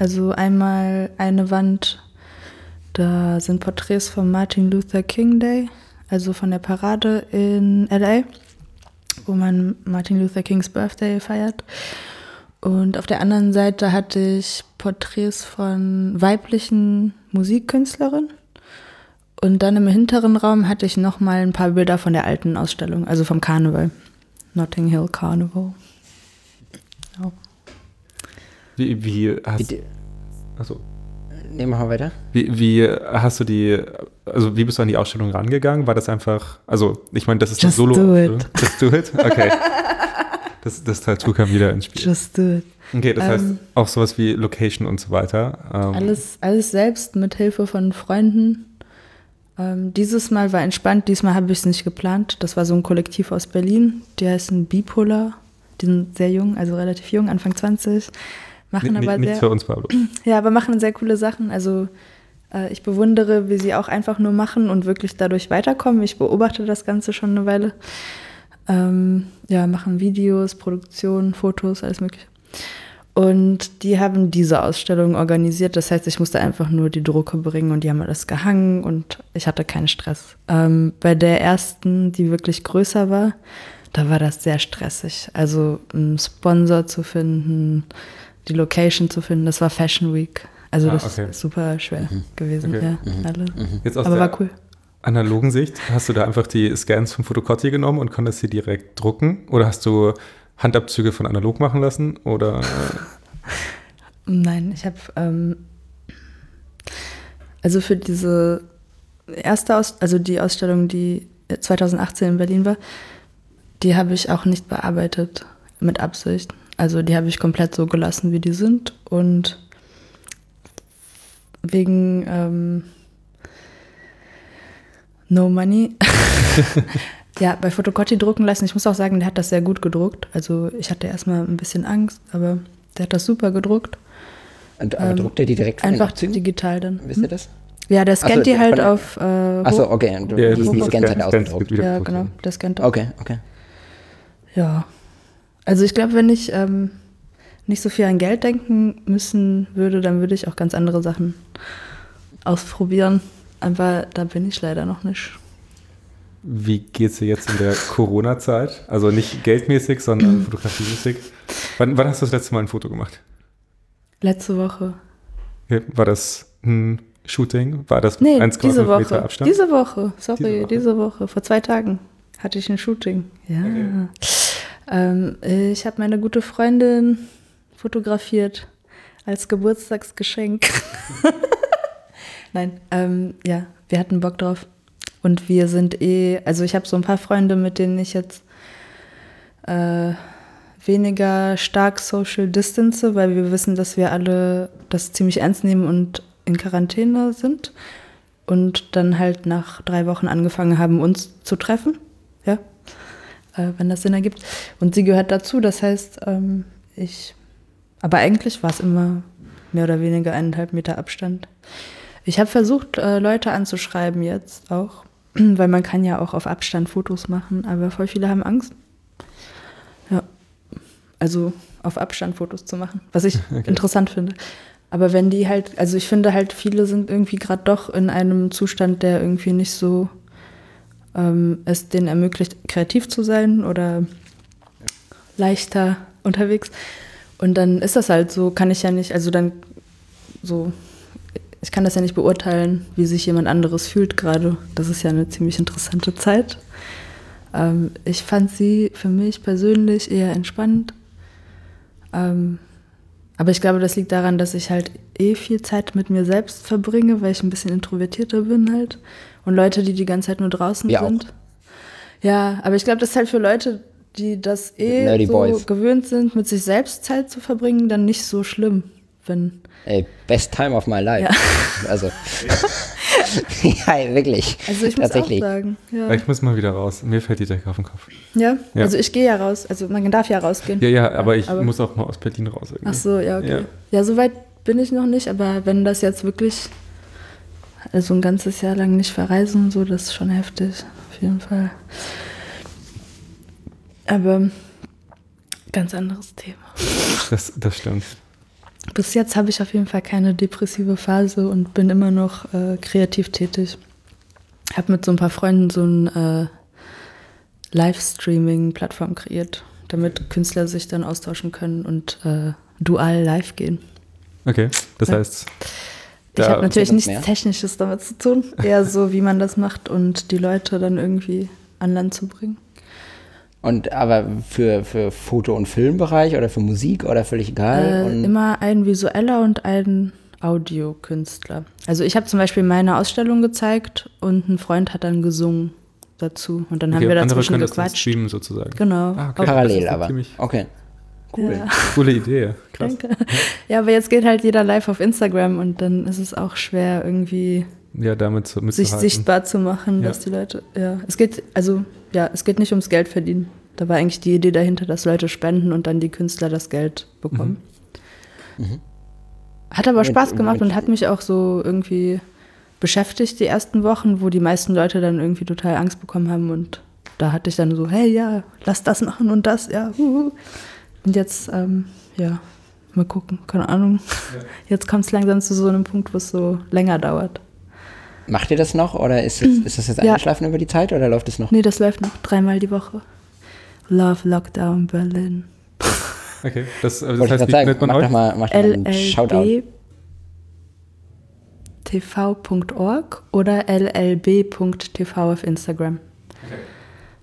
Speaker 3: also einmal eine Wand, da sind Porträts von Martin Luther King Day, also von der Parade in LA, wo man Martin Luther Kings Birthday feiert. Und auf der anderen Seite hatte ich Porträts von weiblichen Musikkünstlerinnen. Und dann im hinteren Raum hatte ich nochmal ein paar Bilder von der alten Ausstellung, also vom Karneval. Notting Hill Carnival.
Speaker 2: Ja. Wie, wie hast du.
Speaker 1: Achso. Nehmen wir mal weiter.
Speaker 2: Wie, wie hast du die, also wie bist du an die Ausstellung rangegangen? War das einfach, also ich meine, das ist
Speaker 3: Just
Speaker 2: Solo.
Speaker 3: Do it.
Speaker 2: Just do it? Okay. Das, das Tattoo kam wieder ins Spiel.
Speaker 3: Just do it.
Speaker 2: Okay, das ähm, heißt auch sowas wie Location und so weiter.
Speaker 3: Ähm, alles, alles selbst mit Hilfe von Freunden. Ähm, dieses Mal war entspannt, diesmal habe ich es nicht geplant. Das war so ein Kollektiv aus Berlin, die heißen Bipolar. Die sind sehr jung, also relativ jung, Anfang 20. Machen N aber
Speaker 2: nichts
Speaker 3: sehr,
Speaker 2: für uns, Pablo.
Speaker 3: Ja, aber machen sehr coole Sachen. Also äh, ich bewundere, wie sie auch einfach nur machen und wirklich dadurch weiterkommen. Ich beobachte das Ganze schon eine Weile. Ähm, ja, machen Videos, Produktionen, Fotos, alles mögliche. Und die haben diese Ausstellung organisiert. Das heißt, ich musste einfach nur die Drucke bringen und die haben alles gehangen und ich hatte keinen Stress. Ähm, bei der ersten, die wirklich größer war, da war das sehr stressig. Also einen Sponsor zu finden, die Location zu finden. Das war Fashion Week. Also ah, das okay. ist super schwer mhm. gewesen. Okay. Ja, mhm. alle.
Speaker 2: Mhm. Jetzt aus Aber war cool. Analogen Sicht, hast du da einfach die Scans von Fotocotti genommen und konntest sie direkt drucken? Oder hast du Handabzüge von analog machen lassen? Oder?
Speaker 3: Nein, ich habe ähm, also für diese erste Aus also die Ausstellung, die 2018 in Berlin war, die habe ich auch nicht bearbeitet mit Absicht. Also die habe ich komplett so gelassen, wie die sind. Und wegen ähm, No Money. ja, bei Fotocotti drucken lassen. Ich muss auch sagen, der hat das sehr gut gedruckt. Also ich hatte erstmal ein bisschen Angst, aber der hat das super gedruckt.
Speaker 1: Und, aber ähm, druckt er die direkt
Speaker 3: von Einfach digital dann.
Speaker 1: Wisst ihr das?
Speaker 3: Ja, der scannt so, die halt auf. Äh,
Speaker 1: Achso, okay. Und ja, die, scannt halt ausgedruckt.
Speaker 3: Ja, genau. Der scannt
Speaker 1: auch. Okay, okay.
Speaker 3: Ja. Also ich glaube, wenn ich ähm, nicht so viel an Geld denken müssen würde, dann würde ich auch ganz andere Sachen ausprobieren. Aber da bin ich leider noch nicht.
Speaker 2: Wie geht es dir jetzt in der Corona-Zeit? Also nicht geldmäßig, sondern fotografiemäßig. Wann, wann, hast du das letzte Mal ein Foto gemacht?
Speaker 3: Letzte Woche.
Speaker 2: War das ein Shooting? War das
Speaker 3: nee, 1,5 Meter Abstand? Diese Woche, sorry, diese Woche. diese Woche. Vor zwei Tagen hatte ich ein Shooting. Ja. Okay. Ähm, ich habe meine gute Freundin fotografiert als Geburtstagsgeschenk. Nein, ähm, ja, wir hatten Bock drauf. Und wir sind eh, also ich habe so ein paar Freunde, mit denen ich jetzt äh, weniger stark social distance, weil wir wissen, dass wir alle das ziemlich ernst nehmen und in Quarantäne sind. Und dann halt nach drei Wochen angefangen haben, uns zu treffen. Äh, wenn das Sinn ergibt. Und sie gehört dazu, das heißt, ähm, ich, aber eigentlich war es immer mehr oder weniger eineinhalb Meter Abstand. Ich habe versucht, äh, Leute anzuschreiben jetzt auch, weil man kann ja auch auf Abstand Fotos machen, aber voll viele haben Angst. Ja, also auf Abstand Fotos zu machen, was ich okay. interessant finde. Aber wenn die halt, also ich finde halt, viele sind irgendwie gerade doch in einem Zustand, der irgendwie nicht so ähm, es denen ermöglicht, kreativ zu sein oder leichter unterwegs. Und dann ist das halt so, kann ich ja nicht, also dann so, ich kann das ja nicht beurteilen, wie sich jemand anderes fühlt gerade. Das ist ja eine ziemlich interessante Zeit. Ähm, ich fand sie für mich persönlich eher entspannt. Ähm, aber ich glaube, das liegt daran, dass ich halt eh viel Zeit mit mir selbst verbringe, weil ich ein bisschen introvertierter bin halt. Und Leute, die die ganze Zeit nur draußen
Speaker 1: Wir
Speaker 3: sind. Ja, aber ich glaube, das ist halt für Leute, die das eh
Speaker 1: Nerdy
Speaker 3: so
Speaker 1: Boys.
Speaker 3: gewöhnt sind, mit sich selbst Zeit zu verbringen, dann nicht so schlimm, wenn
Speaker 1: Ey, best time of my life. Also, ja, wirklich.
Speaker 3: Also ich muss auch sagen, ja.
Speaker 2: Ich muss mal wieder raus. Mir fällt die Decke auf den Kopf.
Speaker 3: ja.
Speaker 2: Ja.
Speaker 3: Also ich gehe ja raus. Also man darf ja rausgehen.
Speaker 2: Ja, ja, aber ich
Speaker 3: aber-
Speaker 2: muss auch mal aus Berlin raus. Irgendwie.
Speaker 3: Ach so, ja, okay.
Speaker 2: Ja.
Speaker 3: Ja. so weit bin ich noch nicht, aber wenn das jetzt wirklich also ein ganzes Jahr lang nicht verreisen und so, das ist schon heftig, auf jeden Fall. Aber ganz anderes Thema.
Speaker 2: Das, das stimmt.
Speaker 3: Bis jetzt habe ich auf jeden Fall keine depressive Phase und bin immer noch äh, kreativ tätig. Habe mit so ein paar Freunden so eine äh, Livestreaming-Plattform kreiert, damit Künstler sich dann austauschen können und äh, dual live gehen.
Speaker 2: Okay, das
Speaker 3: Ja.
Speaker 2: heißt,
Speaker 3: Ich habe natürlich nichts
Speaker 1: mehr.
Speaker 3: Technisches damit zu tun, eher so, wie man das macht und die Leute dann irgendwie an Land zu bringen.
Speaker 1: Und aber für, für Foto- und Filmbereich oder für Musik oder völlig egal?
Speaker 3: Äh,
Speaker 1: und
Speaker 3: immer ein visueller und ein Audiokünstler. Also ich habe zum Beispiel meine Ausstellung gezeigt und ein Freund hat dann gesungen dazu und dann haben
Speaker 2: okay,
Speaker 3: wir
Speaker 2: andere
Speaker 3: dazwischen
Speaker 2: können das
Speaker 3: gequatscht.
Speaker 2: streamen sozusagen.
Speaker 3: Genau.
Speaker 2: Ah, okay.
Speaker 3: Auch-
Speaker 1: parallel aber. Okay. Cool.
Speaker 3: Ja.
Speaker 2: Coole Idee. Krass.
Speaker 3: Danke. Ja, aber jetzt geht halt jeder live auf Instagram und dann ist es auch schwer irgendwie
Speaker 2: Ja, damit zu,
Speaker 3: sich sichtbar zu machen,
Speaker 2: Ja.
Speaker 3: dass die Leute, ja, es geht, also ja, es geht nicht ums Geld verdienen. Da war eigentlich die Idee dahinter, dass Leute spenden und dann die Künstler das Geld bekommen. Hat aber Spaß gemacht und hat mich auch so irgendwie beschäftigt die ersten Wochen, wo die meisten Leute dann irgendwie total Angst bekommen haben und da hatte ich dann so, hey, ja, lass das machen und das, ja. huhu. Und jetzt, ähm, ja, mal gucken, keine Ahnung. Jetzt kommt es langsam zu so einem Punkt, wo es so länger dauert.
Speaker 1: Macht ihr das noch oder ist, es, ist das jetzt
Speaker 3: Ja.
Speaker 1: eingeschlafen über die Zeit oder läuft es noch?
Speaker 3: Nee, das läuft noch dreimal die Woche. Love Lockdown Berlin.
Speaker 2: Okay, das, also das
Speaker 1: Wollte ich
Speaker 2: heißt, wie nennt
Speaker 1: sagen,
Speaker 2: man euch?
Speaker 1: mal, mach doch mal einen Shoutout.
Speaker 3: LLB tv.org oder llb.tv auf Instagram.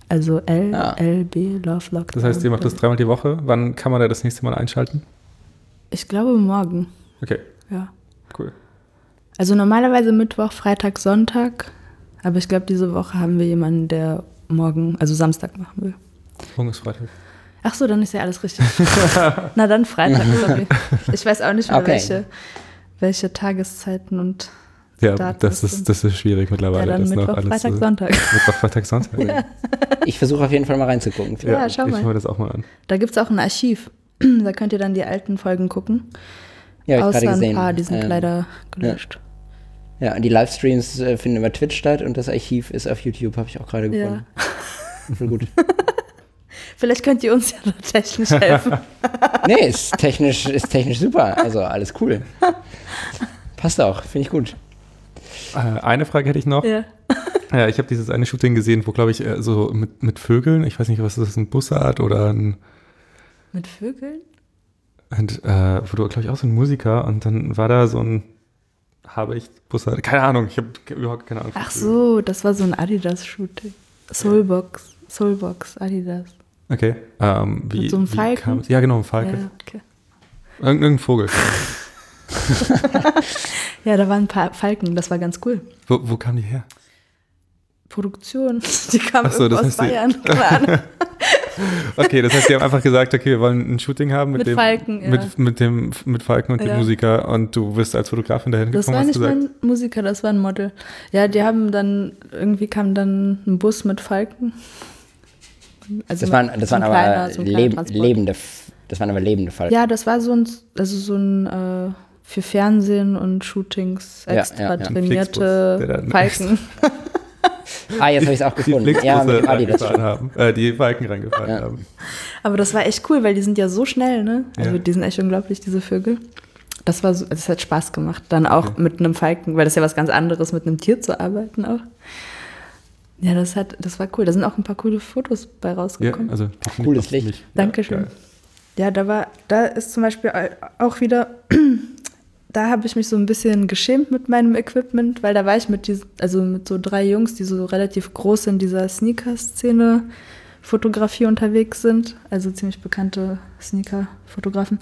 Speaker 3: Also LLB Love Lockdown.
Speaker 2: Das heißt, ihr macht das dreimal die Woche. Wann kann man da das nächste Mal einschalten?
Speaker 3: Ich glaube morgen,
Speaker 2: Okay,
Speaker 3: ja.
Speaker 2: cool.
Speaker 3: Also normalerweise Mittwoch, Freitag, Sonntag. Aber ich glaube, diese Woche haben wir jemanden, der morgen, also Samstag machen will.
Speaker 2: Morgen ist Freitag.
Speaker 3: Ach so, dann ist ja alles richtig. Na dann Freitag, sorry. Ich weiß auch nicht mehr,
Speaker 1: Okay.
Speaker 3: welche, welche Tageszeiten und
Speaker 2: Ja,
Speaker 3: Daten
Speaker 2: das ist, das ist schwierig
Speaker 3: ja,
Speaker 2: mittlerweile.
Speaker 3: dann
Speaker 2: das noch
Speaker 3: Mittwoch,
Speaker 2: alles
Speaker 3: Freitag,
Speaker 2: zu-
Speaker 3: Sonntag.
Speaker 2: Mittwoch, Freitag, Sonntag.
Speaker 1: Ich versuche auf jeden Fall mal reinzugucken.
Speaker 3: Ja, schau
Speaker 2: ich
Speaker 3: mal.
Speaker 2: höre das auch mal an.
Speaker 3: Da gibt es auch ein Archiv. da könnt ihr dann die alten Folgen gucken.
Speaker 1: Ja, hab ich
Speaker 3: Außer
Speaker 1: gerade
Speaker 3: ein
Speaker 1: gesehen.
Speaker 3: paar, die sind
Speaker 1: Ähm,
Speaker 3: leider gelöscht.
Speaker 1: Ja, und die Livestreams äh, finden über Twitch statt und das Archiv ist auf YouTube, habe ich auch gerade
Speaker 3: Ja.
Speaker 1: gefunden. Voll gut.
Speaker 3: Vielleicht könnt ihr uns ja da technisch helfen.
Speaker 1: Nee, ist technisch, ist technisch super. Also alles cool. Passt auch, finde ich gut.
Speaker 2: Äh, eine Frage hätte ich noch.
Speaker 3: ja.
Speaker 2: Ja, ich habe dieses eine Shooting gesehen, wo, glaube ich, äh, so mit, mit Vögeln, ich weiß nicht, was das ist, ein Bussard oder ein,
Speaker 3: Mit Vögeln?
Speaker 2: und, äh, wo du, glaube ich, auch so ein Musiker und dann war da so ein, habe ich Bussard, keine Ahnung, ich habe überhaupt keine Ahnung.
Speaker 3: Ach so, das war so ein Adidas-Shooting. Soulbox, Soulbox, Adidas.
Speaker 2: Okay. Ähm, wie,
Speaker 3: Mit so einem
Speaker 2: wie
Speaker 3: Falken?
Speaker 2: Ja, genau, ein Falke.
Speaker 3: Ja, okay.
Speaker 2: Irgend, irgendein Vogel.
Speaker 3: ja, da waren ein paar Falken, das war ganz cool.
Speaker 2: wo, wo kam die her?
Speaker 3: Produktion, die kamen
Speaker 2: Ach so,
Speaker 3: irgendwo
Speaker 2: das
Speaker 3: aus
Speaker 2: heißt, die-
Speaker 3: Bayern.
Speaker 2: Okay, das heißt, die haben einfach gesagt, okay, wir wollen ein Shooting haben mit,
Speaker 3: Mit
Speaker 2: dem,
Speaker 3: Falken, ja.
Speaker 2: mit, mit dem, mit Falken und dem
Speaker 3: Ja.
Speaker 2: Musiker und du bist als Fotografin dahin
Speaker 3: Das
Speaker 2: gekommen
Speaker 3: war
Speaker 2: hast
Speaker 3: nicht
Speaker 2: gesagt,
Speaker 3: mein Musiker, das war ein Model. Ja, die haben dann, irgendwie kam dann ein Bus mit Falken. Also
Speaker 1: Das waren, das
Speaker 3: so
Speaker 1: waren
Speaker 3: kleiner-
Speaker 1: aber
Speaker 3: so
Speaker 1: leb lebende, das waren aber lebende Falken.
Speaker 3: Ja, das war so ein, also so ein äh, für Fernsehen und Shootings
Speaker 1: Ja,
Speaker 3: extra
Speaker 1: ja, ja.
Speaker 3: trainierte Falken.
Speaker 1: Ah, jetzt habe ich es auch
Speaker 2: die
Speaker 1: gefunden.
Speaker 2: Flixbusse
Speaker 1: Ja, mit
Speaker 2: reingefahren haben, äh, die Falken reingefahren
Speaker 1: Ja.
Speaker 2: haben.
Speaker 3: Aber das war echt cool, weil die sind ja so schnell, ne? Also
Speaker 2: Ja.
Speaker 3: die sind echt unglaublich, diese Vögel. Das war so, das hat Spaß gemacht. Dann auch mit einem Falken, weil das ist ja was ganz anderes, mit einem Tier zu arbeiten auch. Ja, das hat, das war cool. Da sind auch ein paar coole Fotos bei
Speaker 2: Ja,
Speaker 3: rausgekommen.
Speaker 2: also die finde ich
Speaker 1: Cooles Licht.
Speaker 3: Dankeschön.
Speaker 2: geil.
Speaker 3: Ja, da war, da ist zum Beispiel auch wieder da habe ich mich so ein bisschen geschämt mit meinem Equipment, weil da war ich mit diesen, also mit so drei Jungs, die so relativ groß in dieser Sneaker-Szene Fotografie unterwegs sind, also ziemlich bekannte Sneaker-Fotografen.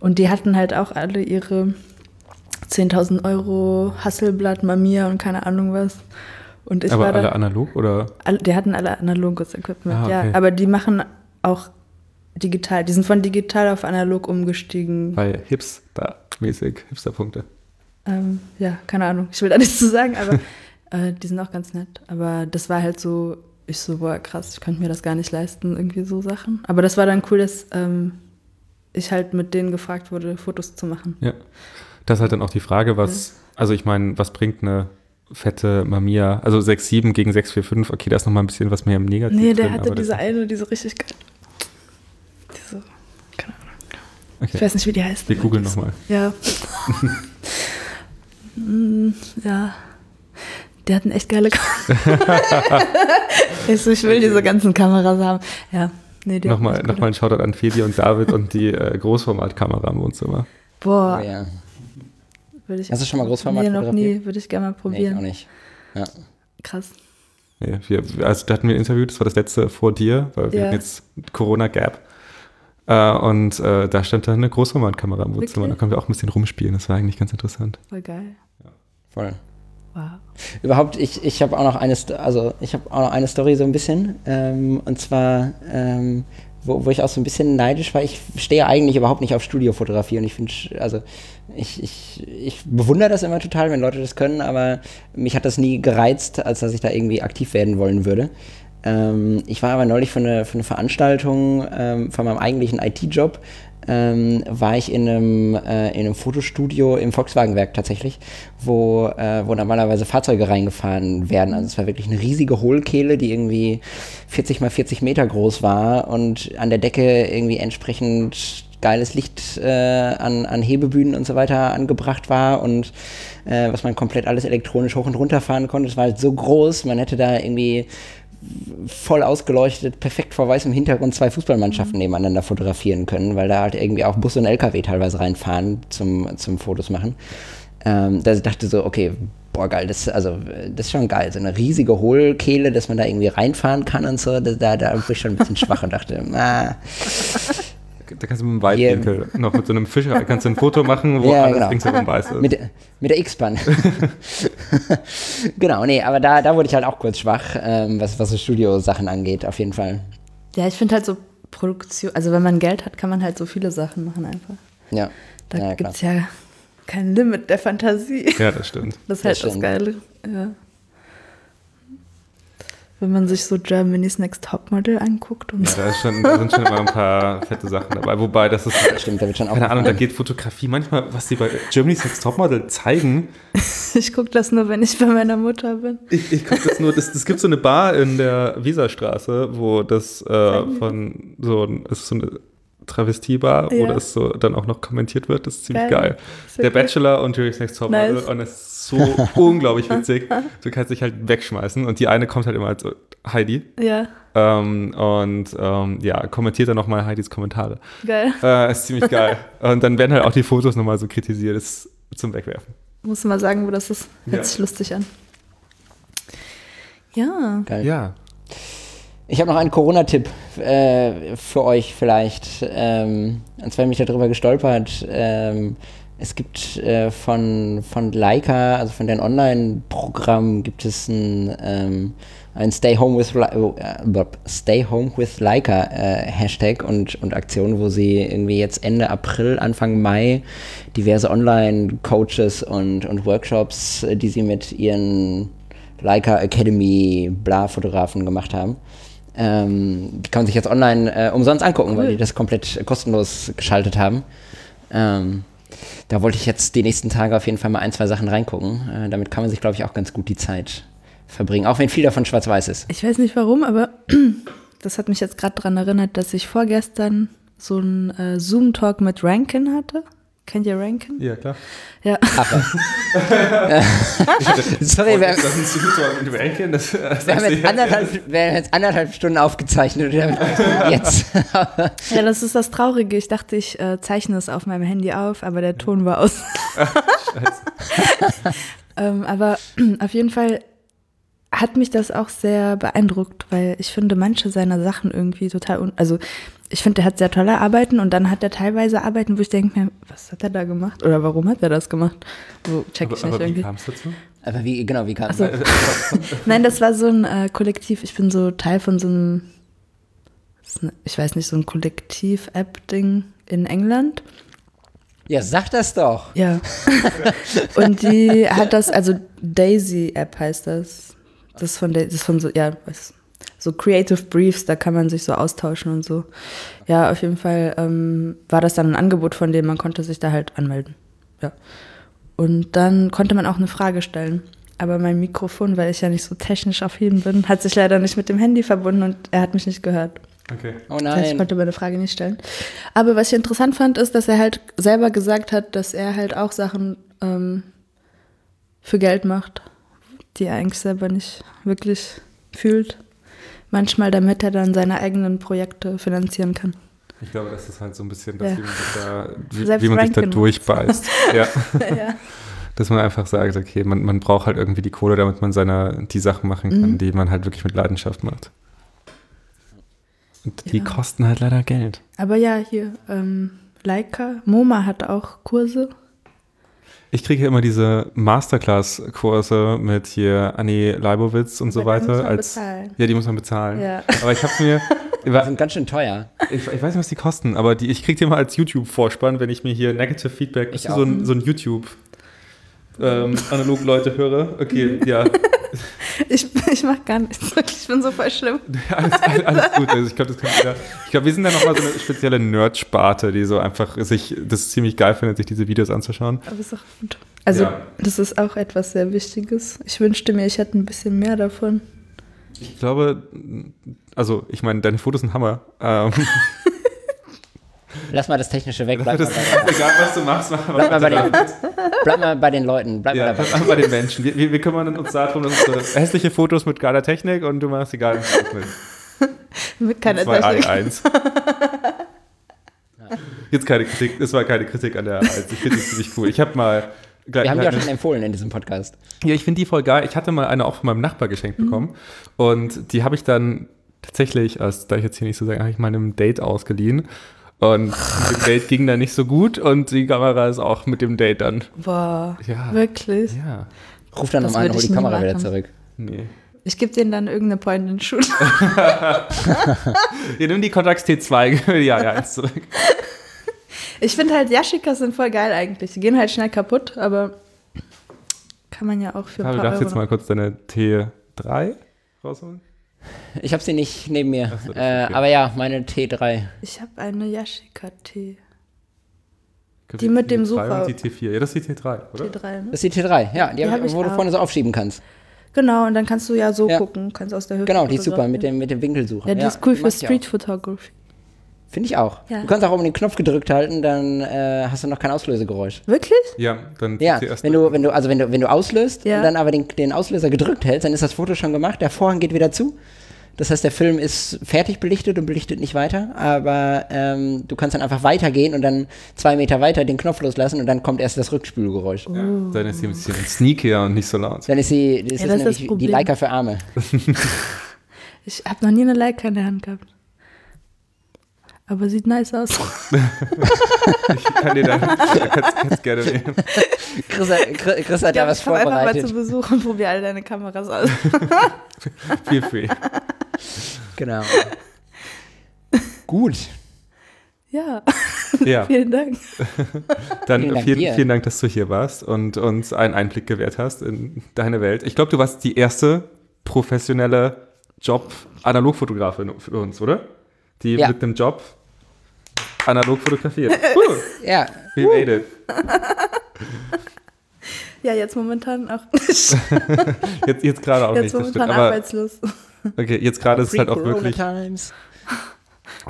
Speaker 3: Und die hatten halt auch alle ihre 10.000 Euro Hasselblatt, Mamiya und keine Ahnung was. Und ich
Speaker 2: Aber
Speaker 3: war
Speaker 2: alle
Speaker 3: da,
Speaker 2: analog oder?
Speaker 3: die hatten alle analoges Equipment,
Speaker 2: Ah, okay.
Speaker 3: ja. Aber die machen auch digital, die sind von digital auf analog umgestiegen.
Speaker 2: Weil Hipster-mäßig, Hipster-Punkte.
Speaker 3: Ähm, ja, keine Ahnung. Ich will da nichts zu sagen, aber äh, die sind auch ganz nett. Aber das war halt so, ich so, boah, krass, ich könnte mir das gar nicht leisten, irgendwie so Sachen. Aber das war dann cool, dass ähm, ich halt mit denen gefragt wurde, Fotos zu machen.
Speaker 2: Ja. Das ist halt dann auch die Frage, was, also ich meine, was bringt eine fette Mamiya, also 6,7 gegen 6,45, okay, da ist nochmal ein bisschen was mehr im Negativ
Speaker 3: Nee, der
Speaker 2: drin,
Speaker 3: hatte diese eine, diese richtig geil. Diese, keine Ahnung. Ich
Speaker 2: Okay.
Speaker 3: weiß nicht, wie die heißt.
Speaker 2: Wir googeln nochmal.
Speaker 3: Ja. Ja. Die hatten echt geile Kameras. ich, ich will diese ganzen Kameras haben. Ja. Nee,
Speaker 2: Nochmal, nochmal ein Shoutout an Fedi und David und die äh, Großformatkamera im Wohnzimmer.
Speaker 3: Boah,
Speaker 1: Oh, ja.
Speaker 3: würde ich.
Speaker 1: Hast du schon mal Großformat
Speaker 3: Nee, noch nie. Würde ich gerne mal
Speaker 1: Nee, ich
Speaker 3: probieren.
Speaker 1: auch nicht. Ja.
Speaker 3: Krass.
Speaker 2: Nee, wir, also da hatten wir ein Interview, das war das letzte vor dir, weil wir
Speaker 3: Ja.
Speaker 2: hatten jetzt Corona-Gap. Äh, und äh, da stand dann eine Großformatkamera im Wohnzimmer. Da konnten wir auch ein bisschen rumspielen. Das war eigentlich ganz interessant.
Speaker 3: Voll geil.
Speaker 1: Voll.
Speaker 3: Wow.
Speaker 1: Überhaupt, ich, ich habe auch noch eine, also ich habe auch noch eine Story so ein bisschen. Ähm, und zwar, ähm, wo, wo ich auch so ein bisschen neidisch war. Ich stehe eigentlich überhaupt nicht auf Studiofotografie und ich finde, also ich, ich, ich bewundere das immer total, wenn Leute das können, aber mich hat das nie gereizt, als dass ich da irgendwie aktiv werden wollen würde. Ähm, ich war aber neulich für eine, für eine Veranstaltung ähm, von meinem eigentlichen IT-Job, ähm, war ich in einem, äh, in einem Fotostudio im Volkswagenwerk tatsächlich, wo, äh, wo normalerweise Fahrzeuge reingefahren werden. Also es war wirklich eine riesige Hohlkehle, die irgendwie 40 mal 40 Meter groß war und an der Decke irgendwie entsprechend geiles Licht äh, an, an Hebebühnen und so weiter angebracht war und äh, was man komplett alles elektronisch hoch und runter fahren konnte. Es war halt so groß, man hätte da irgendwie voll ausgeleuchtet, perfekt vor weißem Hintergrund zwei Fußballmannschaften nebeneinander fotografieren können, weil da halt irgendwie auch Bus und LKW teilweise reinfahren zum, zum Fotos machen. Ähm, da dachte so, okay, boah, geil, das, also, das ist schon geil. So eine riesige Hohlkehle, dass man da irgendwie reinfahren kann und so, da, da, da war ich schon ein bisschen schwach und dachte, ah,
Speaker 2: Da kannst du mit dem Weitwinkel noch mit so einem Fischer kannst du ein Foto machen, wo
Speaker 1: Ja,
Speaker 2: alles
Speaker 1: genau.
Speaker 2: ringsherum weiß ist.
Speaker 1: mit, mit der X-Bahn. genau, nee, aber da, da wurde ich halt auch kurz schwach, ähm, was, was so Studiosachen angeht, auf jeden Fall.
Speaker 3: Ja, ich finde halt so Produktion, also wenn man Geld hat, kann man halt so viele Sachen machen einfach.
Speaker 1: Ja,
Speaker 3: Da
Speaker 1: ja,
Speaker 3: gibt es ja kein Limit der Fantasie.
Speaker 2: ja, das stimmt.
Speaker 3: Das ist
Speaker 1: Das
Speaker 3: halt das
Speaker 1: stimmt.
Speaker 3: Geile. Ja. Wenn man sich so Germany's Next Topmodel anguckt und
Speaker 2: Ja, da, ist schon, da sind schon immer ein paar fette Sachen dabei. Wobei, das ist,
Speaker 1: Stimmt, da wird schon auch.
Speaker 2: keine Ahnung, da geht Fotografie manchmal, was die bei Germany's Next Topmodel zeigen.
Speaker 3: ich gucke das nur, wenn ich bei meiner Mutter bin.
Speaker 2: Ich, ich guck das nur, das, das gibt so eine Bar in der Wieserstraße, wo das äh, von so, ein- es ist so eine Travestiebar, wo
Speaker 3: Ja.
Speaker 2: das so dann auch noch kommentiert wird. Das ist ziemlich
Speaker 3: Geil.
Speaker 2: geil. Der
Speaker 3: cool.
Speaker 2: Bachelor und Jerry's Next Topmodel
Speaker 3: Nice.
Speaker 2: und es ist so unglaublich witzig. Du kannst dich halt wegschmeißen und die eine kommt halt immer als Heidi
Speaker 3: Ja,
Speaker 2: ähm, und ähm, ja, kommentiert dann nochmal Heidis Kommentare.
Speaker 3: geil.
Speaker 2: Äh, ist ziemlich geil. Und dann werden halt auch die Fotos nochmal so kritisiert. Das ist zum Wegwerfen.
Speaker 3: Muss mal sagen, wo das ist. Hört
Speaker 2: Ja.
Speaker 3: sich lustig an. Ja.
Speaker 1: Geil.
Speaker 2: Ja.
Speaker 1: Ich habe noch einen Corona-Tipp äh, für euch vielleicht. Ähm, und zwar bin ich darüber gestolpert. Ähm, es gibt äh, von, von Leica, also von deren Online-Programm, gibt es ein, ähm, ein Stay Home with, Li- äh, Stay Home with Leica äh, Hashtag und, und Aktion, wo sie irgendwie jetzt Ende April, Anfang Mai diverse Online-Coaches und, und Workshops, äh, die sie mit ihren Leica Academy bla Fotografen gemacht haben. Ähm, die kann man sich jetzt online äh, umsonst angucken, weil
Speaker 3: Cool.
Speaker 1: die das komplett kostenlos geschaltet haben. Ähm, da wollte ich jetzt die nächsten Tage auf jeden Fall mal ein, zwei Sachen reingucken. Äh, damit kann man sich, glaube ich, auch ganz gut die Zeit verbringen, auch wenn viel davon schwarz-weiß ist.
Speaker 3: Ich weiß nicht warum, aber das hat mich jetzt gerade daran erinnert, dass ich vorgestern so einen äh, Zoom-Talk mit Rankin hatte. Kennt ihr Rankin?
Speaker 2: Ja, klar.
Speaker 3: Ja.
Speaker 1: Sorry, wir,
Speaker 2: das ist ein Zuschauer mit Rankin. Das, das
Speaker 1: wir, haben jetzt anderthalb, wir haben jetzt anderthalb Stunden aufgezeichnet. Jetzt.
Speaker 3: ja, das ist das Traurige. Ich dachte, ich äh, zeichne es auf meinem Handy auf, aber der Ton war aus. ähm, aber auf jeden Fall hat mich das auch sehr beeindruckt, weil ich finde manche seiner Sachen irgendwie total, un also ich finde, der hat sehr tolle Arbeiten und dann hat er teilweise Arbeiten, wo ich denke mir, was hat er da gemacht oder warum hat er das gemacht? So check ich
Speaker 2: aber,
Speaker 3: nicht
Speaker 2: aber
Speaker 3: irgendwie.
Speaker 2: Wie kam es dazu?
Speaker 1: Aber wie, genau, wie kam es?
Speaker 3: So. Nein, das war so ein äh, Kollektiv. Ich bin so Teil von so einem, ich weiß nicht, so ein Kollektiv-App-Ding in England.
Speaker 1: Ja, sag das doch.
Speaker 3: Ja. und die hat das, also Daisy-App heißt das. Das ist von, das ist von so, ja, was, so Creative Briefs, da kann man sich so austauschen und so. Ja, auf jeden Fall ähm, war das dann ein Angebot von denen, man konnte sich da halt anmelden. Ja. Und dann konnte man auch eine Frage stellen. Aber mein Mikrofon, weil ich ja nicht so technisch affin bin, hat sich leider nicht mit dem Handy verbunden und er hat mich nicht gehört.
Speaker 2: Okay.
Speaker 1: Oh
Speaker 3: Das heißt, ich
Speaker 1: nein.
Speaker 3: konnte meine Frage nicht stellen. Aber was ich interessant fand, ist, dass er halt selber gesagt hat, dass er halt auch Sachen ähm, für Geld macht, die er eigentlich selber nicht wirklich fühlt. Manchmal, damit er dann seine eigenen Projekte finanzieren kann.
Speaker 2: Ich glaube, das ist halt so ein bisschen, dass
Speaker 3: Ja.
Speaker 2: wie man sich da, wie, wie man sich da durchbeißt. ja.
Speaker 3: ja.
Speaker 2: Dass man einfach sagt, okay, man, man braucht halt irgendwie die Kohle, damit man seine, die Sachen machen kann,
Speaker 3: Mhm.
Speaker 2: die man halt wirklich mit Leidenschaft macht. Und die
Speaker 3: Ja.
Speaker 2: kosten halt leider Geld.
Speaker 3: Aber ja, hier, ähm, Leica, MoMA hat auch Kurse.
Speaker 2: Ich kriege immer diese Masterclass-Kurse mit hier Annie Leibowitz und so
Speaker 3: Aber da muss
Speaker 2: weiter.
Speaker 3: man
Speaker 2: als,
Speaker 3: bezahlen.
Speaker 2: ja, die muss man bezahlen.
Speaker 3: Ja.
Speaker 2: Aber ich habe mir,
Speaker 1: Die sind ganz schön teuer.
Speaker 2: ich, ich weiß nicht, was die kosten, aber die, ich kriege die immer als YouTube-Vorspann, wenn ich mir hier Negative Feedback,
Speaker 1: Ich auch.
Speaker 2: so ein, so ein YouTube. Ähm, analog Leute höre. Okay, ja,
Speaker 3: Ich, ich mach gar nichts. Ich bin so voll schlimm.
Speaker 2: alles, alles, alles gut. Also ich glaube, das kann wieder. Ich glaube, wir sind dann nochmal so eine spezielle Nerd-Sparte, die so einfach sich das ziemlich geil findet, sich diese Videos anzuschauen.
Speaker 3: Aber ist auch gut. Also,
Speaker 2: Ja.
Speaker 3: das ist auch etwas sehr Wichtiges. Ich wünschte mir, ich hätte ein bisschen mehr davon.
Speaker 2: Ich glaube, also ich meine, deine Fotos sind Hammer. Ähm,
Speaker 1: Lass mal das Technische weg. Bleib,
Speaker 2: das
Speaker 1: mal,
Speaker 2: egal, was du machst, mach
Speaker 1: bleib, mal, bei den, bleib mal bei den Leuten. Bleib
Speaker 2: Ja,
Speaker 1: mal dabei.
Speaker 2: bleib mal bei den Menschen. Wir, wir, wir kümmern uns darum, dass es so hässliche Fotos mit geiler Technik und du machst die geilen Fotos mit
Speaker 3: Mit keiner
Speaker 2: 2
Speaker 3: Technik.
Speaker 2: i1. Jetzt keine Kritik, das war keine Kritik an der A1. Ich finde die ziemlich cool. Ich habe mal.
Speaker 1: Wir haben die auch schon empfohlen in diesem Podcast.
Speaker 2: Ja, ich finde die voll geil. Ich hatte mal eine auch von meinem Nachbar geschenkt bekommen. Und die habe ich dann tatsächlich, als da ich jetzt hier nicht so sagen, habe ich mal einem Date ausgeliehen. Und dem Date ging dann nicht so gut und die Kamera ist auch mit dem Date dann.
Speaker 3: Boah,
Speaker 2: Ja.
Speaker 3: wirklich?
Speaker 2: Ja.
Speaker 1: Ruf dann nochmal an, hol die Kamera wieder zurück.
Speaker 2: Nee.
Speaker 3: Ich gebe denen dann irgendeine Point-and-Shoot.
Speaker 2: Ihr nimmt die Contax T2, ja, ja, eins zurück.
Speaker 3: Ich finde halt, Yashikas sind voll geil eigentlich. Die gehen halt schnell kaputt, aber kann man ja auch für ein
Speaker 2: Aber du darfst
Speaker 3: Euro
Speaker 2: jetzt mal kurz deine T3 rausholen.
Speaker 1: Ich habe sie nicht neben mir.
Speaker 2: So,
Speaker 1: äh,
Speaker 2: okay.
Speaker 1: Aber ja, meine T3.
Speaker 3: Ich habe eine Yashika-T. Die mit dem
Speaker 2: T3
Speaker 3: Sucher.
Speaker 2: Und die T4. Ja, das ist die T3, oder?
Speaker 3: T3, ne?
Speaker 1: Das ist die T3, ja, die,
Speaker 3: Die
Speaker 1: hab
Speaker 3: hab
Speaker 1: ich, wo du
Speaker 3: auch.
Speaker 1: vorne so aufschieben kannst.
Speaker 3: Genau, und dann kannst du ja so
Speaker 1: Ja.
Speaker 3: gucken, kannst aus der Hüfte
Speaker 1: Genau, die ist super mit dem, mit dem Winkelsucher.
Speaker 3: Ja, die ist cool für. Street Photography.
Speaker 1: Finde ich auch.
Speaker 3: Ja.
Speaker 1: Du kannst auch oben den Knopf gedrückt halten, dann äh, hast du noch kein Auslösegeräusch.
Speaker 3: Wirklich?
Speaker 2: Ja, dann
Speaker 1: Ja,
Speaker 2: zuerst-
Speaker 1: wenn du, wenn du, also wenn du, wenn du auslöst
Speaker 3: Ja.
Speaker 1: und dann aber den, den Auslöser gedrückt hältst, dann ist das Foto schon gemacht, der Vorhang geht wieder zu. Das heißt, der Film ist fertig belichtet und belichtet nicht weiter, aber ähm, du kannst dann einfach weitergehen und dann zwei Meter weiter den Knopf loslassen und dann kommt erst das Rückspülgeräusch.
Speaker 3: Oh.
Speaker 2: Ja, dann ist sie ein bisschen sneakier und nicht so laut.
Speaker 1: Dann ist sie, das ist
Speaker 3: das ist das
Speaker 1: nämlich die
Speaker 3: Problem.
Speaker 1: Leica für Arme.
Speaker 3: Ich habe noch nie eine Leica in der Hand gehabt. Aber sieht nice aus.
Speaker 2: Ich kann dir dann kannst, kannst gerne nehmen.
Speaker 1: Chris, hat- Chris, Chris hat ja was
Speaker 3: ich komm einfach mal
Speaker 1: vorbereitet.
Speaker 3: zu Besuch und probiere all deine Kameras aus.
Speaker 2: Feel free.
Speaker 1: Genau. Gut.
Speaker 3: Ja,
Speaker 2: Ja,
Speaker 3: vielen Dank.
Speaker 2: dann
Speaker 1: Vielen Dank
Speaker 2: vielen,
Speaker 1: dir.
Speaker 2: vielen Dank, dass du hier warst und uns einen Einblick gewährt hast in deine Welt. Ich glaube, du warst die erste professionelle Job-Analogfotografin für uns, oder? Die
Speaker 1: Ja.
Speaker 2: mit einem Job analog fotografiert. Uh,
Speaker 1: Ja,
Speaker 2: we made it.
Speaker 3: Ja, jetzt momentan auch nicht.
Speaker 2: Jetzt, jetzt gerade auch
Speaker 3: Jetzt
Speaker 2: nicht. Stimmt.
Speaker 3: momentan
Speaker 2: Aber
Speaker 3: arbeitslos.
Speaker 2: okay, jetzt gerade ist es halt auch wirklich.
Speaker 1: Times.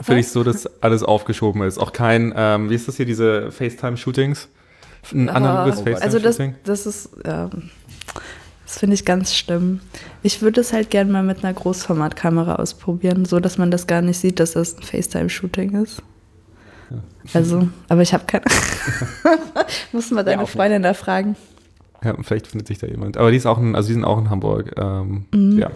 Speaker 2: Finde ich so, dass alles aufgeschoben ist. Auch kein, ähm, wie ist das hier, diese FaceTime-Shootings? Ein analoges
Speaker 3: Oh, also das,
Speaker 2: FaceTime-Shooting?
Speaker 3: das ist, ähm, das finde ich ganz schlimm. Ich würde es halt gerne mal mit einer Großformatkamera ausprobieren, so dass man das gar nicht sieht, dass das ein FaceTime-Shooting ist. Also, aber ich habe keine. Muss mal deine
Speaker 1: nicht.
Speaker 3: Freundin da fragen.
Speaker 2: Ja, vielleicht findet sich da jemand. Aber die ist auch in, also die sind auch in Hamburg. Ähm,
Speaker 3: Mhm.
Speaker 2: Ja.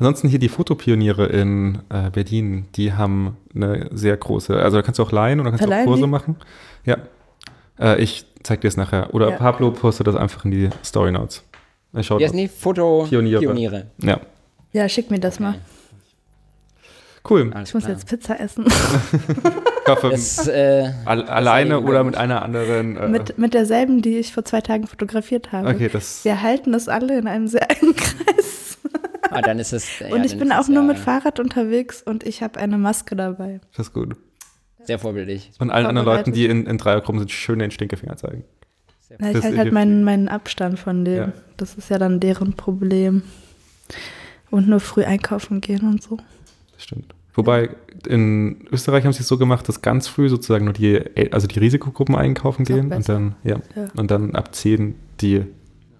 Speaker 2: Ansonsten hier die Fotopioniere in äh, Berlin, die haben eine sehr große, also da kannst du auch leihen oder kannst du auch
Speaker 3: Verleihen
Speaker 2: Kurse
Speaker 3: die?
Speaker 2: machen. Ja. Äh, ich zeig dir es nachher. Oder
Speaker 3: Ja.
Speaker 2: Pablo postet das einfach in die Story Notes. Ich schau
Speaker 1: Wie heißen die? Foto-Pioniere.
Speaker 2: Pioniere. Ja.
Speaker 3: Ja, schick mir das mal.
Speaker 2: Cool.
Speaker 1: Alles
Speaker 3: Ich muss
Speaker 1: klar.
Speaker 3: jetzt Pizza essen.
Speaker 2: Hoffe,
Speaker 1: Das, äh,
Speaker 2: al alleine oder mit einer anderen. Äh,
Speaker 3: mit, mit derselben, die ich vor zwei Tagen fotografiert habe.
Speaker 2: okay, das.
Speaker 3: Wir halten es alle in einem sehr engen Kreis.
Speaker 1: ah, dann ist es. ja,
Speaker 3: und ich
Speaker 1: dann
Speaker 3: bin auch
Speaker 1: es
Speaker 3: nur
Speaker 1: ja
Speaker 3: mit Fahrrad unterwegs und ich habe eine Maske dabei.
Speaker 2: Das ist gut.
Speaker 1: Sehr vorbildlich.
Speaker 2: Und allen anderen. Leuten, die in, in Dreiergruppen sind, schön den Stinkefinger zeigen.
Speaker 3: Na, ich
Speaker 2: Das
Speaker 3: halte
Speaker 2: ist
Speaker 3: halt meinen, meinen Abstand von dem.
Speaker 2: Ja.
Speaker 3: Das ist ja dann deren Problem. Und nur früh einkaufen gehen und so.
Speaker 2: Das stimmt. Wobei in Österreich haben sie es so gemacht, dass ganz früh sozusagen nur die, also die Risikogruppen einkaufen gehen und dann, ja,
Speaker 3: Ja.
Speaker 2: und dann ab 10 die.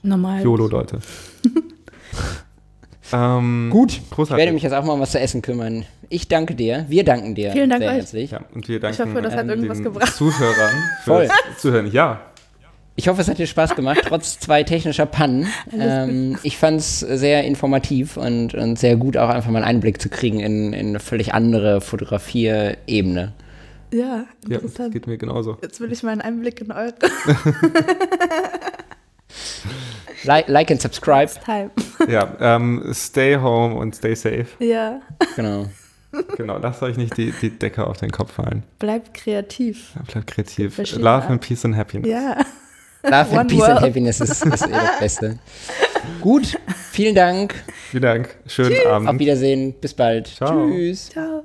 Speaker 2: YOLO-Leute. ähm,
Speaker 1: Gut. Ich
Speaker 2: großartig.
Speaker 1: werde mich jetzt auch mal um was zu essen kümmern. Ich danke dir. Wir danken dir.
Speaker 3: Vielen Dank
Speaker 1: sehr
Speaker 3: euch.
Speaker 1: herzlich.
Speaker 2: ja, und wir danken
Speaker 3: hoffe, das hat irgendwas gebracht.
Speaker 2: Zuhörern
Speaker 1: Voll.
Speaker 2: Zuhören. Ja,
Speaker 1: Ich hoffe, es hat dir Spaß gemacht, trotz zwei technischer Pannen. Ähm, ich fand es sehr informativ und, und sehr gut, auch einfach mal einen Einblick zu kriegen in, in eine völlig andere Fotografierebene.
Speaker 3: Ja,
Speaker 2: ja, das
Speaker 3: interessant.
Speaker 2: geht mir genauso.
Speaker 3: Jetzt will ich mal einen Einblick in eure
Speaker 1: Like, like and subscribe.
Speaker 3: Time.
Speaker 2: Ja, ähm, stay home und stay safe.
Speaker 3: Ja,
Speaker 1: Genau.
Speaker 2: Genau, lasst euch nicht die, die Decke auf den Kopf fallen.
Speaker 3: bleibt kreativ.
Speaker 2: Bleibt kreativ. Love and Peace and Happiness.
Speaker 3: Ja.
Speaker 1: Love and Peace
Speaker 3: world.
Speaker 1: and Happiness ist, ist eh das Beste. Gut, vielen Dank.
Speaker 2: Vielen Dank. Schönen
Speaker 1: Auf
Speaker 2: Abend.
Speaker 1: Wiedersehen. Bis bald.
Speaker 2: Ciao.
Speaker 1: Tschüss.
Speaker 3: Ciao.